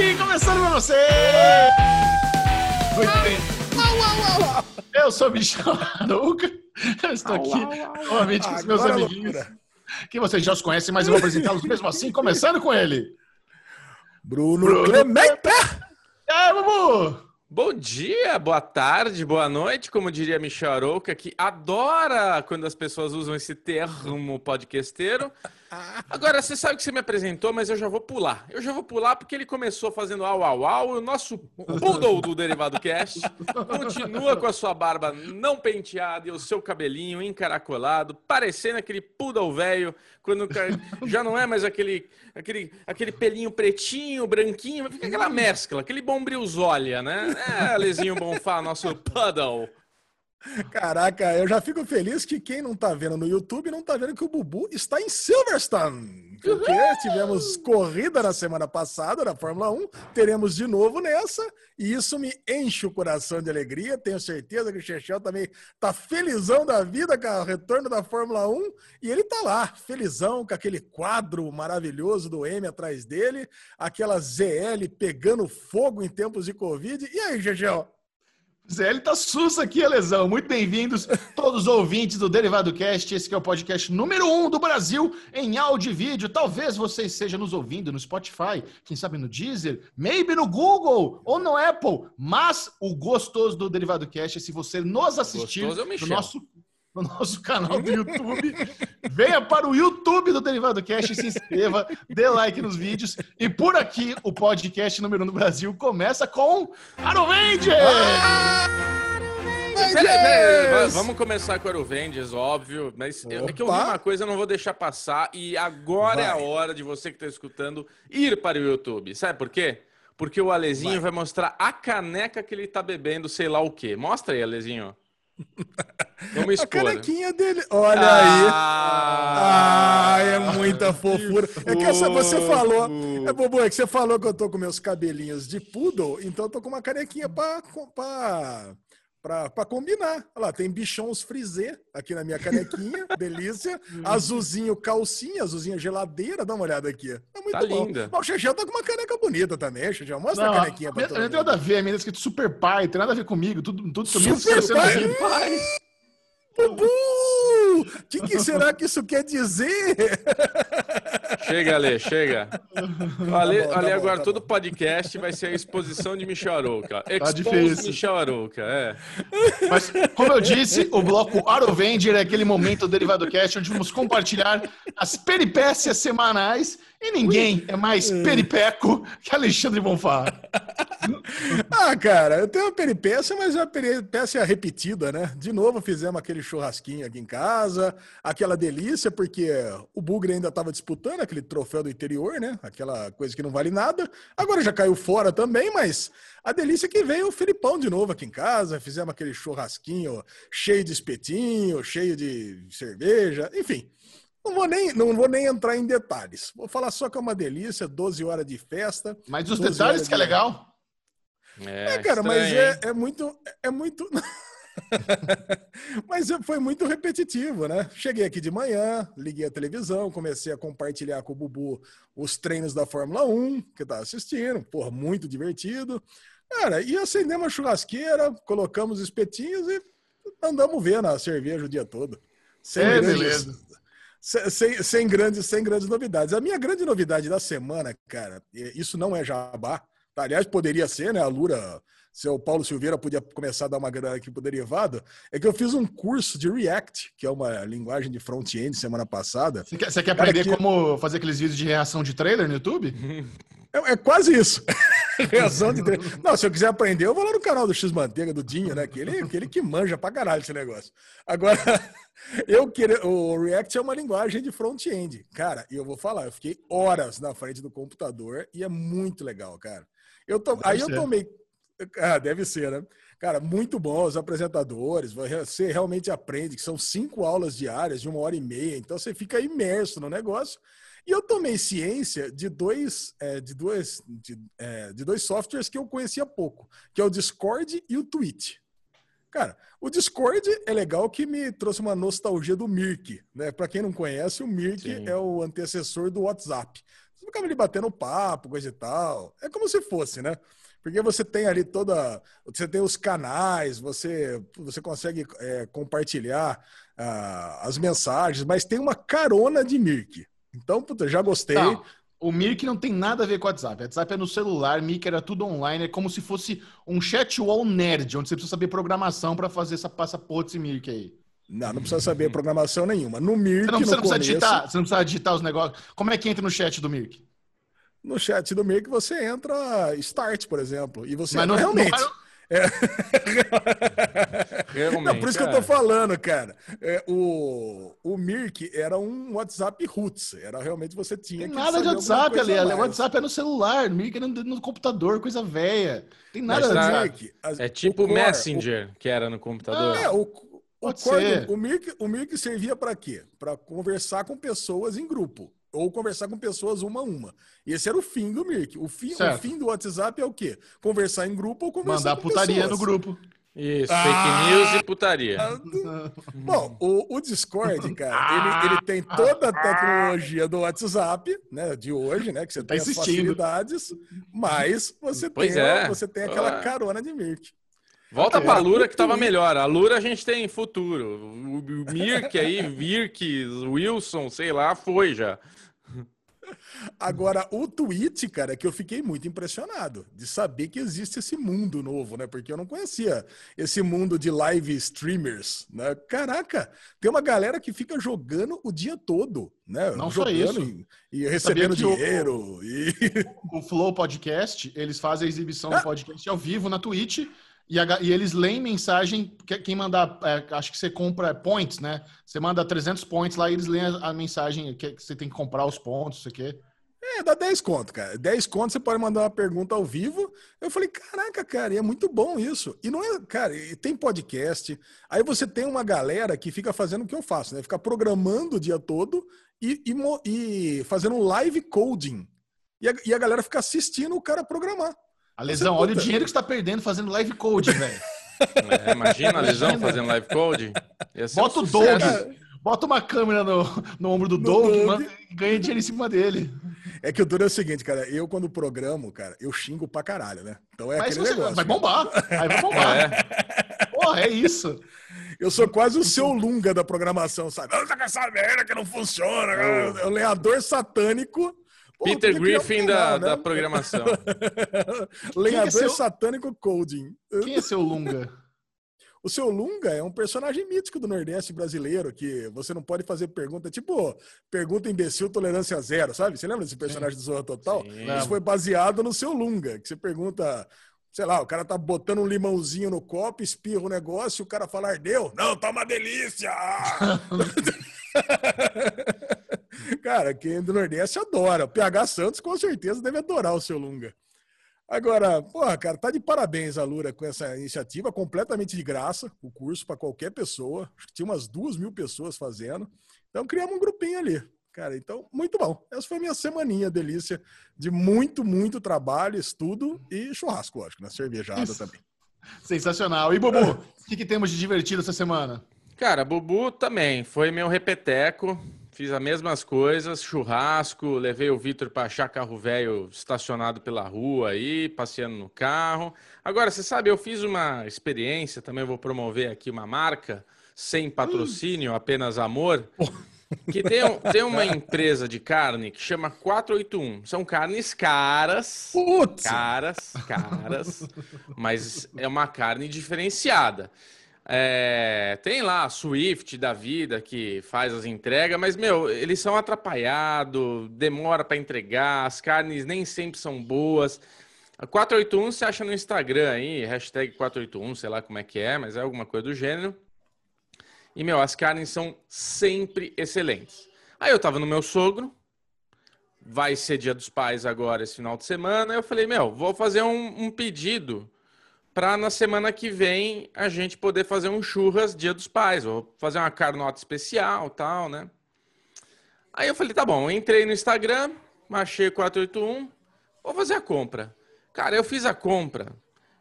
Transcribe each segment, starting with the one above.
Cast, começando com você! Muito bem. Eu sou o Michel Arouca. Eu estou aqui novamente com os meus Agora é amiguinhos, loucura. que vocês já os conhecem, mas eu vou apresentá-los mesmo assim, começando com ele. Bruno, Bruno Clemente. Aí, Bubu? Bom dia, boa tarde, boa noite, como diria Michel Arouca, que adora quando as pessoas usam esse termo podcasteiro. Agora, você sabe que você me apresentou, mas eu já vou pular. Eu já vou pular porque ele começou fazendo au au au, e o nosso poodle do Derivado Cast continua com a sua barba não penteada e o seu cabelinho encaracolado, parecendo aquele poodle velho, quando já não é mais aquele, aquele, aquele pelinho pretinho, branquinho, fica aquela mescla, aquele bombrilzólia, né? É, Alezinho Bonfá, nosso poodle. Caraca, eu já fico feliz que quem não tá vendo no YouTube não tá vendo que o Bubu está em Silverstone. Porque tivemos corrida na semana passada na Fórmula 1, teremos de novo nessa, e isso me enche o coração de alegria. Tenho certeza que o Chechel também tá felizão da vida com o retorno da Fórmula 1, e ele tá lá, felizão com aquele quadro maravilhoso do M atrás dele, aquela ZL pegando fogo em tempos de Covid. E aí, Chechel? Zé, ele tá sussa aqui, Lesão. Muito bem-vindos, todos os ouvintes do Derivado Cast. Esse que é o podcast número um do Brasil em áudio e vídeo. Talvez você esteja nos ouvindo no Spotify, quem sabe no Deezer, maybe no Google ou no Apple. Mas o gostoso do Derivado Cast é se você nos assistir é no nosso, no nosso canal do YouTube. Venha para o YouTube do Derivado Cast e se inscreva, dê like nos vídeos. E por aqui, o podcast número um do Brasil começa com peraí, va- vamos começar com o Aruvendes, óbvio, mas eu- é que eu vi uma coisa, eu não vou deixar passar, e agora é a Vai. hora de você que está escutando ir para o YouTube. Sabe por quê? Porque o Alezinho vai. mostrar a caneca que ele tá bebendo, sei lá o quê. Mostra aí, Alezinho. Vamos A expor. canequinha dele. Olha aí. Ah, Ah, é muita fofura. É que essa você falou. É bobo, é que você falou que eu tô com meus cabelinhos de poodle, então eu tô com uma canequinha pra, pra, pra, pra combinar. Olha lá, tem bichons frisé aqui na minha canequinha, delícia. Azulzinho calcinha, azulzinho geladeira, dá uma olhada aqui. É muito Tá bom. linda. Mas o Xexel tá com uma caneca bonita também, Xexel. Mostra Não, a canequinha pra não todo tem mundo. nada a ver, a menina escrito super pai, tem nada a ver comigo, tudo, tudo Super parecendo pai? pai. Bubu! O que, que será que isso quer dizer? Chega, Ale, chega. O Ale, Tá bom, tá Ale agora tá todo podcast vai ser a exposição de Michel Arouca. Tá Expose difícil. Michel Arouca, é. Mas, como eu disse, o bloco Arovender é aquele momento do Derivado Cast onde vamos compartilhar as peripécias semanais e ninguém é mais peripeco que Alexandre Bonfá. Ah, cara, eu tenho uma peripécia, mas é uma peripécia repetida, né? De novo, fizemos aquele churrasquinho aqui em casa, aquela delícia, porque o Bugre ainda estava disputando aquele troféu do interior, né? Aquela coisa que não vale nada. Agora já caiu fora também, mas a delícia é que veio o Filipão de novo aqui em casa, fizemos aquele churrasquinho cheio de espetinho, cheio de cerveja, enfim. Não vou, nem, não vou nem entrar em detalhes. Vou falar só que é uma delícia, 12 horas de festa. Mas os 12 detalhes horas que é legal. É, É, cara, mas estranho, é, hein? é muito. É muito. mas foi muito repetitivo, né? Cheguei aqui de manhã, liguei a televisão, comecei a compartilhar com o Bubu os treinos da Fórmula 1, que eu tava assistindo, porra, muito divertido. Cara, e acendemos a churrasqueira, colocamos espetinhos e andamos vendo a cerveja o dia todo. Sem, É, grandes, beleza. sem, sem- grandes, sem grandes novidades. A minha grande novidade da semana, cara, isso não é jabá, tá? aliás, poderia ser, né? A Lura, seu Paulo Silveira podia começar a dar uma grana aqui pro derivado, é que eu fiz um curso de React, que é uma linguagem de front-end semana passada. Você quer, você quer aprender que- como fazer aqueles vídeos de reação de trailer no YouTube? É, é quase isso. Reação de treino. Não, se eu quiser aprender, eu vou lá no canal do X Manteiga, do Dinho, né? Que ele, aquele que manja pra caralho esse negócio. Agora, eu queria. O React é uma linguagem de front-end. Cara, e eu vou falar, eu fiquei horas na frente do computador e é muito legal, cara. Eu to... Aí eu tomei. Ah, deve ser, né? Cara, muito bom os apresentadores. Você realmente aprende que são cinco aulas diárias de uma hora e meia, então você fica imerso no negócio. E eu tomei ciência de dois, é, de, dois, de, é, de dois softwares que eu conhecia pouco, que é o Discord e o Twitch. Cara, o Discord é legal que me trouxe uma nostalgia do Mirk, né? Para quem não conhece, o Mirk Sim. é o antecessor do WhatsApp. ficava ali batendo papo, coisa e tal. É como se fosse, né? Porque você tem ali toda. Você tem os canais, você, você consegue é, compartilhar uh, as mensagens, mas tem uma carona de Mirk. Então, puta, já gostei. Não, o Mirk não tem nada a ver com o WhatsApp. O WhatsApp é no celular, Mirk era tudo online, é como se fosse um chat wall nerd, onde você precisa saber programação para fazer essa passaporte Mirk aí. Não, não precisa saber programação nenhuma. No Mirk, você não, não precisa digitar, você não precisa digitar os negócios. Como é que entra no chat do Mirk? No chat do meio que você entra start, por exemplo, e você Mas não, realmente. Não, é... Realmente. Não, por isso que eu tô é. falando, cara. É, o, o Mirk era um WhatsApp roots. Era realmente você tinha Tem nada de WhatsApp ali. O WhatsApp é no celular, Mirk é no, no computador, coisa velha. Tem nada de WhatsApp. É tipo o Messenger, o... que era no computador. É, o, o, core, o, Mirk, o Mirk servia para quê? Para conversar com pessoas em grupo ou conversar com pessoas uma a uma. Esse era o fim do Mirk. O fim, o fim do WhatsApp é o quê? Conversar em grupo ou conversar Mandar com putaria pessoas. no grupo. Isso, ah, fake news e putaria. Bom, o, o Discord, cara, ele, ele tem toda a tecnologia do WhatsApp, né, de hoje, né, que você tá tem as facilidades, mas você tem, é. você tem aquela carona de Mirk. Volta é, pra Lura que tava melhor. A Lura a gente tem futuro. O Mirk aí, Virk, Wilson, sei lá, foi já. Agora, o tweet, cara, que eu fiquei muito impressionado de saber que existe esse mundo novo, né? Porque eu não conhecia esse mundo de live streamers, né? Caraca, tem uma galera que fica jogando o dia todo, né? Não jogando só isso. E, e recebendo dinheiro. O, e... o Flow Podcast, eles fazem a exibição ah. do podcast ao vivo na Twitch e, a, e, eles leem mensagem, quem mandar, é, acho que você compra points, né? Você manda 300 points lá e eles leem a, a mensagem que, que, você tem que comprar os pontos, isso aqui. É, dá 10 conto, cara. 10 conto você pode mandar uma pergunta ao vivo. Eu falei, caraca, cara, e é muito bom isso. E não é, cara, tem podcast. Aí você tem uma galera que fica fazendo o que eu faço, né? Fica programando o dia todo e, e, e fazendo um live coding. E a, e a galera fica assistindo o cara programar. A lesão, olha o dinheiro que você está perdendo fazendo live code, velho. É, imagina a lesão fazendo live code. Bota um o Doug, bota uma câmera no, no ombro do no Doug, Doug. e ganha dinheiro em cima dele. É que o duro é o seguinte, cara, eu quando programo, cara, eu xingo pra caralho, né? Então é Mas aquele você, negócio. Vai bombar, aí vai bombar. É. Porra, é isso. Eu sou quase o seu Lunga da programação, sabe? Não, tá com essa merda que não funciona. É o lenhador satânico Peter Griffin da, né? da programação. Lenhador é seu... satânico coding. Quem é seu Lunga? O seu Lunga é um personagem mítico do Nordeste brasileiro, que você não pode fazer pergunta, tipo, pergunta imbecil, tolerância zero, sabe? Você lembra desse personagem do Zorra Total? Sim. Isso foi baseado no seu Lunga, que você pergunta, sei lá, o cara tá botando um limãozinho no copo, espirra o negócio, e o cara fala, ardeu? Não, tá uma delícia! Cara, quem do Nordeste adora. O PH Santos com certeza deve adorar o seu Lunga. Agora, porra, cara, tá de parabéns a Lura com essa iniciativa, completamente de graça, o curso para qualquer pessoa. Acho que tinha umas duas mil pessoas fazendo. Então, criamos um grupinho ali. Cara, então, muito bom. Essa foi a minha semaninha delícia de muito, muito trabalho, estudo e churrasco, lógico, né? Cervejada Isso. também. Sensacional. E, Bubu, o que, que temos de divertido essa semana? Cara, Bubu também. Foi meu repeteco. Fiz as mesmas coisas, churrasco, levei o Vitor para achar carro velho estacionado pela rua aí, passeando no carro. Agora, você sabe, eu fiz uma experiência, também vou promover aqui uma marca, sem patrocínio, apenas amor. Que tem, tem uma empresa de carne que chama 481. São carnes caras. Putz. Caras, caras. Mas é uma carne diferenciada. É, tem lá a Swift da vida que faz as entregas, mas, meu, eles são atrapalhados, demora para entregar, as carnes nem sempre são boas. A 481 você acha no Instagram aí, hashtag 481, sei lá como é que é, mas é alguma coisa do gênero. E, meu, as carnes são sempre excelentes. Aí eu tava no meu sogro, vai ser dia dos pais agora esse final de semana, eu falei, meu, vou fazer um, um pedido para na semana que vem a gente poder fazer um churras Dia dos Pais, vou fazer uma carnota especial, tal, né? Aí eu falei, tá bom, entrei no Instagram, achei 481, vou fazer a compra. Cara, eu fiz a compra,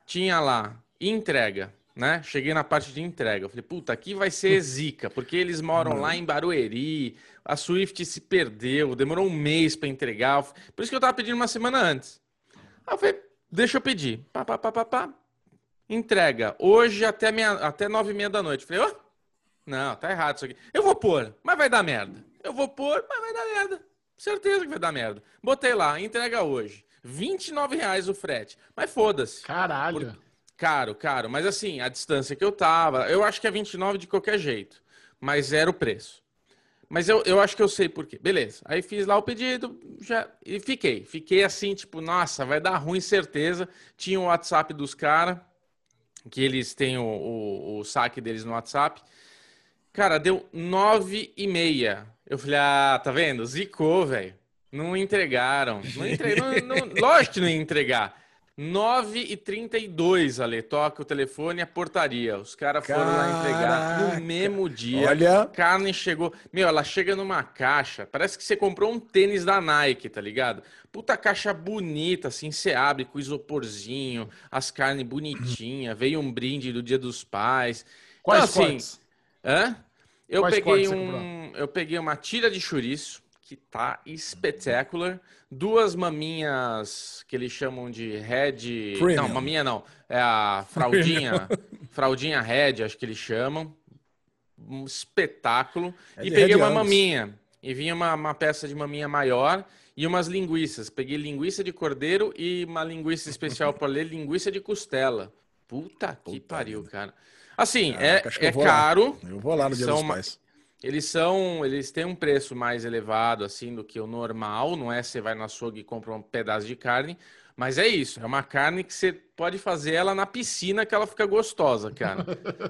tinha lá entrega, né? Cheguei na parte de entrega. Eu falei, puta, aqui vai ser zica, porque eles moram lá em Barueri, a Swift se perdeu, demorou um mês para entregar. Por isso que eu tava pedindo uma semana antes. Aí eu falei, deixa eu pedir. Pá, pá, pá, pá, pá. Entrega. Hoje até, meia, até nove e meia da noite. Falei, ó, oh, não, tá errado isso aqui. Eu vou pôr, mas vai dar merda. Eu vou pôr, mas vai dar merda. Certeza que vai dar merda. Botei lá, entrega hoje. 29 reais o frete. Mas foda-se. Caralho. Por... Caro, caro. Mas assim, a distância que eu tava, eu acho que é 29 de qualquer jeito. Mas era o preço. Mas eu, eu acho que eu sei por quê. Beleza. Aí fiz lá o pedido já, e fiquei. Fiquei assim, tipo, nossa, vai dar ruim, certeza. Tinha o WhatsApp dos caras, que eles têm o, o, o saque deles no WhatsApp. Cara, deu nove e meia. Eu falei, ah, tá vendo? Zicou, velho. Não entregaram. Não entre... não, não... Lógico que não ia entregar. 9 e 32 Ale, toca o telefone e a portaria. Os caras foram lá entregar no mesmo dia. Olha. A carne chegou. Meu, ela chega numa caixa. Parece que você comprou um tênis da Nike, tá ligado? Puta caixa bonita, assim, você abre com isoporzinho, as carnes bonitinhas. Veio um brinde do Dia dos Pais. Quais então, assim, cortes? Hã? Eu Quais peguei um. Eu peguei uma tira de chouriço que tá espetacular. Duas maminhas que eles chamam de red. Premium. Não, maminha não. É a fraldinha. fraldinha red, acho que eles chamam. Um espetáculo. É e peguei uma maminha. E vinha uma, uma peça de maminha maior e umas linguiças. Peguei linguiça de cordeiro e uma linguiça especial para ler, linguiça de costela. Puta, Puta que pariu, cara. Assim, Caraca, é, é caro. Lá. Eu vou lá no Dia dos Pais. Eles são, eles têm um preço mais elevado assim do que o normal, não é você vai no açougue e compra um pedaço de carne, mas é isso, é uma carne que você pode fazer ela na piscina que ela fica gostosa, cara.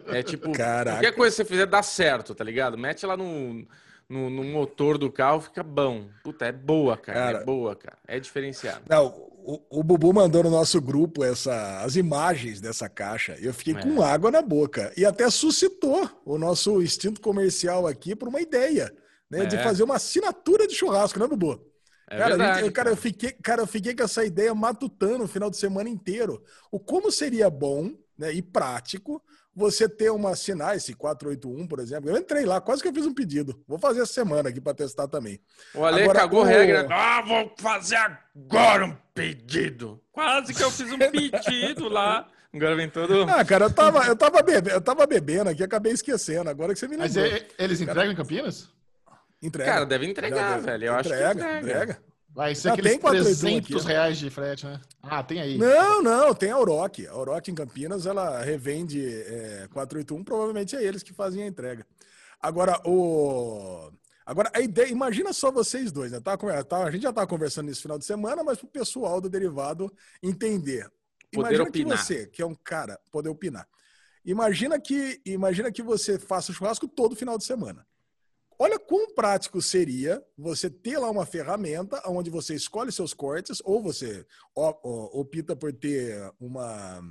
É tipo, Caraca. qualquer coisa que você fizer dá certo, tá ligado? Mete ela no, no, no motor do carro, fica bom. Puta, é boa, cara, é cara é boa, cara. É diferenciado. Não, o, o Bubu mandou no nosso grupo essa, as imagens dessa caixa. Eu fiquei é. com água na boca. E até suscitou o nosso instinto comercial aqui por uma ideia, né? É. De fazer uma assinatura de churrasco, né, Bubu? É cara, verdade, gente, cara, eu fiquei, cara, eu fiquei com essa ideia matutando o final de semana inteiro. O como seria bom né, e prático você ter uma sinal, esse 481, por exemplo. Eu entrei lá, quase que eu fiz um pedido. Vou fazer essa semana aqui para testar também. O Ale agora, cagou o... regra. Ah, vou fazer agora um pedido. Quase que eu fiz um pedido lá. Agora vem todo. Ah, cara, eu tava, eu tava, bebendo, eu tava bebendo aqui, acabei esquecendo. Agora que você me lembrou. Mas é, eles entregam cara, em Campinas? Entrega. Cara, deve entregar, Já, velho. Eu entrega, acho que entrega. entrega. Vai ser aqueles tem 300 aqui, reais de frete, né? Ah, tem aí. Não, não, tem a Auroc. A Auroc em Campinas, ela revende é, 481, provavelmente é eles que fazem a entrega. Agora, o... Agora, a ideia, imagina só vocês dois, né? Tá, tá, a gente já tá conversando nesse final de semana, mas pro pessoal do derivado entender. Poder imagina opinar. que você, que é um cara, poder opinar. Imagina que, imagina que você faça churrasco todo final de semana. Olha quão prático seria você ter lá uma ferramenta onde você escolhe seus cortes, ou você opta por ter uma.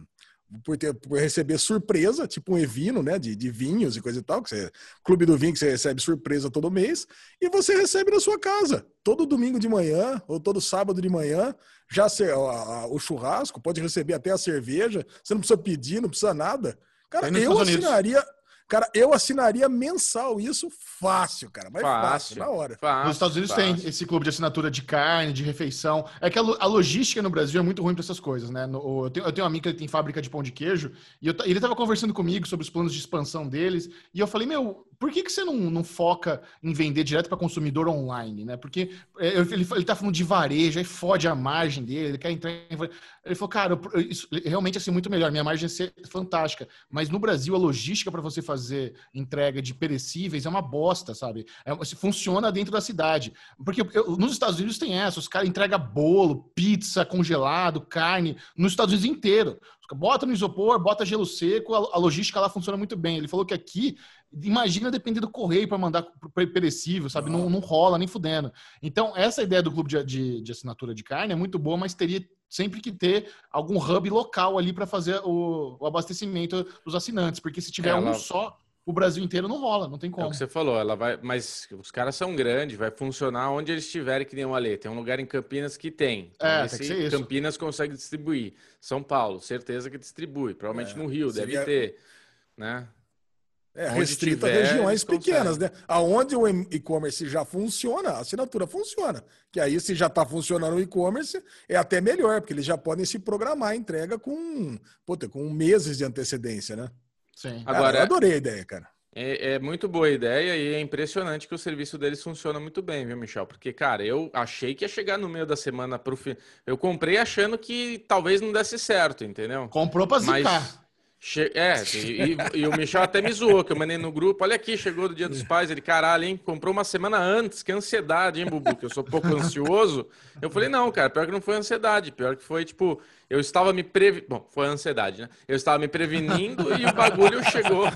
Por, ter, por receber surpresa, tipo um evino, né, de, de vinhos e coisa e tal, que você, clube do vinho que você recebe surpresa todo mês, e você recebe na sua casa, todo domingo de manhã, ou todo sábado de manhã, já o churrasco, pode receber até a cerveja, você não precisa pedir, não precisa nada. Cara, eu assinaria, Cara, eu assinaria mensal isso fácil, cara. Mas fácil, fácil na hora. Fácil, Nos Estados Unidos fácil. tem esse clube de assinatura de carne, de refeição. É que a, logística no Brasil é muito ruim para essas coisas, né? No, eu, tenho, eu tenho um amigo que tem fábrica de pão de queijo e eu, ele estava conversando comigo sobre os planos de expansão deles e eu falei, meu, por que, que você não, não foca em vender direto para consumidor online, né? Porque é, ele, ele tá falando de varejo, aí fode a margem dele, ele quer entrar em... Ele falou, cara, isso realmente é assim, muito melhor, minha margem ser fantástica. Mas no Brasil, a logística para você fazer entrega de perecíveis é uma bosta, sabe? É, funciona dentro da cidade. Porque eu, nos Estados Unidos tem essa, os caras entregam bolo, pizza, congelado, carne, nos Estados Unidos inteiro. Bota no isopor, bota gelo seco, a, a logística lá funciona muito bem. Ele falou que aqui Imagina depender do correio para mandar perecível, sabe? Não, não rola nem fudendo. Então, essa ideia do clube de, de, de, assinatura de carne é muito boa, mas teria sempre que ter algum hub local ali para fazer o, o, abastecimento dos assinantes, porque se tiver é, um só, o Brasil inteiro não rola, não tem como. É o que você falou, ela vai, mas os caras são grandes, vai funcionar onde eles estiverem que nem o Ale. Tem um lugar em Campinas que tem. Então, é, tem que ser isso. Campinas consegue distribuir. São Paulo, certeza que distribui. Provavelmente é, no Rio, deve vier... ter, né? É, restrito a regiões pequenas, né? Aonde o e-commerce já funciona, a assinatura funciona. Que aí, se já está funcionando o e-commerce, é até melhor, porque eles já podem se programar a entrega com, puta, com meses de antecedência, né? Sim. Agora, eu adorei a ideia, cara. É, é, muito boa a ideia e é impressionante que o serviço deles funciona muito bem, viu, Michel? Porque, cara, eu achei que ia chegar no meio da semana pro fim. Eu comprei achando que talvez não desse certo, entendeu? Comprou pra zicar. Mas... Che... É, e, e, o Michel até me zoou, que eu mandei no grupo. Olha aqui, chegou do Dia dos Pais. Ele, caralho, hein? Comprou uma semana antes. Que ansiedade, hein, Bubu? Que eu sou pouco ansioso. Eu falei, não, cara, pior que não foi ansiedade. Pior que foi, tipo, eu estava me previ... Bom, foi ansiedade, né? Eu estava me prevenindo e o bagulho chegou.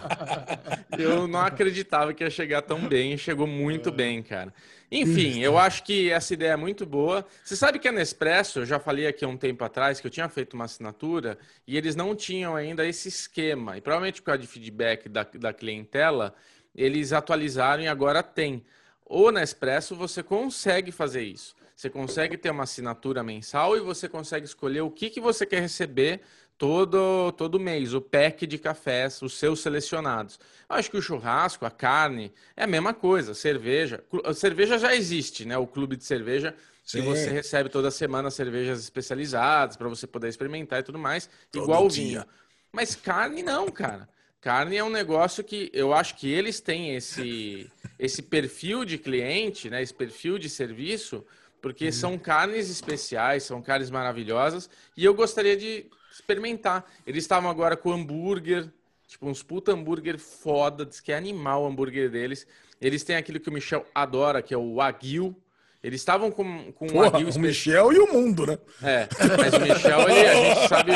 Eu não acreditava que ia chegar tão bem. Chegou muito bem, cara. Enfim, eu acho que essa ideia é muito boa. Você sabe que a Nespresso, eu já falei aqui há um tempo atrás que eu tinha feito uma assinatura e eles não tinham ainda esse esquema. E provavelmente por causa de feedback da, da clientela, eles atualizaram e agora tem. O Nespresso você consegue fazer isso. Você consegue ter uma assinatura mensal e você consegue escolher o que, que você quer receber todo, todo mês, o pack de cafés, os seus selecionados. Eu acho que o churrasco, a carne, é a mesma coisa, cerveja. A cerveja já existe, né? O clube de cerveja, Sim. que você recebe toda semana cervejas especializadas para você poder experimentar e tudo mais, Todo igual o vinho. Mas carne não, cara. Carne é um negócio que eu acho que eles têm esse, esse perfil de cliente, né? Esse perfil de serviço, porque hum. são carnes especiais, são carnes maravilhosas, e eu gostaria de experimentar. Eles estavam agora com hambúrguer, tipo uns puta hambúrguer foda, diz que é animal o hambúrguer deles. Eles têm aquilo que o Michel adora, que é o Wagyu. Eles estavam com, com Porra, um Wagyu... O Michel e o mundo, né? É, mas o Michel, ele, a gente sabe...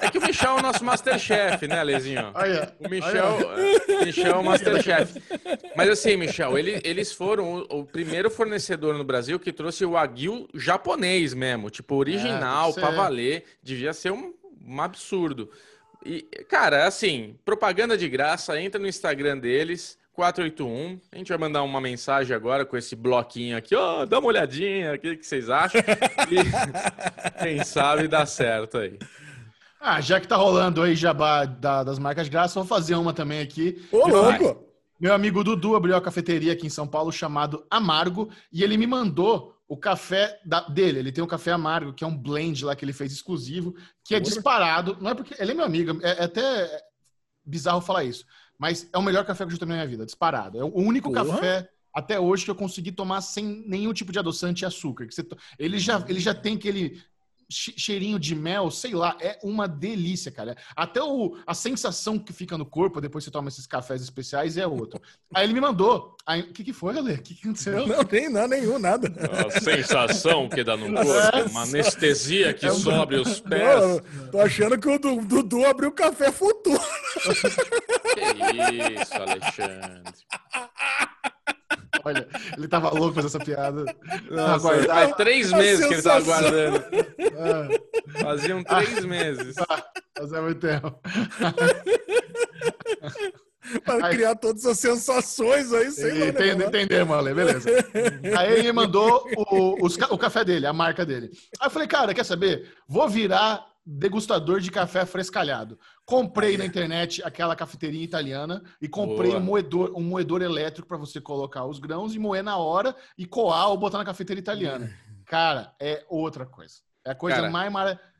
É que o Michel é o nosso Masterchef, né, Lezinho? O Michel, o Michel é o Masterchef. Mas assim, Michel, ele, eles foram o, o, primeiro fornecedor no Brasil que trouxe o Wagyu japonês mesmo, tipo, original, é, pra valer. Devia ser um um absurdo. E, cara, assim, propaganda de graça, entra no Instagram deles, 481. A gente vai mandar uma mensagem agora com esse bloquinho aqui, ó, oh, dá uma olhadinha, o que, que vocês acham? E quem sabe dá certo aí. Ah, já que tá rolando aí jabá da, das marcas de graça, vou fazer uma também aqui. Ô, louco! Meu amigo Dudu abriu a cafeteria aqui em São Paulo chamado Amargo e ele me mandou o café da, dele. Ele tem um café amargo, que é um blend lá que ele fez exclusivo, que é disparado. Não é porque. Ele é meu amigo, é, é até bizarro falar isso. Mas é o melhor café que eu já tomei na minha vida, disparado. É o único Porra. café até hoje que eu consegui tomar sem nenhum tipo de adoçante e açúcar. Ele, já, ele já tem aquele cheirinho de mel, sei lá, é uma delícia, cara. Até o, a sensação que fica no corpo depois que você toma esses cafés especiais é outra. Aí ele me mandou. O que, que foi, Ale? O que, que aconteceu? Não, nem nada nenhum, nada. A sensação que dá no corpo, é. uma anestesia que é sobe os pés. Não, tô achando que o Dudu abriu o café futuro. Que isso, Alexandre. Olha, ele tava louco fazer essa piada. Nossa, faz três meses que ele tava guardando. É. Faziam três ah, meses. Fazia muito tempo. Para aí, criar todas as sensações aí, sei lá. Entende, entendemos, Ale, beleza. Aí ele mandou o, os, o café dele, a marca dele. Aí eu falei, cara, quer saber? Vou virar degustador de café frescalhado. Comprei na internet aquela cafeteria italiana e comprei um moedor, um moedor elétrico para você colocar os grãos e moer na hora e coar ou botar na cafeteria italiana. Cara, é outra coisa. É a coisa Cara, mais maravilhosa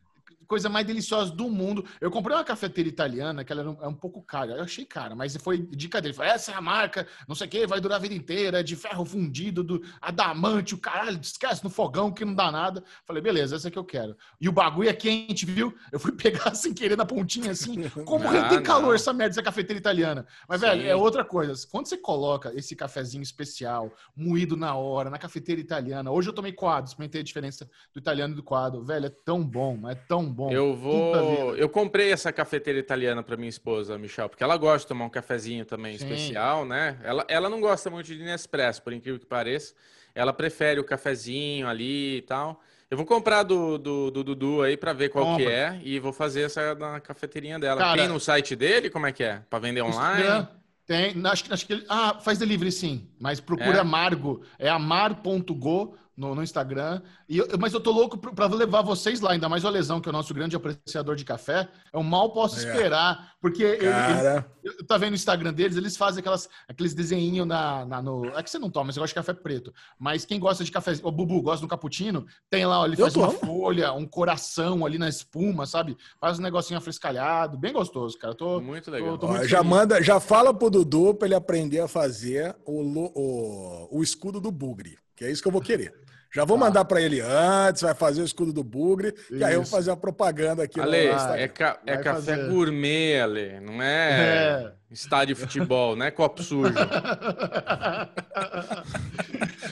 coisa mais deliciosa do mundo. Eu comprei uma cafeteira italiana, que ela era um, é um pouco cara. Eu achei cara, mas foi dica dele. Falei, essa é a marca, não sei o que, vai durar a vida inteira, de ferro fundido, do adamante, o caralho, esquece no fogão que não dá nada. Falei, beleza, essa é que eu quero. E o bagulho é quente, viu? Eu fui pegar sem querer na pontinha, assim. Como não, tem calor essa merda, essa cafeteira italiana? Mas, Sim. velho, é outra coisa. Quando você coloca esse cafezinho especial, moído na hora, na cafeteira italiana, hoje eu tomei quadro, experimentei a diferença do italiano e do quadro. Velho, é tão bom, é tão bom. Eu vou. Eu comprei essa cafeteira italiana para minha esposa, Michel, porque ela gosta de tomar um cafezinho também Sim. especial, né? Ela, ela não gosta muito de Nespresso, por incrível que pareça. Ela prefere o cafezinho ali e tal. Eu vou comprar do, do, do Dudu aí para ver qual Compra. que é e vou fazer essa na cafeteirinha dela. Cara, Tem no site dele? Como é que é? Para vender online? Instagram, Tem, acho, acho que ele. Ah, faz delivery sim, mas procura É? Amargo. É amar.go no, no Instagram. E eu- mas eu tô louco pra pra levar vocês lá, ainda mais o Lesão, que é o nosso grande apreciador de café. Eu mal posso É. esperar, porque ele, ele, Cara, eu- tá vendo o Instagram deles, eles fazem aquelas, aqueles desenhinhos na, na- no. É que você não toma, você gosta de café preto. Mas quem gosta de café. O Bubu gosta do cappuccino, tem lá, ó, ele faz uma folha, um coração ali na espuma, sabe? Faz um negocinho afrescalhado, bem gostoso, cara. Eu Tô, Muito legal. tô ó, muito já feliz. manda, já fala pro Dudu pra ele aprender a fazer o, o, o escudo do Bugre, que é isso que eu vou querer. Já vou Tá. mandar pra ele antes, vai fazer o escudo do Bugre, que aí eu vou Isso. fazer a propaganda aqui Ale, é, ca- é café fazer. gourmet, Ale. Não é, É. estádio de futebol, não é copo sujo.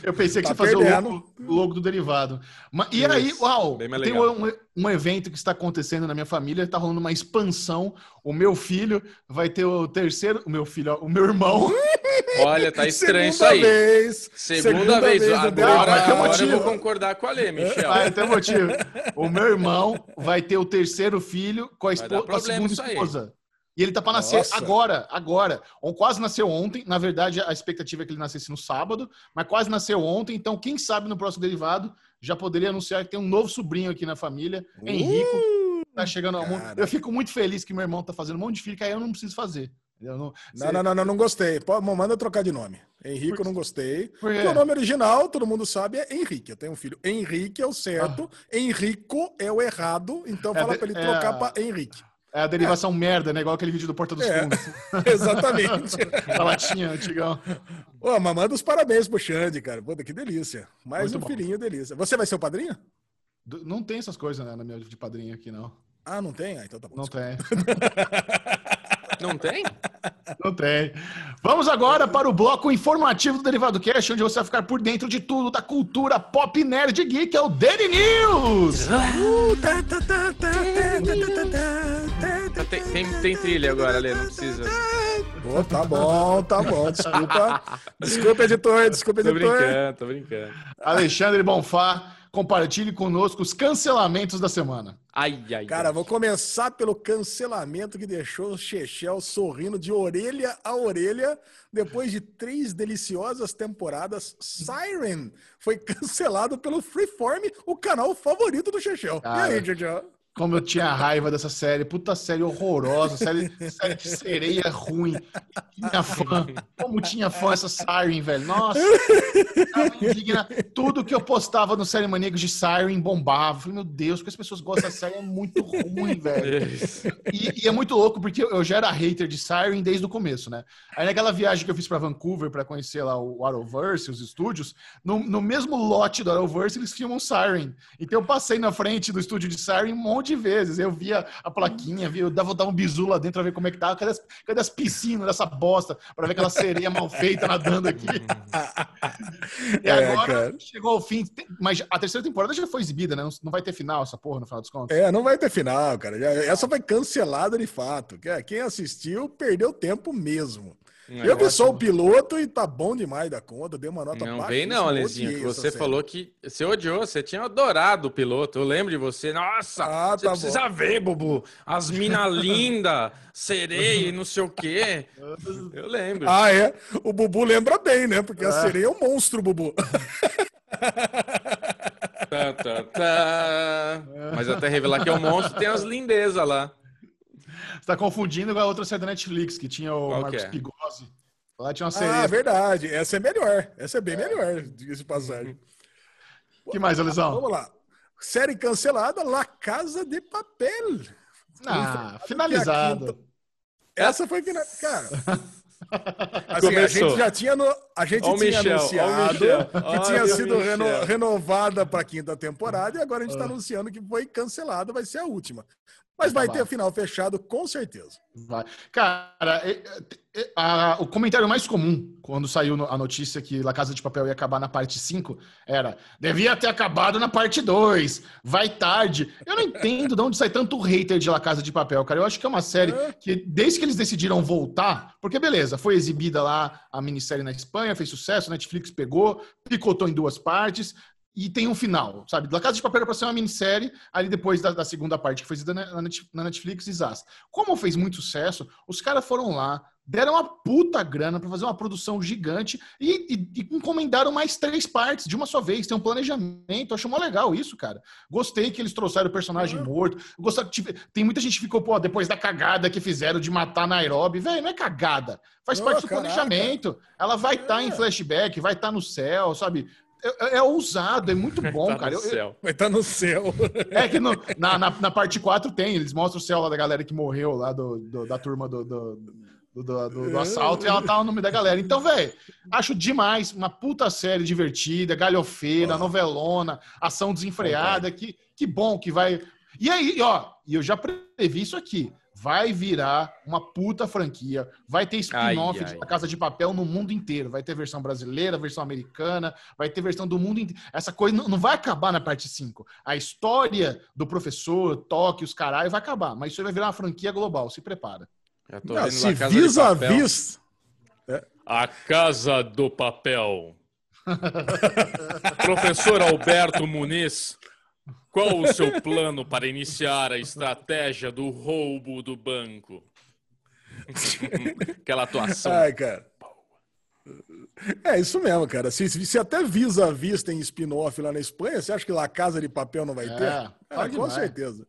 Eu pensei que Tá você fazia o logo, o logo do derivado. Ma- e Isso, aí, uau, tem um, um evento que está acontecendo na minha família, tá rolando uma expansão. O meu filho vai ter o terceiro, o meu filho, ó, o meu irmão. Olha, tá estranho isso Segunda aí. vez. Segunda, vez. no Agora, mas tem um agora eu vou concordar com a Ale, Michel. Vai ter motivo. O meu irmão vai ter o terceiro filho com a, com a segunda esposa. E ele tá para nascer Nossa. agora, agora. Ou quase nasceu ontem. Na verdade, a expectativa é que ele nascesse no sábado, mas quase nasceu ontem. Então, quem sabe no próximo derivado já poderia anunciar que tem um novo sobrinho aqui na família, Henrico. Tá chegando ao mundo. cara. Eu fico muito feliz que meu irmão tá fazendo um monte de filho, que aí eu não preciso fazer. Eu não, Não, não, não, não, não gostei. Pô, manda eu trocar de nome. Henrique eu não gostei. Porque o nome original, todo mundo sabe, é Henrique. Eu tenho um filho. Henrique é o certo, Henrico é o errado. Então Ah. É fala de- pra ele é trocar a- pra Henrique. É a derivação merda, né? Igual aquele vídeo do Porta dos É. Fundos. Exatamente. Da latinha, antigão. Ô, mas manda os parabéns pro Xande, cara. Puta, que delícia. Mais Muito um bom. filhinho, delícia. Você vai ser o padrinho? Do- Não tem essas coisas, né, na minha de padrinho aqui, não. Ah, não tem? Ah, então tá bom. Não desculpa. tem. Não tem? Não tem. Vamos agora para o bloco informativo do Derivado Cash, onde você vai ficar por dentro de tudo da cultura pop nerd geek, é o Daily News! Uh, tá, tá, tá, Tá, Tem, tem, tem trilha agora, Ale, não precisa. Pô, tá bom, tá bom. Desculpa. Desculpa, editor. Desculpa, Tô editor. brincando, tô brincando. Alexandre Bonfá, compartilhe conosco os cancelamentos da semana. Ai, ai, Cara, ai. vou começar pelo cancelamento que deixou o Chechel sorrindo de orelha a orelha depois de três deliciosas temporadas. Siren foi cancelado pelo Freeform, o canal favorito do Chechel. E aí, Chechel? Como eu tinha raiva dessa série. Puta série horrorosa. Série, série de sereia ruim. Tinha fã. Como tinha fã essa Siren, velho. Nossa. Tudo que eu postava no Série Maníacos de Siren bombava. Falei, meu Deus, porque as pessoas gostam dessa série. É muito ruim, velho. E, e é muito louco, porque eu já era hater de Siren desde o começo, né? Aí naquela viagem que eu fiz pra Vancouver pra conhecer lá o Arrowverse, os estúdios, no, no mesmo lote do Arrowverse eles filmam Siren. Então eu passei na frente do estúdio de Siren um monte de vezes. Eu via a plaquinha, via, eu dava, um bisu lá dentro pra ver como é que tava. Cadê as, cadê as piscinas dessa bosta? Pra ver aquela sereia mal feita nadando aqui. E É, agora cara. chegou ao fim. Mas a terceira temporada já foi exibida, né? Não, vai ter final essa porra, no final dos contos. É, não vai ter final, cara. Essa foi cancelada de fato. Que- Quem assistiu perdeu tempo mesmo. Eu vi só o piloto e tá bom demais da conta, deu uma nota Não baixa. vem não, Alezinho, que você falou que você odiou, você tinha adorado o piloto. Eu lembro de você. Nossa, Ah, você tá precisa ver, Bubu. As mina linda, sereia e não sei o quê. Eu lembro. Ah, é? O Bubu lembra bem, né? Porque a É. sereia é um monstro, Bubu. Tá, tá, tá. Mas até revelar que é um monstro, tem as lindezas lá. Você tá confundindo com a outra série da Netflix, que tinha o Qual Marcos é? Pigossi. Lá tinha uma Ah, sereia. verdade. Essa é melhor. Essa é bem melhor, diga-se de passagem. O que mais, Alisão? Vamos lá. Série cancelada, La Casa de Papel. Ah, finalizado. Essa foi final... Cara. Assim, a gente já tinha, no... a gente tinha Michel, anunciado que tinha sido reno- renovada para a quinta temporada e agora a gente está anunciando que foi cancelada, vai ser a última. Mas vai ter final fechado, com certeza. Vai. Cara, a- o comentário mais comum quando saiu no- a notícia que La Casa de Papel ia acabar na parte 5 era: devia ter acabado na parte 2, vai tarde. Eu não entendo de onde sai tanto hater de La Casa de Papel, cara. Eu acho que é uma série É. que, desde que eles decidiram voltar, porque beleza, foi exibida lá a minissérie na Espanha, fez sucesso, Netflix pegou, picotou em duas partes. e tem um final, sabe? La Casa de Papel era pra ser uma minissérie, ali depois da, da segunda parte, que foi na, Netflix, desastre. Como fez muito sucesso, os caras foram lá, deram uma puta grana para fazer uma produção gigante e, e, e, encomendaram mais três partes de uma só vez. Tem um planejamento. Acho mó legal isso, cara. Gostei que eles trouxeram o personagem uhum. morto. Gostei, tem muita gente que ficou, pô, depois da cagada que fizeram de matar Nairobi. Velho, não é cagada. Faz oh, parte do caraca. planejamento. Ela vai estar tá em é. flashback, vai estar tá no céu, sabe? É, é, ousado, é muito bom, tá cara. Eu, Vai estar tá no céu. É que no, na, na, na, parte 4 tem, eles mostram o céu lá da galera que morreu lá do, do da turma do, do do, do, do, do assalto e ela tá no nome da galera. Então, velho, acho demais. Uma puta série divertida, galhofeira, novelona, ação desenfreada. Que, que bom que vai. E aí, ó, e eu já previ isso aqui. Vai virar uma puta franquia. Vai ter spin-off da Casa de Papel no mundo inteiro. Vai ter versão brasileira, versão americana, vai ter versão do mundo inteiro. Essa coisa não, não vai acabar na parte 5. A história do professor, toque, os caralho, vai acabar. Mas isso vai virar uma franquia global. Se prepara. Já tô Não, se vis a vis. É. A Casa do Papel. Professor Alberto Muniz, qual o seu plano para iniciar a estratégia do roubo do banco? Aquela atuação. Ai, cara. É isso mesmo, cara. Se, se até Visa Vis tem spin-off lá na Espanha, você acha que lá Casa de Papel não vai ter? É, ah, com certeza.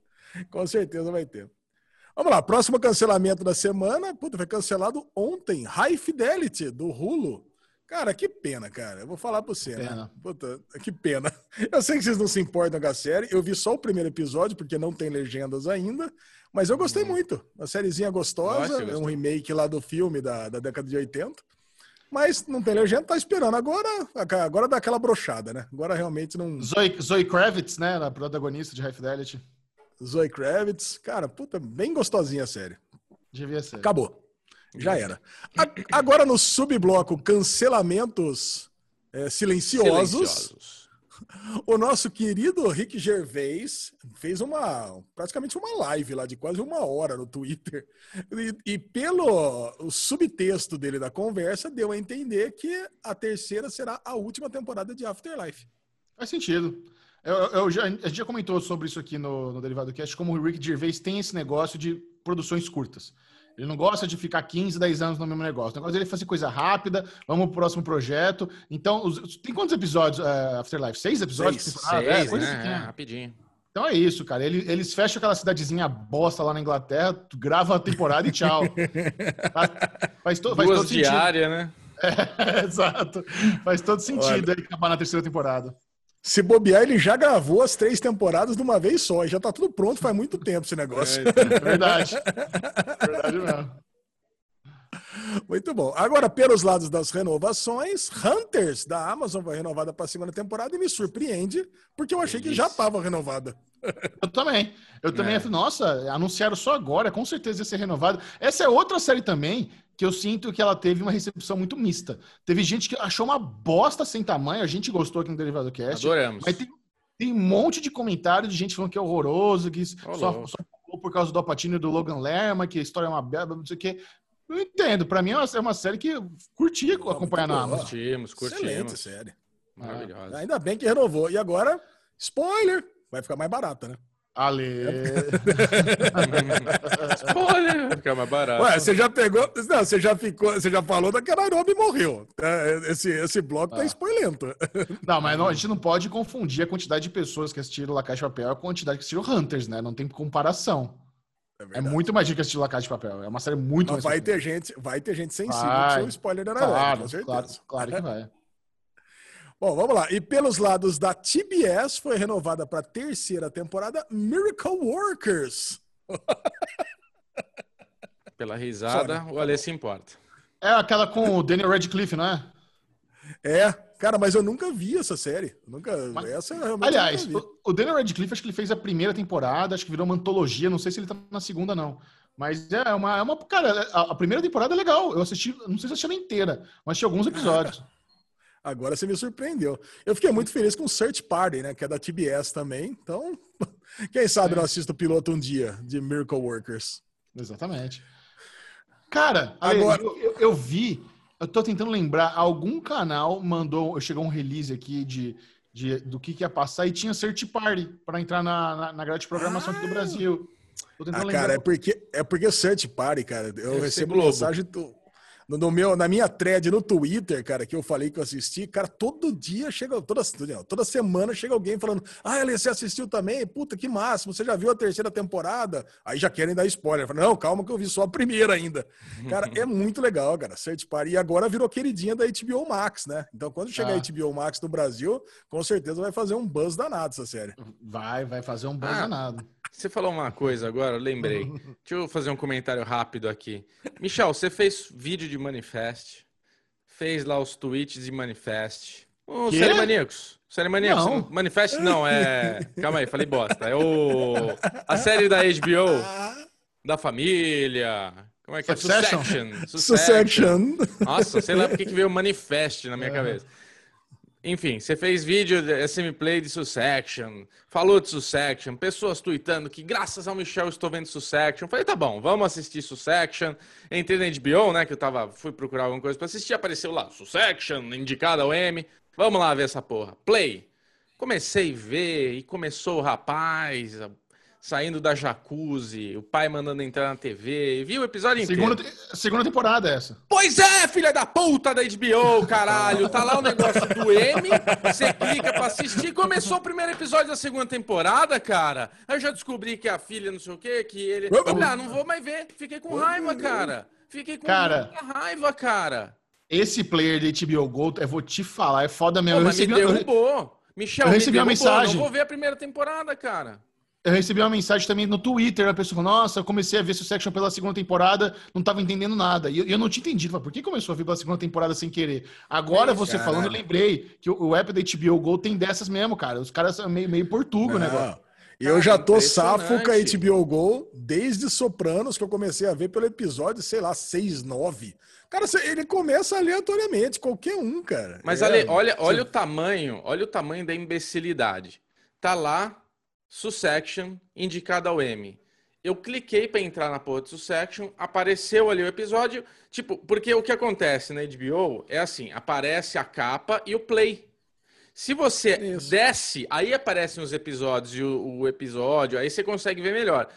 Com certeza vai ter. Vamos lá, próximo cancelamento da semana. Puta, foi cancelado ontem. High Fidelity, do Hulu. Cara, que pena, cara. Eu vou falar pra você, né? pena. né? Puta, que pena. Eu sei que vocês não se importam com a série. Eu vi só o primeiro episódio, porque não tem legendas ainda. Mas eu gostei hum. muito. Uma sériezinha gostosa. Nossa, é um remake lá do filme da, da década de 80. Mas não tem legenda, tá esperando. Agora, agora dá aquela brochada, né? Agora realmente não. Zoe, Zoe Kravitz, né? A protagonista de High Fidelity. Zoe Kravitz. Cara, puta, bem gostosinha a série. Devia ser. Acabou. Já era. A, agora no subbloco cancelamentos é, silenciosos, silenciosos, o nosso querido Rick Gervais fez uma praticamente uma live lá de quase uma hora no Twitter e, e pelo o subtexto dele da conversa deu a entender que a terceira será a última temporada de Afterlife. Faz sentido. Eu, eu já, a gente já comentou sobre isso aqui no, no Derivado Cast, como o Rick Gervais tem esse negócio de produções curtas. Ele não gosta de ficar 15, 10 anos no mesmo negócio. O negócio dele é fazer coisa rápida, vamos pro próximo projeto. Então, os, tem quantos episódios, uh, Afterlife? Seis episódios? Seis, seis é, né? É, rapidinho. Então é isso, cara. Eles, eles fecham aquela cidadezinha bosta lá na Inglaterra, grava a temporada e tchau. faz, faz, to, faz todo diária, sentido. né? É, exato. Faz todo sentido Olha. aí acabar na terceira temporada. Se bobear, ele já gravou as três temporadas de uma vez só. E já tá tudo pronto faz muito tempo esse negócio. É, é verdade. verdade mesmo. Muito bom. Agora, pelos lados das renovações, Hunters da Amazon foi renovada para a segunda temporada e me surpreende, porque eu achei que já estava renovada. Eu também. Eu também, é. nossa, anunciaram só agora, com certeza ia ser renovada. Essa é outra série também que eu sinto que ela teve uma recepção muito mista. Teve gente que achou uma bosta sem tamanho, a gente gostou aqui no Derivado Cast. Adoramos. Mas tem, tem um monte de comentário de gente falando que é horroroso, que só, só por causa do Alpatino e do Logan Lerma, que a história é uma merda, não sei o quê. Eu entendo, pra mim é uma, é uma série que eu curti acompanhar na Amazon. Curtimos, curtimos. Excelente série. Maravilhosa. Ainda bem que renovou. E agora, spoiler, vai ficar mais barata, né? Ale. Spoiler! Fica mais barato. Ué, você já pegou. Não, você já ficou. Você já falou da que a Nairobi morreu. É, esse, esse bloco tá ah. tá spoilento. Não, mas não, a gente não pode confundir a quantidade de pessoas que assistiram La Caixa de Papel com a quantidade que assistiram Hunters, né? Não tem comparação. É, é, muito mais gente que assistiu La Casa de Papel. É uma série muito Mas mais. Vai ter, gente, vai ter gente sensível vai. que spoiler da Nairobi, claro, com certeza. Claro, claro que vai. Bom, vamos lá. E pelos lados da TBS foi renovada para a terceira temporada Miracle Workers. Pela risada, Só, o Alê se importa. É aquela com o Daniel Radcliffe, não é? É, cara, mas eu nunca vi essa série. Nunca. Mas, essa realmente. Aliás, o, o Daniel Radcliffe acho que ele fez a primeira temporada, acho que virou uma antologia. Não sei se ele tá na segunda, não. Mas é uma, é uma. Cara, a, a primeira temporada é legal. Eu assisti, não sei se assisti ela inteira, mas tinha alguns episódios. Agora você me surpreendeu. Eu fiquei muito feliz com o Search Party, né? Que é da TBS também. Então, quem sabe é. não assisto o piloto um dia de Miracle Workers. Exatamente. Cara, agora eu, eu, eu, vi, eu tô tentando lembrar, algum canal mandou, chegou um release aqui de, de, do que, que ia passar e tinha Search Party para entrar na, na, na, grade de programação ah. aqui do ah! Brasil. ah, cara, é porque, é porque Search Party, cara, eu recebo mensagem... Do no, no, meu, na minha thread no Twitter, cara, que eu falei que eu assisti, cara, todo dia chega, toda, toda semana chega alguém falando: Ah, Eli, você assistiu também? Puta, que máximo, você já viu a terceira temporada? Aí já querem dar spoiler. Falo, Não, calma que eu vi só a primeira ainda. Cara, é muito legal, cara. Search Party. E agora virou queridinha da HBO Max, né? Então, quando chegar ah. a HBO Max no Brasil, com certeza vai fazer um buzz danado essa série. Vai, vai fazer um buzz ah. danado. Você falou uma coisa agora, lembrei. Deixa eu fazer um comentário rápido aqui. Michel, você fez vídeo de Manifest, fez lá os tweets de Manifest. O Série Maníacos. Série Maníacos. Não. Manifest não, é. Calma aí, falei bosta. É o. A série da HBO. Da família. Como é que é? Succession. Succession. Succession. Nossa, sei lá porque que veio Manifest na minha é. cabeça. Enfim, você fez vídeo de semi-play de Sussection, falou de Sussection, pessoas tweetando que graças ao Michel estou vendo Sussection. Falei, tá bom, vamos assistir Sussection. Entrei na HBO, né, que eu tava, fui procurar alguma coisa para assistir, apareceu lá, Sussection, indicada ao M. Vamos lá ver essa porra. Play. Comecei a ver e começou o rapaz, saindo da jacuzzi, o pai mandando entrar na TV. Viu o episódio inteiro? Segunda, segunda temporada essa. Pois é, filha da puta da HBO, caralho. Tá lá o negócio do M, você clica pra assistir. Começou o primeiro episódio da segunda temporada, cara. Aí eu já descobri que a filha não sei o quê, que ele... Ah, não vou mais ver. Fiquei com raiva, cara. Fiquei com cara, muita raiva, cara. Esse player de HBO Gold, eu vou te falar, é foda mesmo. Pô, mas me derrubou. Michel, eu recebi me derrubou. uma mensagem. Não vou ver a primeira temporada, cara eu recebi uma mensagem também no Twitter, a pessoa falou, nossa, eu comecei a ver Succession pela segunda temporada, não estava entendendo nada. E eu, eu, não tinha entendido, por que começou a ver pela segunda temporada sem querer? Agora, você caralho. falando, eu lembrei que o, o app da HBO Go tem dessas mesmo, cara. Os caras são meio, meio portugo, né? Eu já tô safo com a HBO Go desde Sopranos, que eu comecei a ver pelo episódio, sei lá, 6, 9. Cara, ele começa aleatoriamente, qualquer um, cara. Mas é, Ale, olha, olha o tamanho, olha o tamanho da imbecilidade. Tá lá Sussection, indicado ao M. Eu cliquei para entrar na porra de Sussection, apareceu ali o episódio. Tipo, porque o que acontece na HBO é assim: aparece a capa e o play. Se você Isso. desce, aí aparecem os episódios e o, o, episódio, aí você consegue ver melhor.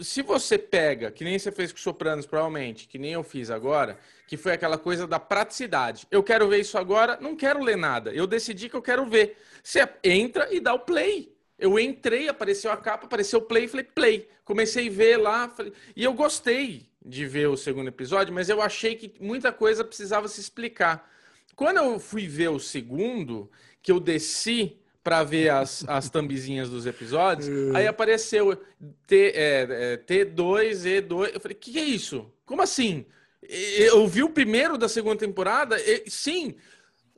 Se você pega, que nem você fez com Sopranos, provavelmente, que nem eu fiz agora, que foi aquela coisa da praticidade. Eu quero ver isso agora, não quero ler nada. Eu decidi que eu quero ver. Você entra e dá o play. Eu entrei, apareceu a capa, apareceu o play, falei play. Comecei a ver lá, falei... e eu gostei de ver o segundo episódio, mas eu achei que muita coisa precisava se explicar. Quando eu fui ver o segundo, que eu desci para ver as, as thumbzinhas dos episódios, é. aí apareceu T, é, é, T2, E2. Eu falei, que é isso? Como assim? Eu vi o primeiro da segunda temporada? E, sim,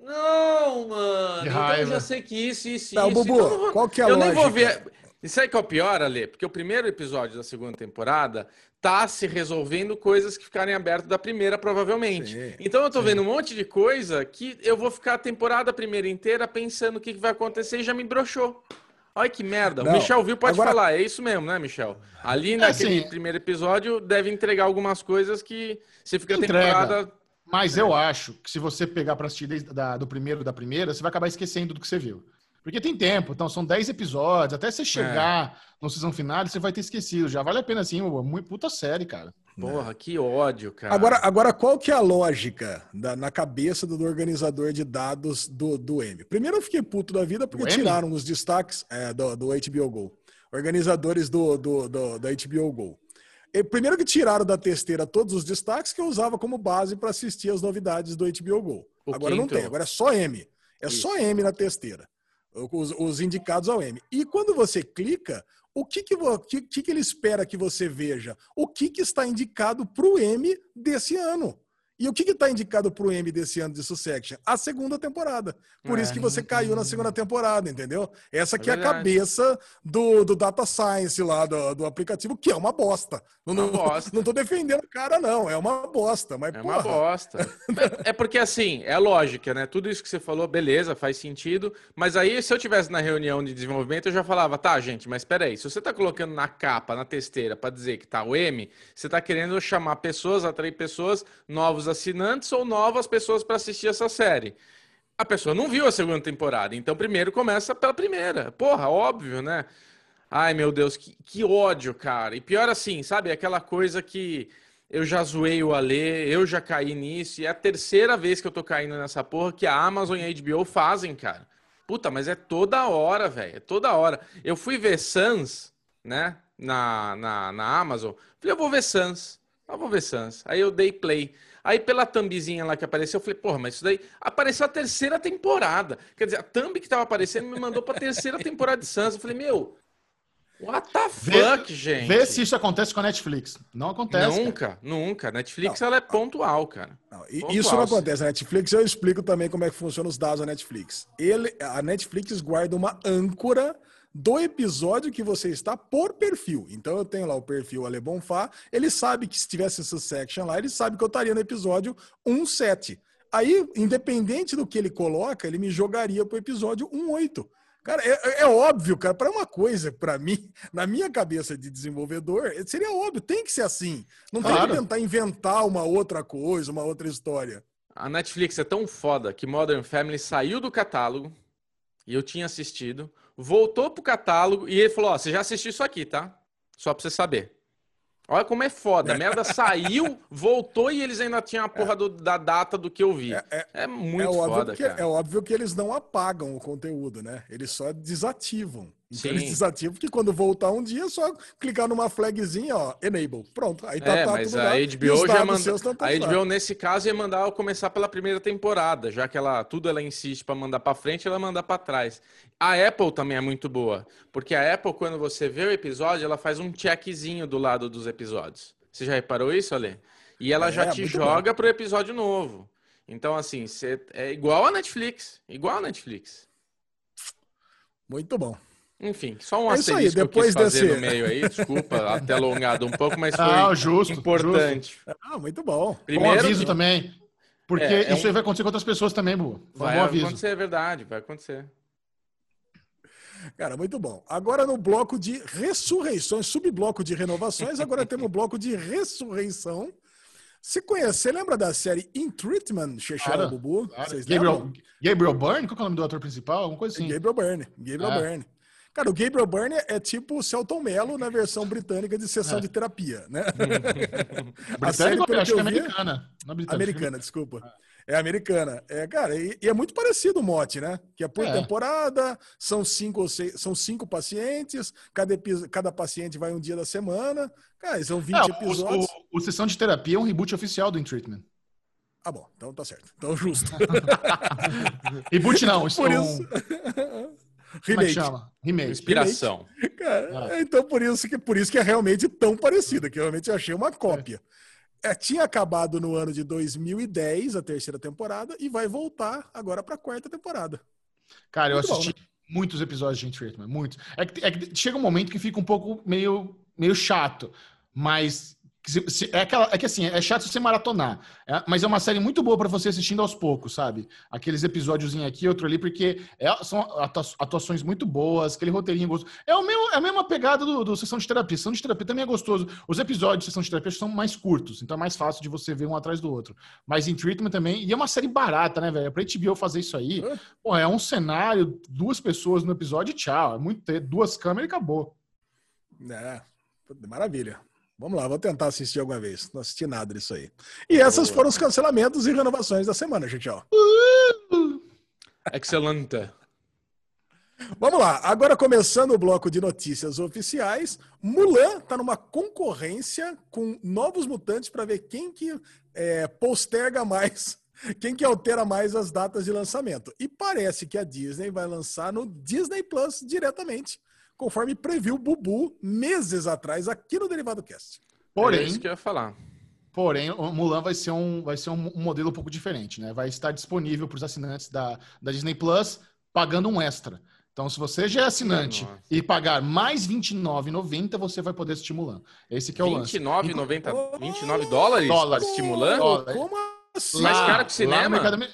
não, mano. Então eu já sei que isso, isso, não, isso. Bubu, então, qual que é a eu lógica? nem vou ver. Isso aí que é o pior, Ale, porque o primeiro episódio da segunda temporada tá se resolvendo coisas que ficarem abertas da primeira, provavelmente. Sim, então eu tô sim. vendo um monte de coisa que eu vou ficar a temporada primeira inteira pensando o que, que vai acontecer e já me broxou. Olha que merda. Não, o Michel viu, pode agora... falar. É isso mesmo, né, Michel? Ali é naquele assim, primeiro episódio deve entregar algumas coisas que você fica a temporada mas eu acho que se você pegar para assistir desde da, do primeiro da primeira, você vai acabar esquecendo do que você viu. Porque tem tempo, então são 10 episódios, até você chegar é. no season final, você vai ter esquecido. Já vale a pena, assim, muito puta série, cara. Porra, que ódio, cara. Agora, agora qual que é a lógica da, na cabeça do, do organizador de dados do, do M? Primeiro eu fiquei puto da vida porque tiraram os destaques é, do, do HBO Go. Organizadores do, do, do, da HBO Go. Primeiro que tiraram da testeira todos os destaques que eu usava como base para assistir as novidades do HBO Go. O agora quinto. não tem, agora é só M. É Isso. só M na testeira. Os, os, indicados ao M. E quando você clica, o que, que, que, que ele espera que você veja? O que, que está indicado para o M desse ano? E o que está indicado para o M desse ano de Sussection? A segunda temporada. Por é, isso que você caiu na segunda temporada, entendeu? Essa aqui é, é a cabeça do, do data science lá, do, do aplicativo, que é uma bosta. Não, uma não, bosta. não tô defendendo o cara, não. É uma bosta. Mas, é porra. uma bosta. é, é porque, assim, é lógica, né? Tudo isso que você falou, beleza, faz sentido. Mas aí, se eu tivesse na reunião de desenvolvimento, eu já falava, tá, gente, mas peraí, se você está colocando na capa, na testeira, para dizer que tá o M, você está querendo chamar pessoas, atrair pessoas, novos assinantes ou novas pessoas para assistir essa série. A pessoa não viu a segunda temporada, então primeiro começa pela primeira. Porra, óbvio, né? Ai, meu Deus, que, que ódio, cara. E pior assim, sabe? Aquela coisa que eu já zoei o Alê, eu já caí nisso, e é a terceira vez que eu tô caindo nessa porra que a Amazon e a HBO fazem, cara. Puta, mas é toda hora, velho. É toda hora. Eu fui ver Sans, né? Na, na, na Amazon. Falei, eu vou ver Sans. Eu vou ver Sans. Aí eu dei play. Aí pela thumbzinha lá que apareceu, eu falei, porra, mas isso daí apareceu a terceira temporada. Quer dizer, a thumb que tava aparecendo me mandou pra terceira temporada de Sans. Eu falei, meu, What the fuck, vê, gente? Vê se isso acontece com a Netflix. Não acontece. Nunca, cara. nunca. Netflix não, ela é pontual, cara. Não, pontual, isso não acontece. A Netflix, eu explico também como é que funciona os dados da Netflix. Ele, a Netflix guarda uma âncora do episódio que você está por perfil. Então eu tenho lá o perfil Ale Bonfá, ele sabe que se tivesse essa section lá, ele sabe que eu estaria no episódio 17. Aí, independente do que ele coloca, ele me jogaria pro episódio 18. Cara, é, é óbvio, cara, para uma coisa, para mim, na minha cabeça de desenvolvedor, seria óbvio, tem que ser assim. Não claro. tem que tentar inventar uma outra coisa, uma outra história. A Netflix é tão foda que Modern Family saiu do catálogo e eu tinha assistido, voltou pro catálogo e ele falou: Ó, você já assistiu isso aqui, tá? Só pra você saber. Olha como é foda. A merda saiu, voltou e eles ainda tinham a porra do, da data do que eu vi. É, é, é muito é foda, que, cara. É óbvio que eles não apagam o conteúdo, né? Eles só desativam. Então Sim. eles desativam, porque quando voltar um dia é só clicar numa flagzinha, ó, enable. Pronto, aí tá, é, tá mas tudo a lá, HBO já manda... A HBO nesse caso ia mandar eu começar pela primeira temporada, já que ela tudo ela insiste para mandar para frente, ela manda para trás. A Apple também é muito boa, porque a Apple quando você vê o episódio, ela faz um checkzinho do lado dos episódios. Você já reparou isso, Ale? E ela é, já te joga bom. pro episódio novo. Então assim, você... é igual a Netflix, igual a Netflix. Muito bom. Enfim, só um é asterisco aí, depois que eu quis fazer desse... no meio aí, desculpa, até alongado um pouco, mas foi ah, justo, importante. Justo. Ah, muito bom. Primeiro, Bom aviso que... também, porque é, é isso um... aí vai acontecer com outras pessoas também, Bu. Vai acontecer, é verdade, vai acontecer. Cara, muito bom. Agora no bloco de ressurreições, subbloco de renovações, agora temos o bloco de ressurreição. Você conhece, você lembra da série In Treatment, Chechara Bubu? Claro. Gabriel, Gabriel Byrne? Qual é o nome do ator principal? Alguma coisa assim. Gabriel Byrne. Gabriel é. Byrne. Cara, o Gabriel Byrne é tipo o Celton Mello na versão britânica de sessão é. de terapia, né? a série, pelo acho que é americana. É americana, desculpa. É americana. É, cara, e, e, é muito parecido o mote, né? Que é por é. temporada, são cinco ou seis, são cinco pacientes, cada, cada paciente vai um dia da semana. Cara, são 20 é, episódios. O, o, o, Sessão de Terapia é um reboot oficial do In Treatment. Ah, bom, então tá certo. Então justo. reboot não, isso por isso. Remake. Como é que chama? Remake. Inspiração. Remake. Cara, ah. Então, por isso, que, por isso que é realmente tão parecida, que eu realmente achei uma cópia. É. É, tinha acabado no ano de 2010, a terceira temporada, e vai voltar agora para a quarta temporada. Cara, eu assisti bom, né? muitos episódios de Treatment, muitos. É que, é que chega um momento que fica um pouco meio, meio chato, mas é, aquela, é que assim, é chato você maratonar, é, mas é uma série muito boa para você assistindo aos poucos, sabe? Aqueles episódios aqui, outro ali, porque é, são atuações muito boas, aquele roteirinho gostoso. É, o mesmo, é a mesma pegada do, do Sessão de Terapia. Sessão de Terapia também é gostoso. Os episódios de Sessão de Terapia são mais curtos, então é mais fácil de você ver um atrás do outro. Mas em Treatment também, e é uma série barata, né, velho? Pra HBO fazer isso aí, pô, é um cenário, duas pessoas no episódio e tchau. É muito ter duas câmeras e acabou. É, maravilha. Vamos lá, vou tentar assistir alguma vez. Não assisti nada disso aí. E essas foram os cancelamentos e renovações da semana, gente. Ó. Excelente. Vamos lá, agora começando o bloco de notícias oficiais, Mulan está numa concorrência com novos mutantes para ver quem que é, posterga mais, quem que altera mais as datas de lançamento. E parece que a Disney vai lançar no Disney Plus diretamente conforme previu o Bubu meses atrás aqui no Derivado Cast. Porém, é isso que eu ia falar. Porém, o Mulan vai ser um, vai ser um modelo um pouco diferente, né? Vai estar disponível para os assinantes da, da Disney Plus pagando um extra. Então, se você já é assinante Nossa. e pagar mais R$29,90, você vai poder assistir Mulan. Esse que é o lance. R$29,90? 29 dólares? Dólares. Estimulando? Dólares. Como assim? Mais caro que cinema? Lá no,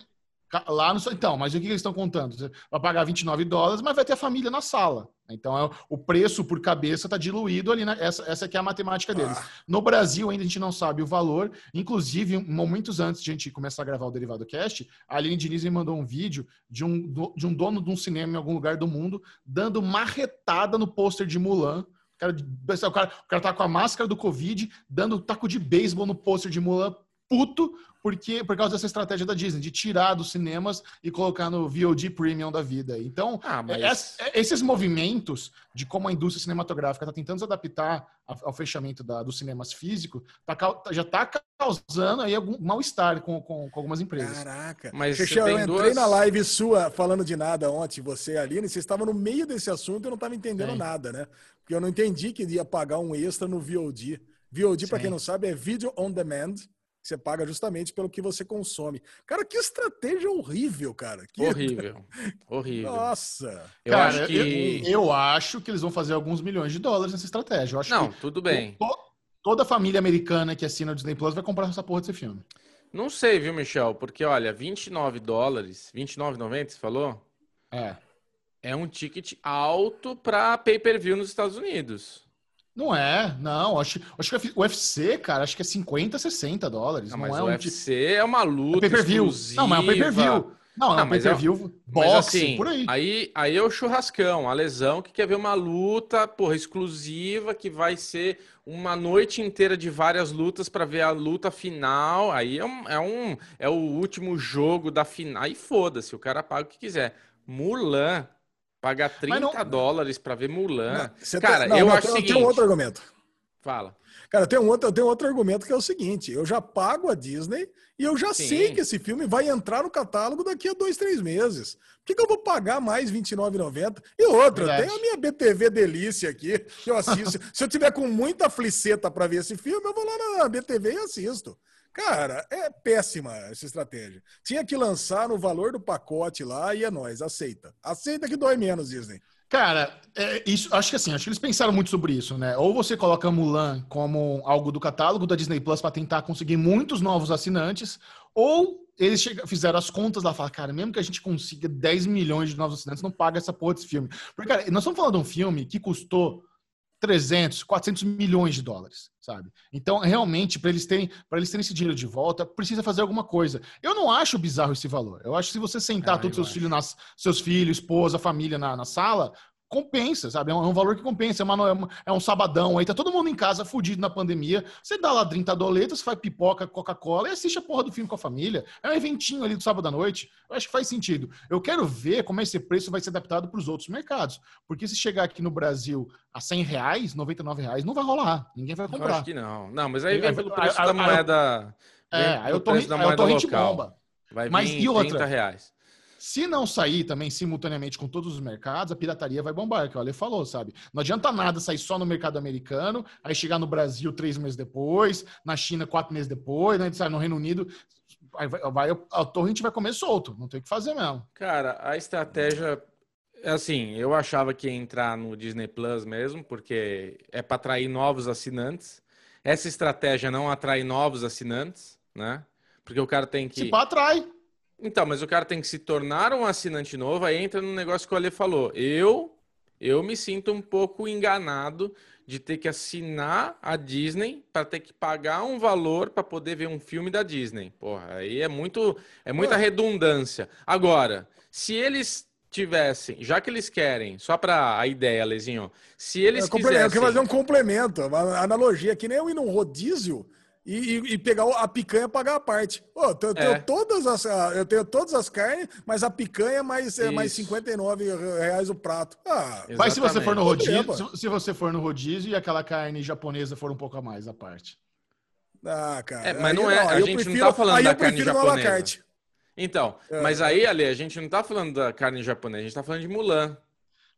então, mas o que eles estão contando? Você vai pagar 29 dólares, mas vai ter a família na sala. Então, é, o preço por cabeça está diluído ali. Na, essa, essa aqui é a matemática deles. Ah. No Brasil, ainda a gente não sabe o valor. Inclusive, momentos antes de a gente começar a gravar o Derivado Cast, a Aline Diniz me mandou um vídeo de um, de um dono de um cinema em algum lugar do mundo dando marretada no pôster de Mulan. O cara, o, cara, o cara tá com a máscara do Covid, dando taco de beisebol no pôster de Mulan puto porque por causa dessa estratégia da Disney de tirar dos cinemas e colocar no VOD Premium da vida. Então, ah, mas... É, esses movimentos de como a indústria cinematográfica está tentando se adaptar ao fechamento da, dos cinemas físicos, tá, já está causando aí algum mal-estar com, com, com, algumas empresas. Caraca. Mas Xexel, eu entrei duas... na live sua falando de nada ontem, você e a Aline, você estava no meio desse assunto e eu não estava entendendo Sim. nada, né? Porque eu não entendi que ia pagar um extra no VOD. VOD, para quem não sabe, é Video On Demand você paga justamente pelo que você consome. Cara, que estratégia horrível, cara. Que... Horrível. Horrível. Nossa. Eu cara, acho que... Eu, eu, acho que eles vão fazer alguns milhões de dólares nessa estratégia. Eu acho Não, tudo bem. toda a família americana que assina o Disney Plus vai comprar essa porra desse filme. Não sei, viu, Michel? Porque, olha, 29 dólares, 29,90, você falou? É. É um ticket alto para pay-per-view nos Estados Unidos. Não é, não. Acho, acho que o UFC, cara, acho que é 50, 60 dólares. Não, não mas é o UFC é uma luta. É pay-per-view. Não, mas é um pay-per-view. Não, não, é um pay-per-view é... boxe, assim, por aí. aí. Aí é o churrascão, a lesão que quer ver uma luta, porra, exclusiva, que vai ser uma noite inteira de várias lutas para ver a luta final. Aí é um, é um é o último jogo da final. Aí foda-se, o cara paga o que quiser. Mulan, Pagar 30 não... dólares para ver Mulan. Não, cara, não, eu acho o seguinte... Tem um outro argumento. Fala. Cara, tem um outro, tem um outro argumento que é o seguinte: eu já pago a Disney e eu já Sim. sei que esse filme vai entrar no catálogo daqui a dois, três meses. Por que, que eu vou pagar mais R$29,90? E outra, Verdade. tem a minha BTV Delícia aqui, que eu assisto. Se eu tiver com muita fliceta para ver esse filme, eu vou lá na BTV e assisto. Cara, é péssima essa estratégia. Tinha que lançar no valor do pacote lá e é nós, aceita. Aceita que dói menos, Disney. Cara, é, isso, acho que assim, acho que eles pensaram muito sobre isso, né? Ou você coloca Mulan como algo do catálogo da Disney Plus para tentar conseguir muitos novos assinantes, ou eles chegam, fizeram as contas lá, falaram, cara, mesmo que a gente consiga 10 milhões de novos assinantes, não paga essa porra desse filme. Porque, cara, nós estamos falando de um filme que custou 300, 400 milhões de dólares, sabe? Então, realmente, para eles terem para eles terem esse dinheiro de volta, precisa fazer alguma coisa. Eu não acho bizarro esse valor. Eu acho que se você sentar ah, todos seus filhos, nas, seus filhos, esposa, família na, na sala, compensa, sabe? É um, é um, valor que compensa. É, é, é, um sabadão aí, tá todo mundo em casa fudido na pandemia. Você dá lá 30 doletas, faz pipoca, Coca-Cola e assiste a porra do filme com a família. É um eventinho ali do sábado à noite. Eu acho que faz sentido. Eu quero ver como esse preço vai ser adaptado para os outros mercados. Porque se chegar aqui no Brasil a 100 reais, 99 reais, não vai rolar. Ninguém vai comprar. Eu acho que não. Não, mas aí vem pelo preço da moeda. É, aí eu tô, aí eu tô bomba. Vai vir mas, e outra, 30 reais. Se não sair também simultaneamente com todos os mercados, a pirataria vai bombar, que o Ale falou, sabe? Não adianta nada sair só no mercado americano, aí chegar no Brasil três meses depois, na China quatro meses depois, né? no Reino Unido, vai, vai, a torrente vai comer solto, não tem o que fazer mesmo. Cara, a estratégia assim, eu achava que ia entrar no Disney Plus mesmo, porque é para atrair novos assinantes. Essa estratégia não atrai novos assinantes, né? Porque o cara tem que. Se pá, atrai. Então, mas o cara tem que se tornar um assinante novo, aí entra no negócio que o Ale falou. Eu, eu me sinto um pouco enganado de ter que assinar a Disney para ter que pagar um valor para poder ver um filme da Disney. Porra, aí é muito é muita redundância. Agora, se eles tivessem, já que eles querem, só para a ideia, Lezinho, se eles é, quisessem... Eu quero fazer um complemento, uma analogia, que nem eu ir num rodízio e, e, pegar a picanha e pagar a parte. Pô, eu, tenho, é. todas as, eu tenho todas as carnes, mas a picanha é mais, é mais 59 reais o prato. Ah, mas se você for no rodízio, se, se, você for no rodízio e aquela carne japonesa for um pouco a mais a parte. Ah, cara. É, mas não é, a gente prefiro, não tá falando da carne japonesa. Então, é. mas aí, Ale, a gente não tá falando da carne japonesa, a gente tá falando de Mulan.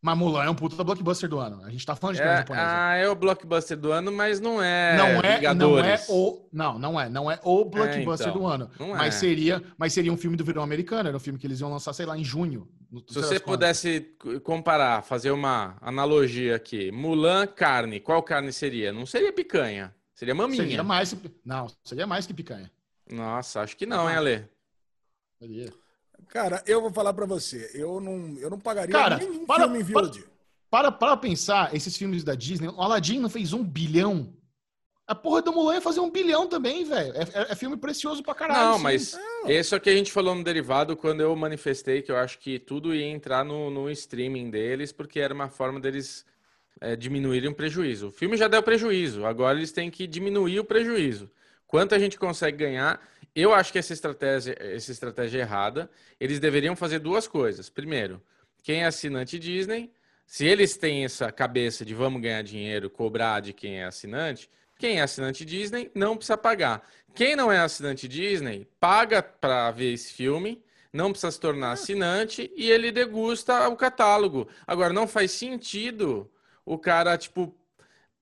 Mas Mulan é um puta blockbuster do ano. A gente tá falando de é, japonesa. Ah, é o blockbuster do ano, mas não é. Não é, Vingadores. não é o. Não, não é. Não é o blockbuster é, então, do ano. Mas é. seria, mas seria um filme do verão americano. Era um filme que eles iam lançar, sei lá, em junho. Se você pudesse comparar, fazer uma analogia aqui, Mulan, carne, qual carne seria? Não seria picanha. Seria maminha. Seria mais. Não, seria mais que picanha. Nossa, acho que não, ah. hein, Ale? Seria. Cara, eu vou falar pra você, eu não, eu não pagaria Cara, nenhum para- filme em para- VOD. Para, para pensar, esses filmes da Disney, o Aladdin não fez um bilhão. A porra do Mulan ia fazer um bilhão também, velho. É, é- é filme precioso pra caralho. Não, sim. mas esse é o que a gente falou no derivado quando eu manifestei que eu acho que tudo ia entrar no, no streaming deles, porque era uma forma deles é, diminuírem o prejuízo. O filme já deu prejuízo, agora eles têm que diminuir o prejuízo. Quanto a gente consegue ganhar? Eu acho que essa estratégia, essa estratégia é errada. Eles deveriam fazer duas coisas. Primeiro, quem é assinante Disney, se eles têm essa cabeça de vamos ganhar dinheiro, cobrar de quem é assinante, quem é assinante Disney não precisa pagar. Quem não é assinante Disney, paga para ver esse filme, não precisa se tornar assinante e ele degusta o catálogo. Agora, não faz sentido o cara, tipo,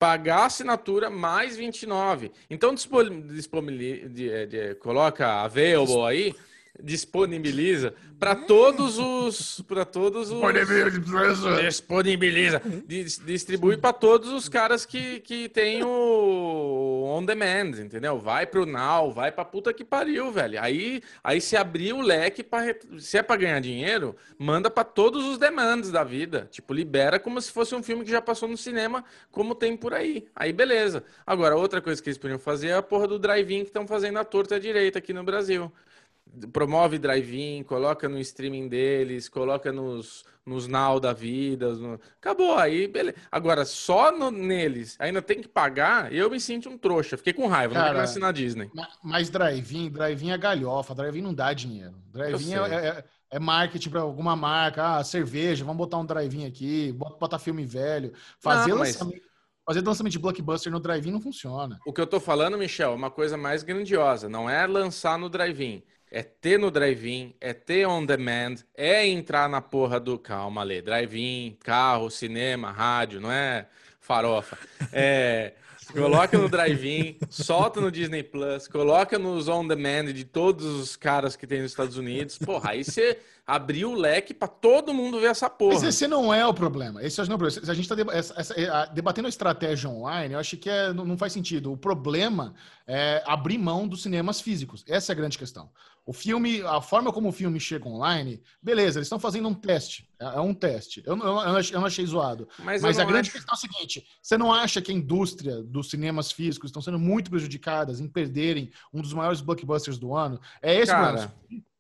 pagar a assinatura mais 29. Então, dispo- dispomili- de- é, de- coloca available aí, disponibiliza para todos os para todos os disponibiliza dis- distribui para todos os caras que, que tem o on demand, entendeu? Vai pro now, vai pra puta que pariu, velho. Aí aí se abrir o leque para se é para ganhar dinheiro, manda para todos os demands da vida, tipo libera como se fosse um filme que já passou no cinema, como tem por aí. Aí beleza. Agora outra coisa que eles podiam fazer é a porra do drive-in que estão fazendo à torta à direita aqui no Brasil promove drive-in, coloca no streaming deles, coloca nos, nos now da vida. no- Acabou, aí beleza. Agora, só no- neles ainda tem que pagar, eu me sinto um trouxa. Fiquei com raiva, não Cara, quero mais assinar Disney. Ma- Mas drive-in, drive-in é galhofa, drive-in não dá dinheiro. Drive-in é, sei. é- é marketing para alguma marca, ah, cerveja, vamos botar um drive-in aqui, bota, botar filme velho. Fazer, Não, mas- lançamento, fazer lançamento de blockbuster no drive-in não funciona. O que eu tô falando, Michel, é uma coisa mais grandiosa. Não é lançar no drive-in. É ter no drive-in, é ter on demand, é entrar na porra do. Calma, Lê. Drive-in, carro, cinema, rádio, não é farofa. É. Coloca no drive-in, solta no Disney Plus, coloca nos on demand de todos os caras que tem nos Estados Unidos. Porra, aí você abriu o leque pra todo mundo ver essa porra. Mas esse não é o problema. Esse não é o problema. A gente está debatendo a estratégia online, eu acho que é- não, não faz sentido. O problema é abrir mão dos cinemas físicos. Essa é a grande questão. O filme, a forma como o filme chega online, beleza, eles estão fazendo um teste. É, é um teste. Eu, eu, eu não achei zoado. Mas, Mas a grande acho- questão é a seguinte: você não acha que a indústria dos cinemas físicos estão sendo muito prejudicadas em perderem um dos maiores blockbusters do ano? É esse o Cara.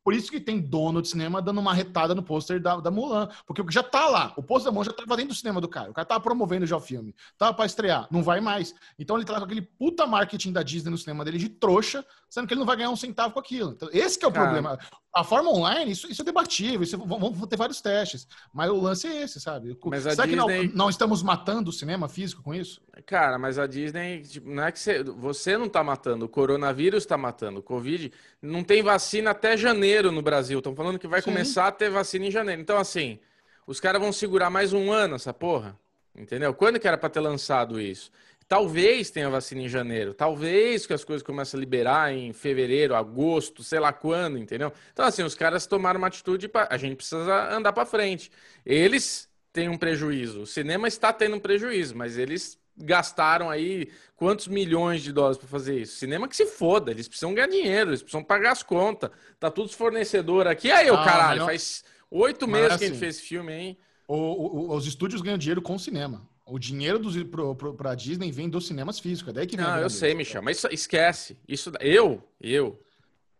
Por isso que tem dono de cinema dando uma retada no pôster da, da Mulan. Porque já tá lá. O pôster da Mulan já tava dentro do cinema do cara. O cara tava promovendo já o filme. Tava pra estrear. Não vai mais. Então ele tá com aquele puta marketing da Disney no cinema dele de trouxa, sendo que ele não vai ganhar um centavo com aquilo. Então, esse que é o Cara. problema. A forma online, isso, isso é debatível. Isso, vamos vamos ter vários testes. Mas o lance é esse, sabe? Mas Será que não, Disney- não estamos matando o cinema físico com isso? Cara, mas a Disney, tipo, não é que você, você não tá matando, o coronavírus tá matando, o Covid não tem vacina até janeiro no Brasil. Estão falando que vai Sim. começar a ter vacina em janeiro. Então, assim, os caras vão segurar mais um ano essa porra. Entendeu? Quando que era pra ter lançado isso? Talvez tenha vacina em janeiro, talvez que as coisas comecem a liberar em fevereiro, agosto, sei lá quando, entendeu? Então, assim, os caras tomaram uma atitude, pra... a gente precisa andar pra frente. Eles têm um prejuízo, o cinema está tendo um prejuízo, mas eles gastaram aí quantos milhões de dólares para fazer isso? Cinema que se foda, eles precisam ganhar dinheiro, eles precisam pagar as contas. Tá tudo os fornecedor aqui. Aí, ô Ah, caralho, não- faz oito meses que a gente assim- fez esse filme, hein? O- o- os estúdios ganham dinheiro com o cinema. O dinheiro dos, pro, pra Disney vem dos cinemas físicos. É daí que vem a Não, eu sei, deles. Michel, mas isso- esquece. Isso, eu, eu.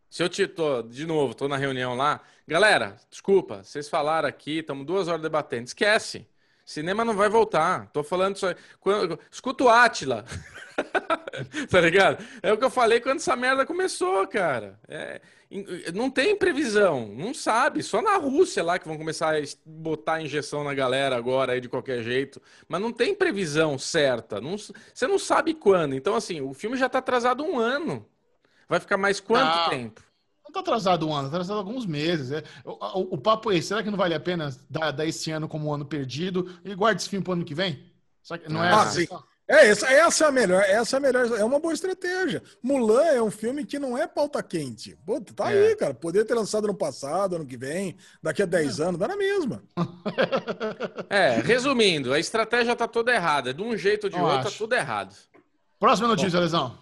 Se eu te tô, de novo, tô na reunião lá, galera, desculpa, vocês falaram aqui, estamos duas horas debatendo, esquece. Cinema não vai voltar. Tô falando aí. Quando- escuta o Átila. tá ligado? É o que eu falei quando essa merda começou, cara. É, não tem previsão, não sabe. Só na Rússia lá que vão começar a botar injeção na galera agora aí de qualquer jeito. Mas não tem previsão certa. Não você não sabe quando. Então, assim, o filme já tá atrasado um ano. Vai ficar mais quanto Ah, tempo? Não tá atrasado um ano, tá atrasado alguns meses. É. O, o- o papo é esse. Será que não vale a pena dar, dar esse ano como um ano perdido e guarda esse filme pro ano que vem? Que não é Ah, sim. É, essa, essa é a melhor, essa é a melhor, é uma boa estratégia. Mulan é um filme que não é pauta quente. Pô, tá É. aí, cara. Poderia ter lançado no passado, ano que vem, daqui a 10 anos, dá na mesma. É, resumindo, a estratégia tá toda errada. De um jeito ou de Eu outro, tá acho. tudo errado. Próxima notícia, Lesão.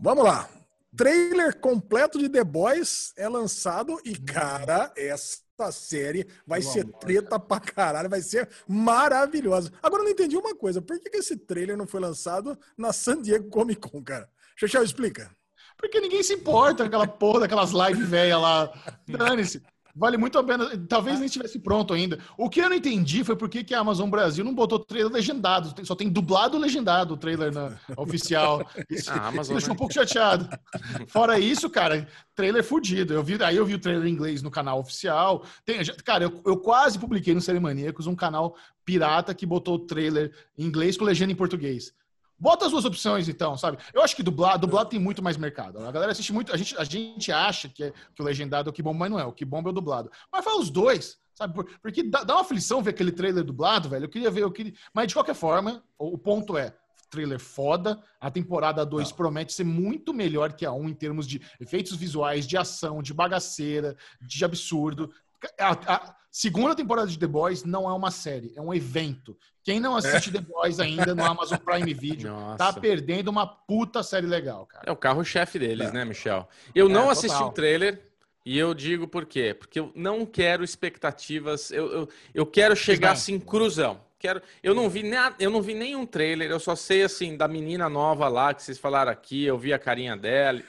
Vamos lá. Trailer completo de The Boys é lançado e, cara, essa série vai Pelo ser amor, treta pra caralho, vai ser maravilhosa. Agora eu não entendi uma coisa, por que, que esse trailer não foi lançado na San Diego Comic Con, cara? Xexel, explica. Porque ninguém se importa com aquela porra daquelas lives velhas lá. Dane-se. Vale muito a pena. Talvez nem estivesse pronto ainda. O que eu não entendi foi por que, que a Amazon Brasil não botou trailer legendado. Só tem dublado legendado o trailer na, oficial. Isso, Ah, Amazon, deixou né? um pouco chateado. Fora isso, cara, trailer fudido. Eu vi, aí eu vi o trailer em inglês no canal oficial. Tem, cara, eu, eu quase publiquei no Série Maníacos um canal pirata que botou o trailer em inglês com legenda em português. Bota as duas opções, então, sabe? Eu acho que dublado, dublado tem muito mais mercado. A galera assiste muito. A gente, a gente acha que, é, que o legendado é o que bomba, mas não é. O que bomba é o dublado. Mas fala os dois, sabe? Por- Porque dá, dá uma aflição ver aquele trailer dublado, velho. Eu queria ver, eu queria. Mas de qualquer forma, o, o ponto é. Trailer foda. A temporada 2 promete ser muito melhor que a 1 um, em termos de efeitos visuais, de ação, de bagaceira, de absurdo. A, a segunda temporada de The Boys não é uma série, é um evento. Quem não assiste The Boys ainda no Amazon Prime Video Nossa. tá perdendo uma puta série legal, cara. É o carro-chefe deles, né, Michel? Eu não É, assisti total. o trailer e eu digo por quê? Porque eu não quero expectativas. Eu, eu, eu quero chegar assim, cruzão. Quero, eu não vi nada, eu não vi nenhum trailer, eu só sei assim da menina nova lá que vocês falaram aqui, eu vi a carinha dela.